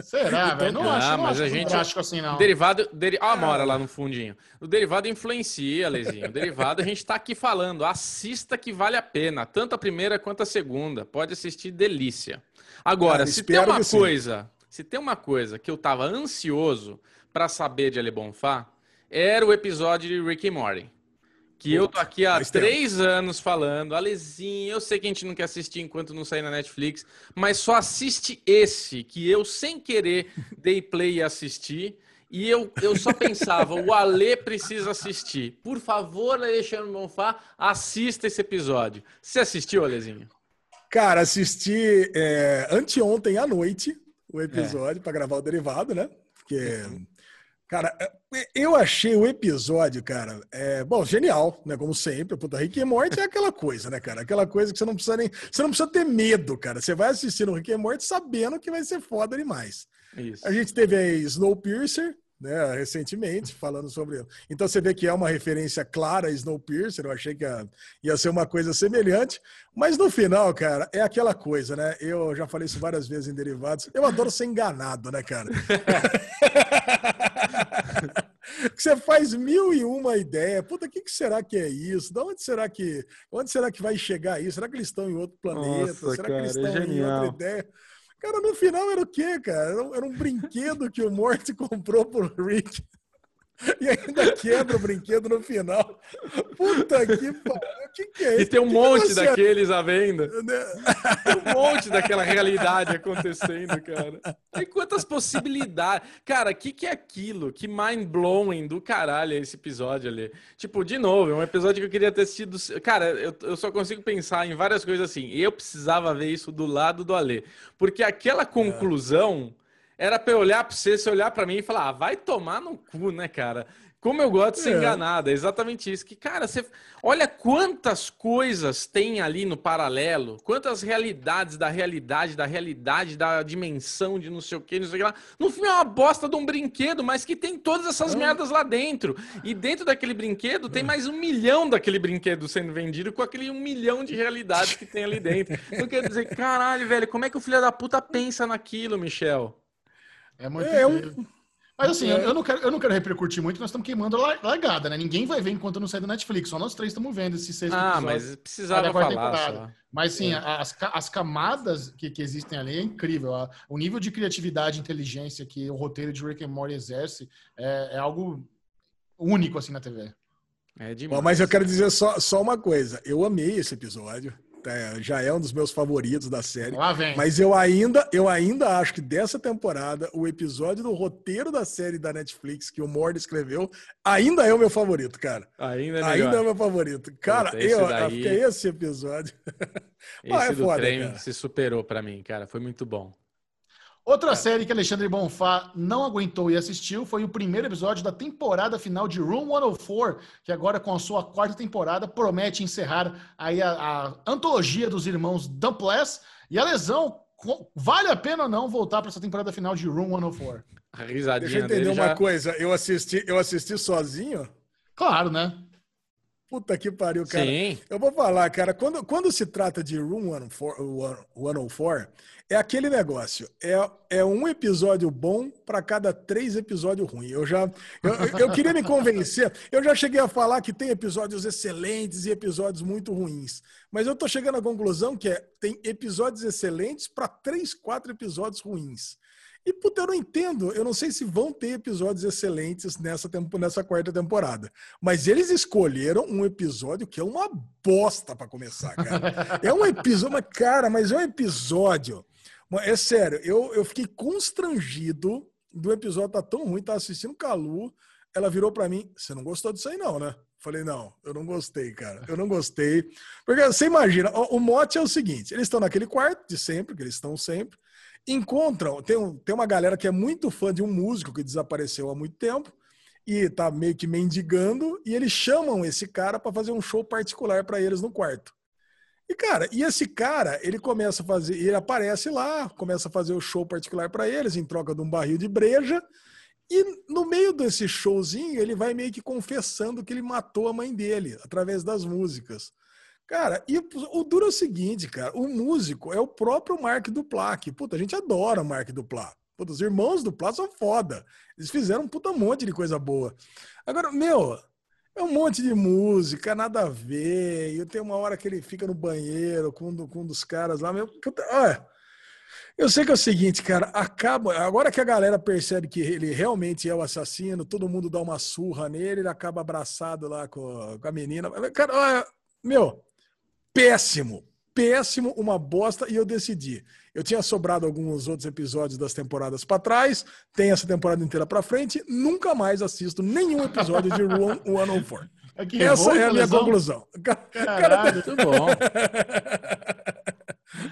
Será, velho? Não, não acho, não mas acho a gente acho assim, não. Derivado, deri... ah, mora lá no fundinho. O derivado influencia, Lezinho. O derivado a gente tá aqui falando. Assista que vale a pena, tanto a primeira quanto a segunda. Pode assistir delícia. Agora, Cara, se tem uma coisa, sim. se tem uma coisa que eu tava ansioso para saber de Ale Bonfá, era o episódio de Rick e Morty. Que eu tô aqui há três anos falando, Alezinho, eu sei que a gente não quer assistir enquanto não sair na Netflix, mas só assiste esse, que eu, sem querer, dei play e assisti. E eu, eu só pensava, o Ale precisa assistir. Por favor, Alexandre Bonfá, assista esse episódio. Você assistiu, Alezinho? Cara, assisti é, anteontem à noite o episódio é. para gravar o derivado, né? Porque uhum. Cara, é, eu achei o episódio, cara, é, bom, genial, né? Como sempre, puta, Rick e Morty é aquela coisa, né, cara? Aquela coisa que você não precisa nem. Você não precisa ter medo, cara. Você vai assistir no Rick e Morty sabendo que vai ser foda demais. Isso. A gente teve aí Snowpiercer, né, recentemente, falando sobre. Então você vê que é uma referência clara a Snowpiercer, eu achei que ia ser uma coisa semelhante, mas no final, cara, é aquela coisa, né? Eu já falei isso várias vezes em derivados. Eu adoro ser enganado, né, cara? você faz mil e uma ideia. Puta, o que, que, será que é isso? De onde será que, onde será que vai chegar isso? Será que eles estão em outro planeta? Nossa, será cara, que eles estão é em outra ideia? Cara, no final era o quê, cara? Era um, era um brinquedo que o Morty comprou pro Rick. E ainda quebra o brinquedo no final. Puta que pariu. O que, que é isso? E tem um que monte que daqueles à venda. Tem um monte daquela realidade acontecendo, cara. Tem quantas possibilidades. Cara, o que, que é aquilo? Que mind-blowing do caralho é esse episódio ali. Tipo, de novo, é um episódio que eu queria ter sido. Cara, eu, eu só consigo pensar em várias coisas assim. Eu precisava ver isso do lado do Alê. Porque aquela conclusão. É era pra eu olhar pra você, você olhar pra mim e falar, ah, vai tomar no cu, né, cara? Como eu gosto de ser é. enganado, é exatamente isso. Que, cara, você olha quantas coisas tem ali no paralelo, quantas realidades da realidade, da realidade, da dimensão de não sei o que, não sei o que lá. No filme é uma bosta de um brinquedo, mas que tem todas essas é. merdas lá dentro. E dentro daquele brinquedo tem mais um milhão daquele brinquedo sendo vendido com aquele um milhão de realidades que tem ali dentro. Então quer dizer, caralho, velho, como é que o filho da puta pensa naquilo, Michel? É muito é, um... Mas assim, é. eu, não quero, eu não quero repercutir muito, nós estamos queimando a largada, né? Ninguém vai ver enquanto não sair da Netflix, só nós três estamos vendo esse sexto ah, episódio. Mas precisava falar Mas sim, é. as, as camadas que, que existem ali é incrível. O nível de criatividade e inteligência que o roteiro de Rick and Morty exerce é, é algo único assim na TV. É demais. Bom, mas eu quero dizer só, só uma coisa. Eu amei esse episódio é, já é um dos meus favoritos da série. Lá vem. Mas eu ainda, eu ainda acho que dessa temporada, o episódio do roteiro da série da Netflix que o Mord escreveu, ainda é o meu favorito, cara. Ainda é, ainda é o meu favorito. Cara, Puta, eu, daí... esse episódio. Esse ah, é do foda, trem cara. se superou para mim, cara. Foi muito bom. Outra é. série que Alexandre Bonfá não aguentou e assistiu foi o primeiro episódio da temporada final de Room 104, que agora com a sua quarta temporada promete encerrar aí a, a antologia dos irmãos Dumpless. E a lesão, vale a pena ou não voltar para essa temporada final de Room 104? A risadinha Deixa eu entender uma já... coisa, eu assisti, eu assisti sozinho? Claro, né? Puta que pariu, cara. Sim. Eu vou falar, cara, quando, quando se trata de Room 104, é aquele negócio. É, é um episódio bom para cada três episódios ruins. Eu já. Eu, eu queria me convencer. Eu já cheguei a falar que tem episódios excelentes e episódios muito ruins. Mas eu tô chegando à conclusão que é, tem episódios excelentes para três, quatro episódios ruins. E, puta, eu não entendo. Eu não sei se vão ter episódios excelentes nessa, tempo, nessa quarta temporada. Mas eles escolheram um episódio que é uma bosta para começar, cara. É um episódio, mas, cara, mas é um episódio. É sério, eu, eu fiquei constrangido do episódio tá tão ruim, tá assistindo Calu. Ela virou para mim: Você não gostou disso aí, não, né? Falei, não, eu não gostei, cara. Eu não gostei. Porque você imagina, o, o mote é o seguinte: eles estão naquele quarto de sempre, que eles estão sempre encontram. Tem, tem uma galera que é muito fã de um músico que desapareceu há muito tempo e tá meio que mendigando, e eles chamam esse cara para fazer um show particular para eles no quarto. E cara, e esse cara, ele começa a fazer, ele aparece lá, começa a fazer o show particular para eles em troca de um barril de breja. E no meio desse showzinho, ele vai meio que confessando que ele matou a mãe dele através das músicas. Cara, e o duro é o seguinte, cara, o músico é o próprio Mark Duplac. Puta, a gente adora o Mark Duplac. Puta, os irmãos Duplac são foda. Eles fizeram um puta monte de coisa boa. Agora, meu, é um monte de música, nada a ver. E tenho uma hora que ele fica no banheiro com, com um dos caras lá, meu. Olha, Eu sei que é o seguinte, cara, acaba. Agora que a galera percebe que ele realmente é o assassino, todo mundo dá uma surra nele, ele acaba abraçado lá com, com a menina. Cara, olha, meu, péssimo, péssimo, uma bosta, e eu decidi. Eu tinha sobrado alguns outros episódios das temporadas para trás, tem essa temporada inteira para frente, nunca mais assisto nenhum episódio de Room 104. É essa é a minha conclusão. Caralho, muito bom.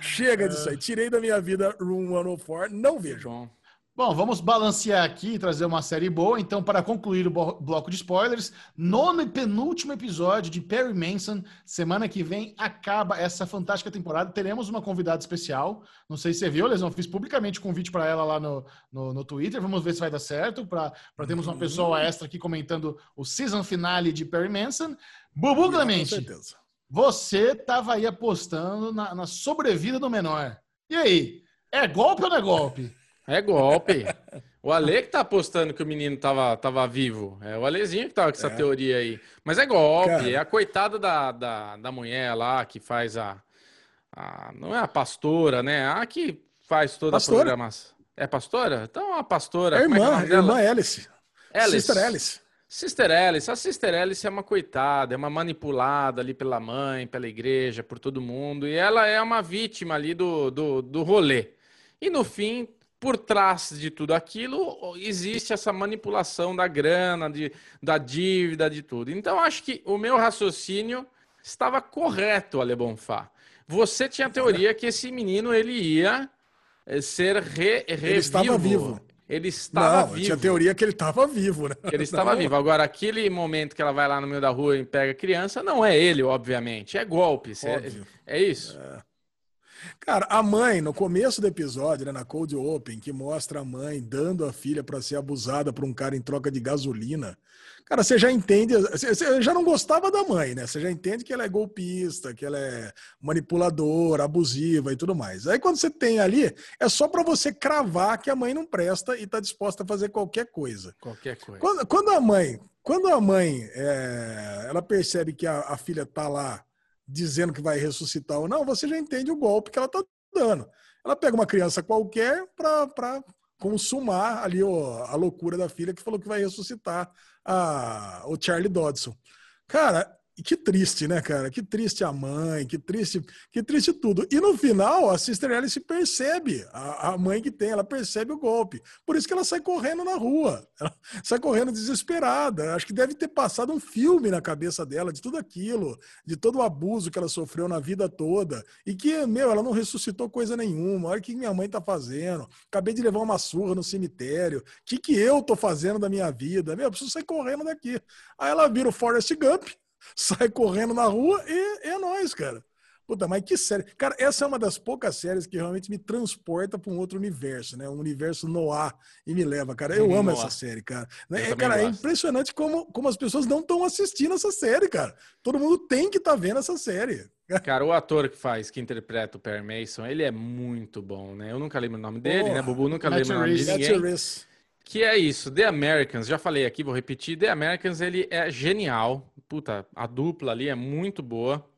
Chega disso aí. Tirei da minha vida Room 104. Não vejo. Bom. Vamos balancear aqui e trazer uma série boa. Então, para concluir o bloco de spoilers, nono e penúltimo episódio de Perry Manson. Semana que vem acaba essa fantástica temporada. Teremos uma convidada especial. Não sei se você viu, Lesão. Fiz publicamente convite para ela lá no, no, no, Twitter. Vamos ver se vai dar certo. Para termos uma pessoa extra aqui comentando o season finale de Perry Manson. Bubu Clemente. Com certeza. Você estava aí apostando na, na, sobrevida do menor. E aí? É golpe ou não é golpe? É golpe. O Ale que tá apostando que o menino tava, tava vivo. É o Alezinho que tava com essa é. teoria aí. Mas é golpe. Cara. É a coitada da, da, da mulher lá que faz a, a. Não é a pastora, né? A que faz toda pastora? a programação. É pastora? Então a pastora. É irmã, é irmã Alice. Alice. Sister Alice. Sister Alice, a Sister Alice é uma coitada, é uma manipulada ali pela mãe, pela igreja, por todo mundo, e ela é uma vítima ali do, do, do rolê. E no fim, por trás de tudo aquilo, existe essa manipulação da grana, de, da dívida, de tudo. Então, acho que o meu raciocínio estava correto, Ale Bonfá. Você tinha a teoria que esse menino ele ia eh, ser re, revivo. Ele estava vivo. Ele estava não, vivo. Tinha teoria que ele estava vivo, né? Ele estava não. vivo. Agora, aquele momento que ela vai lá no meio da rua e pega a criança, não é ele, obviamente. É golpe. É, é, isso. É. Cara, a mãe, no começo do episódio, né, na Cold Open, que mostra a mãe dando a filha para ser abusada por um cara em troca de gasolina. Cara, você já entende, você já não gostava da mãe, né? Você já entende que ela é golpista, que ela é manipuladora, abusiva e tudo mais. Aí quando você tem ali, é só para você cravar que a mãe não presta e tá disposta a fazer qualquer coisa. Qualquer coisa. Quando, quando a mãe, quando a mãe, é, ela percebe que a, a filha tá lá dizendo que vai ressuscitar ou não, você já entende o golpe que ela tá dando. Ela pega uma criança qualquer para consumar ali ó, a loucura da filha que falou que vai ressuscitar a, o Charlie Dodson. Cara, e que triste, né, cara? Que triste a mãe, que triste, que triste tudo. E no final, a Sister Alice percebe, a, a mãe que tem, ela percebe o golpe. Por isso que ela sai correndo na rua. Ela sai correndo desesperada. Acho que deve ter passado um filme na cabeça dela de tudo aquilo, de todo o abuso que ela sofreu na vida toda. E que, meu, ela não ressuscitou coisa nenhuma. Olha o que minha mãe tá fazendo. Acabei de levar uma surra no cemitério. O que, que eu tô fazendo da minha vida? Meu, eu preciso sair correndo daqui. Aí ela vira o Forrest Gump sai correndo na rua e é nóis, cara. Puta, mas que série. Cara, essa é uma das poucas séries que realmente me transporta para um outro universo, né? Um universo Noah e me leva, cara. Eu amo essa série, cara. É, cara, é impressionante como, como as pessoas não estão assistindo essa série, cara. Todo mundo tem que estar tá vendo essa série. Cara, o ator que faz, que interpreta o Perry Mason, ele é muito bom, né? Eu nunca lembro o nome dele, né? Bubu nunca lembra o nome de ninguém. Que é isso, The Americans, já falei aqui, vou repetir, The Americans, ele é genial, puta, a dupla ali é muito boa.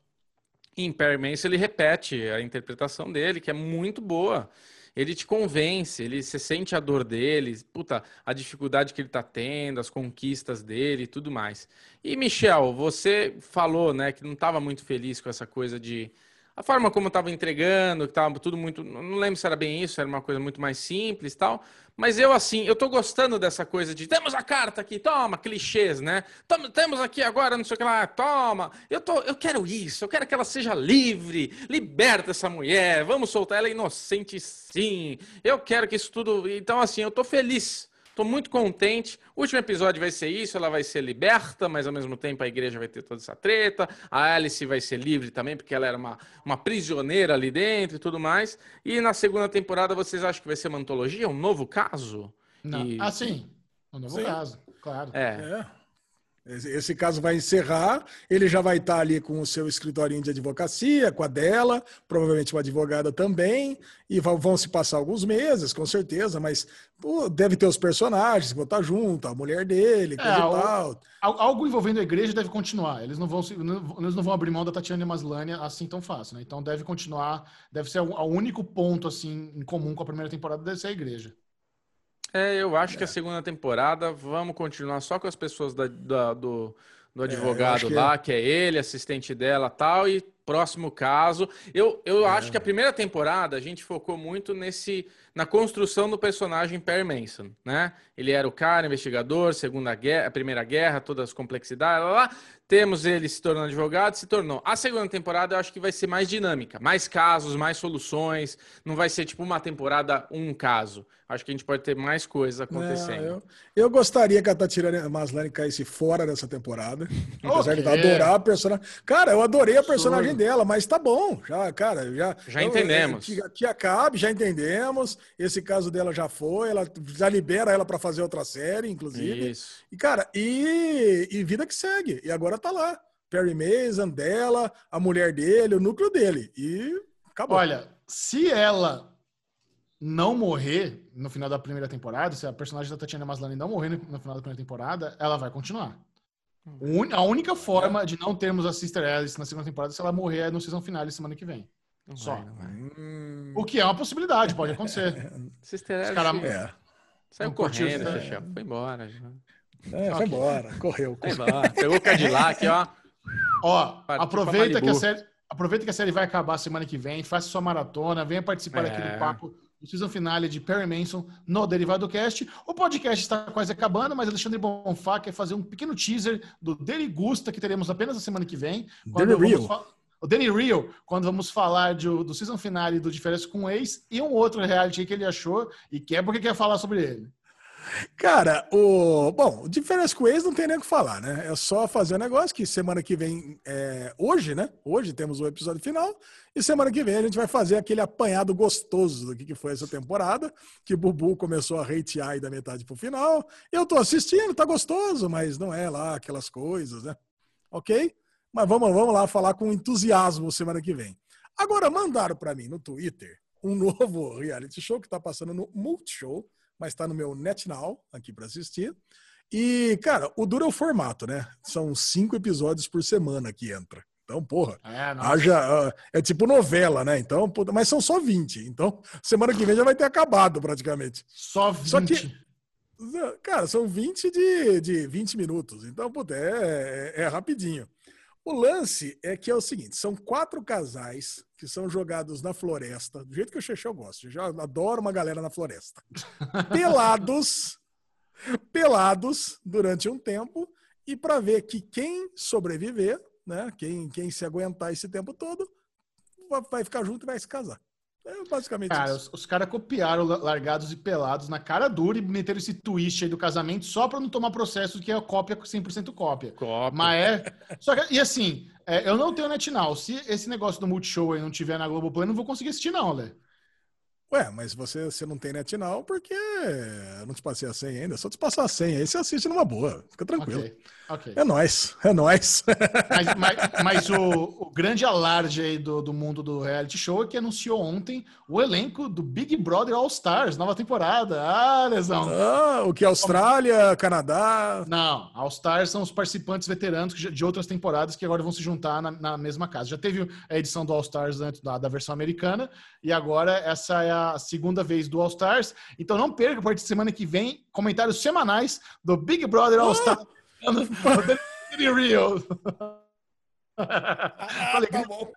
Em Perry ele repete a interpretação dele, que é muito boa. Ele te convence, ele se sente a dor dele, puta, a dificuldade que ele tá tendo, as conquistas dele e tudo mais. E Michel, você falou, né, que não estava muito feliz com essa coisa de a forma como estava entregando, que estava tudo muito. Não lembro se era bem isso, era uma coisa muito mais simples tal. Mas eu, assim, eu tô gostando dessa coisa de temos a carta aqui, toma, clichês, né? Toma, temos aqui agora, não sei o que lá, toma. Eu, tô, eu quero isso, eu quero que ela seja livre, liberta essa mulher, vamos soltar ela inocente sim. Eu quero que isso tudo. Então, assim, eu tô feliz Estou muito contente. O último episódio vai ser isso, ela vai ser liberta, mas ao mesmo tempo a igreja vai ter toda essa treta. A Alice vai ser livre também, porque ela era uma, uma prisioneira ali dentro e tudo mais. E na segunda temporada, vocês acham que vai ser uma antologia, um novo caso? Não. E... Ah, sim. Um novo sim. caso, claro. É. é. Esse caso vai encerrar, ele já vai estar ali com o seu escritório de advocacia, com a dela, provavelmente uma advogada também, e vão se passar alguns meses, com certeza, mas pô, deve ter os personagens vão estar junto, a mulher dele, coisa é, e tal. Algo envolvendo a igreja deve continuar. Eles não vão, eles não vão abrir mão da Tatiana Maslany assim tão fácil, né? Então deve continuar, deve ser o único ponto assim em comum com a primeira temporada deve ser a igreja. É, eu acho é. que a segunda temporada vamos continuar só com as pessoas da, da do, do é, advogado é, lá, que... é ele, assistente dela tal, e próximo caso. Eu, eu é. acho que a primeira temporada a gente focou muito nesse na construção do personagem Perry Manson, né? Ele era o cara, investigador, segunda guerra, primeira guerra, todas as complexidades, lá, lá. Temos ele se tornando advogado, se tornou. A segunda temporada eu acho que vai ser mais dinâmica, mais casos, mais soluções. Não vai ser tipo uma temporada um caso. Acho que a gente pode ter mais coisas acontecendo. eu, eu, gostaria que a Tatiana Maslany caísse fora dessa temporada. Apesar okay. de adorar a personagem. Cara, eu adorei a personagem dela, mas tá bom. Já, cara, já. Já entendemos. Que, que acabe, já entendemos. Esse caso dela já foi, ela já libera ela para fazer outra série, inclusive. Isso. E, cara, e, e vida que segue. E agora tá lá. Perry Mason, dela, a mulher dele, o núcleo dele. E acabou. Olha, se ela não morrer no final da primeira temporada, se a personagem da Tatiana Maslany não morrer no final da primeira temporada, ela vai continuar. A única forma de não termos a Sister Alice na segunda temporada é se ela morrer no season final semana que vem. Não Só. Vai, vai. Hum. O que é uma possibilidade, pode acontecer. Sister Alice. Cara... É. Saiu correndo, é. foi embora. É, foi embora, correu. Foi embora. Pegou o Cadillac, ó. Ó, aproveita que, a série, aproveita que a série vai acabar semana que vem, faça sua maratona, venha participar é. aqui do papo do season finale de Perry Manson no Derivado Cast. O podcast está quase acabando, mas Alexandre Bonfá quer fazer um pequeno teaser do Daily Gusta que teremos apenas na semana que vem. Daily Real. O Danny Real, quando vamos falar de, do season finale do Diferença com o Ex e um outro reality que ele achou e quer é porque quer falar sobre ele. Cara, o. Bom, diferença com ex não tem nem o que falar, né? É só fazer o um negócio que semana que vem, é... hoje, né? Hoje temos o episódio final. E semana que vem a gente vai fazer aquele apanhado gostoso do que foi essa temporada. Que Bubu começou a hatear aí da metade pro final. Eu tô assistindo, tá gostoso, mas não é lá aquelas coisas, né? Ok? Mas vamos, vamos lá falar com entusiasmo semana que vem. Agora, mandaram para mim no Twitter um novo reality show que está passando no Multishow mas está no meu NetNow aqui para assistir. E, cara, o duro é o formato, né? São cinco episódios por semana que entra. Então, porra, é, haja, é tipo novela, né? Então, mas são só 20. Então, semana que vem já vai ter acabado praticamente. Só 20. Só que, cara, são 20 de, de 20 minutos. Então, puta, é, é, é rapidinho. O lance é que é o seguinte: são quatro casais que são jogados na floresta, do jeito que o Xexé gosta. Eu já adoro uma galera na floresta. Pelados, pelados durante um tempo, e para ver que quem sobreviver, né, quem, quem se aguentar esse tempo todo, vai ficar junto e vai se casar. É basicamente cara, isso. Os, os caras copiaram Largados e Pelados na cara dura e meteram esse twist aí do casamento só para não tomar processo que é cópia 100% cópia. Cópia. Mas é. Só que, e assim, é, eu não tenho NetNow. Se esse negócio do Multishow aí não tiver na Globoplay, eu não vou conseguir assistir, não, Lé. Ué, mas você, você não tem NetNow porque eu não te passei a senha ainda. Só te passar a senha aí, você assiste numa boa. Fica tranquilo. Okay, okay. É nóis, é nóis. Mas, mas, mas o, o, grande alarde aí do, do mundo do reality show é que anunciou ontem o elenco do Big Brother All Stars, nova temporada. Ah, lesão. Ah, o que? Austrália, Canadá? Não, All Stars são os participantes veteranos de outras temporadas que agora vão se juntar na, na mesma casa. Já teve a edição do All Stars antes da, da versão americana e agora essa é a a segunda vez do All Stars. Então não perca, a partir de semana que vem, comentários semanais do Big Brother All Stars. Ah! Real. Ah, tá bom.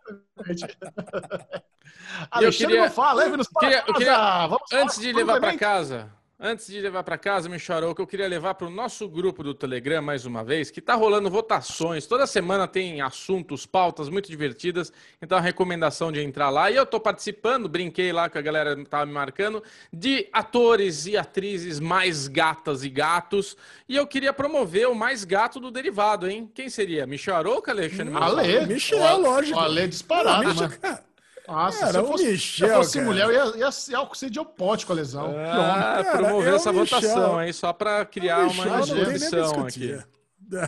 Alexandre queria, fala, leve-nos para queria, casa. Queria, antes de levar para casa, Antes de levar para casa, me chorou que eu queria levar para o nosso grupo do Telegram mais uma vez, que está rolando votações. Toda semana tem assuntos, pautas muito divertidas. Então a recomendação de entrar lá. E eu estou participando, brinquei lá que a galera estava me marcando, de atores e atrizes mais gatas e gatos. E eu queria promover o mais gato do derivado, hein? Quem seria? Michel Arouca, Alexandre? Hum, Ale, Michel, lógico. Ale disparado, Michel, Nossa, cara, se eu fosse, Michel, se eu fosse mulher, eu ia, ia, ia ser de opótico a lesão. Ah, promover é essa Michel. votação aí, só para criar uma discussão aqui.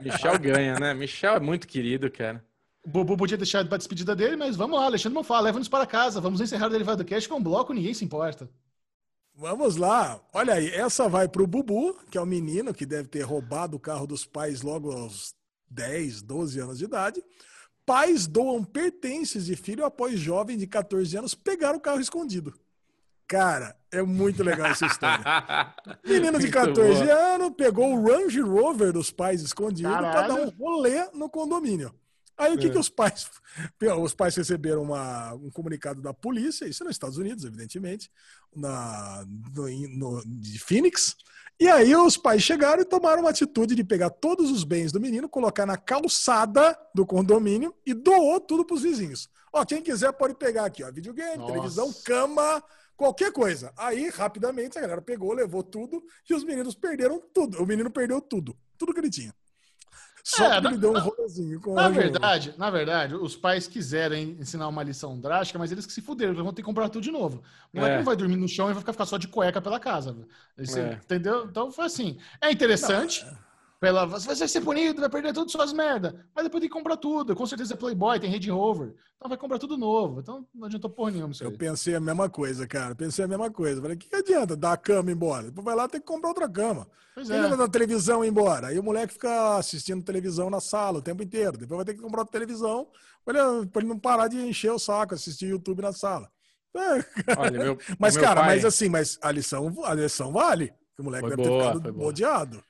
Michel ganha, né? Michel é muito querido, cara. O Bubu podia deixar para despedida dele, mas vamos lá, Alexandre Monfá, leva-nos para casa. Vamos encerrar o Derivado Cast com um bloco, ninguém se importa. Vamos lá. Olha aí, essa vai para o Bubu, que é o menino que deve ter roubado o carro dos pais logo aos 10, 12 anos de idade. Pais doam pertences de filho após jovem de 14 anos pegar o carro escondido. Cara, é muito legal essa história. Menino de 14 anos pegou o Range Rover dos pais escondido para dar um rolê no condomínio. Aí o que, é. que os pais. Os pais receberam uma, um comunicado da polícia, isso nos Estados Unidos, evidentemente, na, no, no, de Phoenix. E aí os pais chegaram e tomaram uma atitude de pegar todos os bens do menino, colocar na calçada do condomínio e doou tudo para os vizinhos. Ó, quem quiser pode pegar aqui, ó, videogame, Nossa. televisão, cama, qualquer coisa. Aí, rapidamente, a galera pegou, levou tudo e os meninos perderam tudo. O menino perdeu tudo, tudo que ele tinha. Só é, ele deu um rolezinho com na verdade, na verdade, os pais quiseram ensinar uma lição drástica, mas eles que se fuderam, eles vão ter que comprar tudo de novo. O moleque é. não vai dormir no chão e vai ficar só de cueca pela casa. é. Entendeu? Então foi assim. É interessante. Não, é. Pela, você vai ser punido, vai perder tudo suas merda. Mas depois tem que comprar tudo. Com certeza é Playboy, tem Range Rover. Então vai comprar tudo novo. Então não adiantou porra nenhuma. Eu pensei a mesma coisa, cara. Pensei a mesma coisa. Falei, o que, que adianta dar a cama embora? Depois vai lá tem que comprar outra cama. Pois é. Da televisão embora. Aí o moleque fica assistindo televisão na sala o tempo inteiro. Depois vai ter que comprar outra televisão para ele, não parar de encher o saco, assistir YouTube na sala. Olha, meu, mas, meu cara, pai... mas assim, mas a lição, a lição vale. O moleque foi deve boa, ter ficado odiado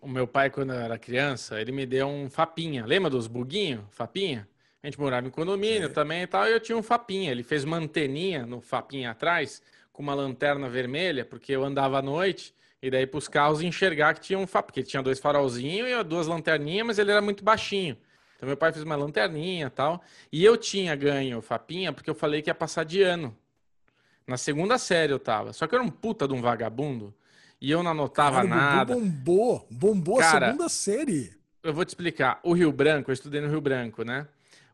o meu pai, quando eu era criança, ele me deu um fapinha. Lembra dos buguinhos? Fapinha? A gente morava em condomínio é. também e tal, e eu tinha um fapinha. Ele fez uma anteninha no fapinha atrás, com uma lanterna vermelha, porque eu andava à noite, e daí para os carros enxergar que tinha um fapinha, porque tinha dois farolzinhos e duas lanterninhas, mas ele era muito baixinho. Então meu pai fez uma lanterninha e tal, e eu tinha ganho o fapinha porque eu falei que ia passar de ano. Na segunda série eu tava. Só que eu era um puta de um vagabundo e eu não anotava Caralho, nada. Bombou, bombou Cara, a segunda série. Eu vou te explicar. O Rio Branco, eu estudei no Rio Branco, né?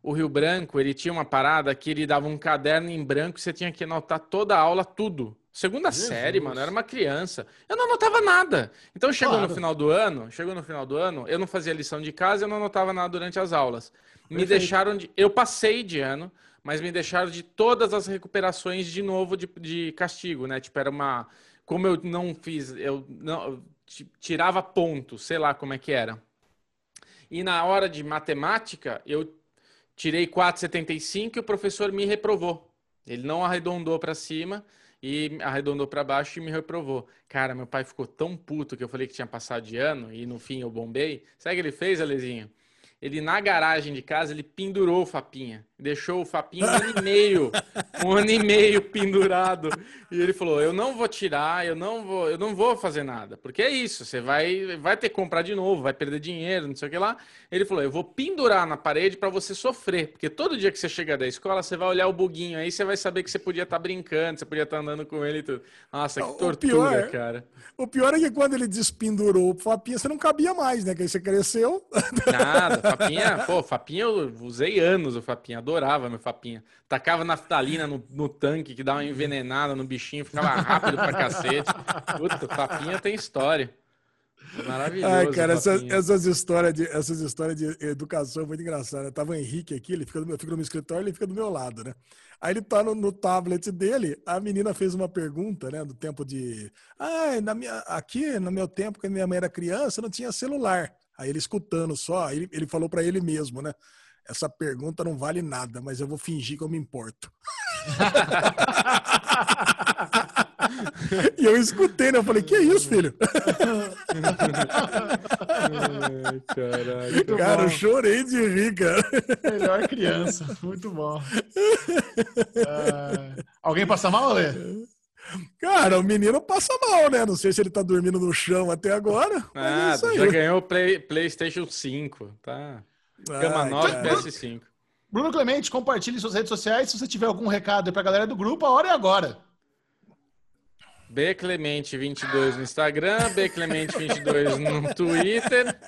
O Rio Branco, ele tinha uma parada que ele dava um caderno em branco e você tinha que anotar toda a aula, tudo. Segunda Jesus. série, mano, eu era uma criança. Eu não anotava nada. Então chegou claro. no final do ano, chegou no final do ano, eu não fazia lição de casa, eu não anotava nada durante as aulas. Me Perfeito. deixaram de. Eu passei de ano, mas me deixaram de todas as recuperações de novo de, de castigo, né? Tipo, era uma como eu não fiz, eu não tirava pontos, sei lá como é que era. E na hora de matemática, eu tirei 4,75 e o professor me reprovou. Ele não arredondou para cima e arredondou para baixo e me reprovou. Cara, meu pai ficou tão puto que eu falei que tinha passado de ano e no fim eu bombei. Sabe o que ele fez, Alezinho? Ele na garagem de casa, ele pendurou o Fapinha. Deixou o Fapinha um ano e meio, um ano e meio pendurado. E ele falou: "Eu não vou tirar, eu não vou, eu não vou fazer nada, porque é isso, você vai vai ter que comprar de novo, vai perder dinheiro, não sei o que lá". Ele falou: "Eu vou pendurar na parede para você sofrer, porque todo dia que você chegar da escola, você vai olhar o buguinho aí, você vai saber que você podia estar tá brincando, você podia estar tá andando com ele e tudo". Nossa, que tortura, pior, cara. O pior é que quando ele despendurou o Fapinha, você não cabia mais, né? Que aí você cresceu. Nada, Fapinha, pô, Fapinha eu usei anos o Fapinha, adorava meu Fapinha. Tacava naftalina no, no tanque que dava uma envenenada no bichinho, ficava rápido pra cacete. Puta, Fapinha tem história. Maravilhoso. Ai, cara, essas, essas, histórias de, essas histórias de educação muito engraçadas. Tava o Henrique aqui, ele fica, meu, fica no meu escritório, ele fica do meu lado, né? Aí ele tá no, no, tablet dele, a menina fez uma pergunta, né, do tempo de, ah, na minha, aqui no meu tempo, quando minha mãe era criança, não tinha celular. Aí ele escutando só, ele, ele falou para ele mesmo, né? Essa pergunta não vale nada, mas eu vou fingir que eu me importo. e eu escutei, né? Eu falei, que é isso, filho? Ai, cara, eu chorei de rir, cara. Melhor criança, muito bom. Uh, alguém passa mal, Lê? Cara, o menino passa mal, né? Não sei se ele tá dormindo no chão até agora. É ah, é já ganhou o Play, PlayStation 5, tá? Cama Ai, 9 PS5. Bruno Clemente, compartilhe suas redes sociais. Se você tiver algum recado para a galera do grupo, a hora é agora. Bclemente22 no Instagram, Bclemente22 no Twitter.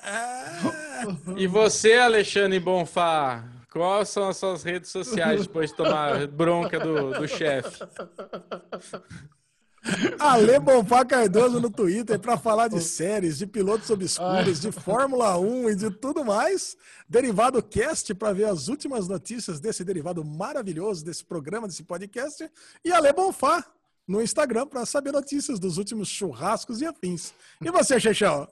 E você, Alexandre Bonfá, quais são as suas redes sociais depois de tomar bronca do, do chefe? Ale Bonfá Cardoso no Twitter para falar de séries, de pilotos obscuros, de Fórmula 1 e de tudo mais. Derivado Cast para ver as últimas notícias desse derivado maravilhoso, desse programa, desse podcast. E Ale Bonfá no Instagram para saber notícias dos últimos churrascos e afins. E você, Chechão?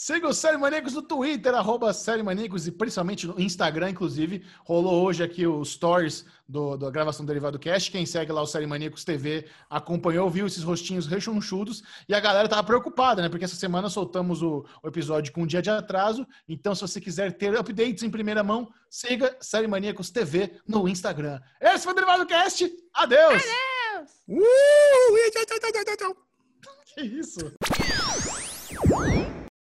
Siga o Série Maníacos no Twitter, arroba Série Maníacos e principalmente no Instagram, inclusive. Rolou hoje aqui os stories do, da gravação do Derivado Cast. Quem segue lá o Série Maníacos TV acompanhou, viu esses rostinhos rechonchudos e a galera tava preocupada, né? Porque essa semana soltamos o, o, episódio com um dia de atraso. Então, se você quiser ter updates em primeira mão, siga Série Maníacos TV no Instagram. Esse foi o Derivado Cast. Adeus! Adeus! Uh! Que isso?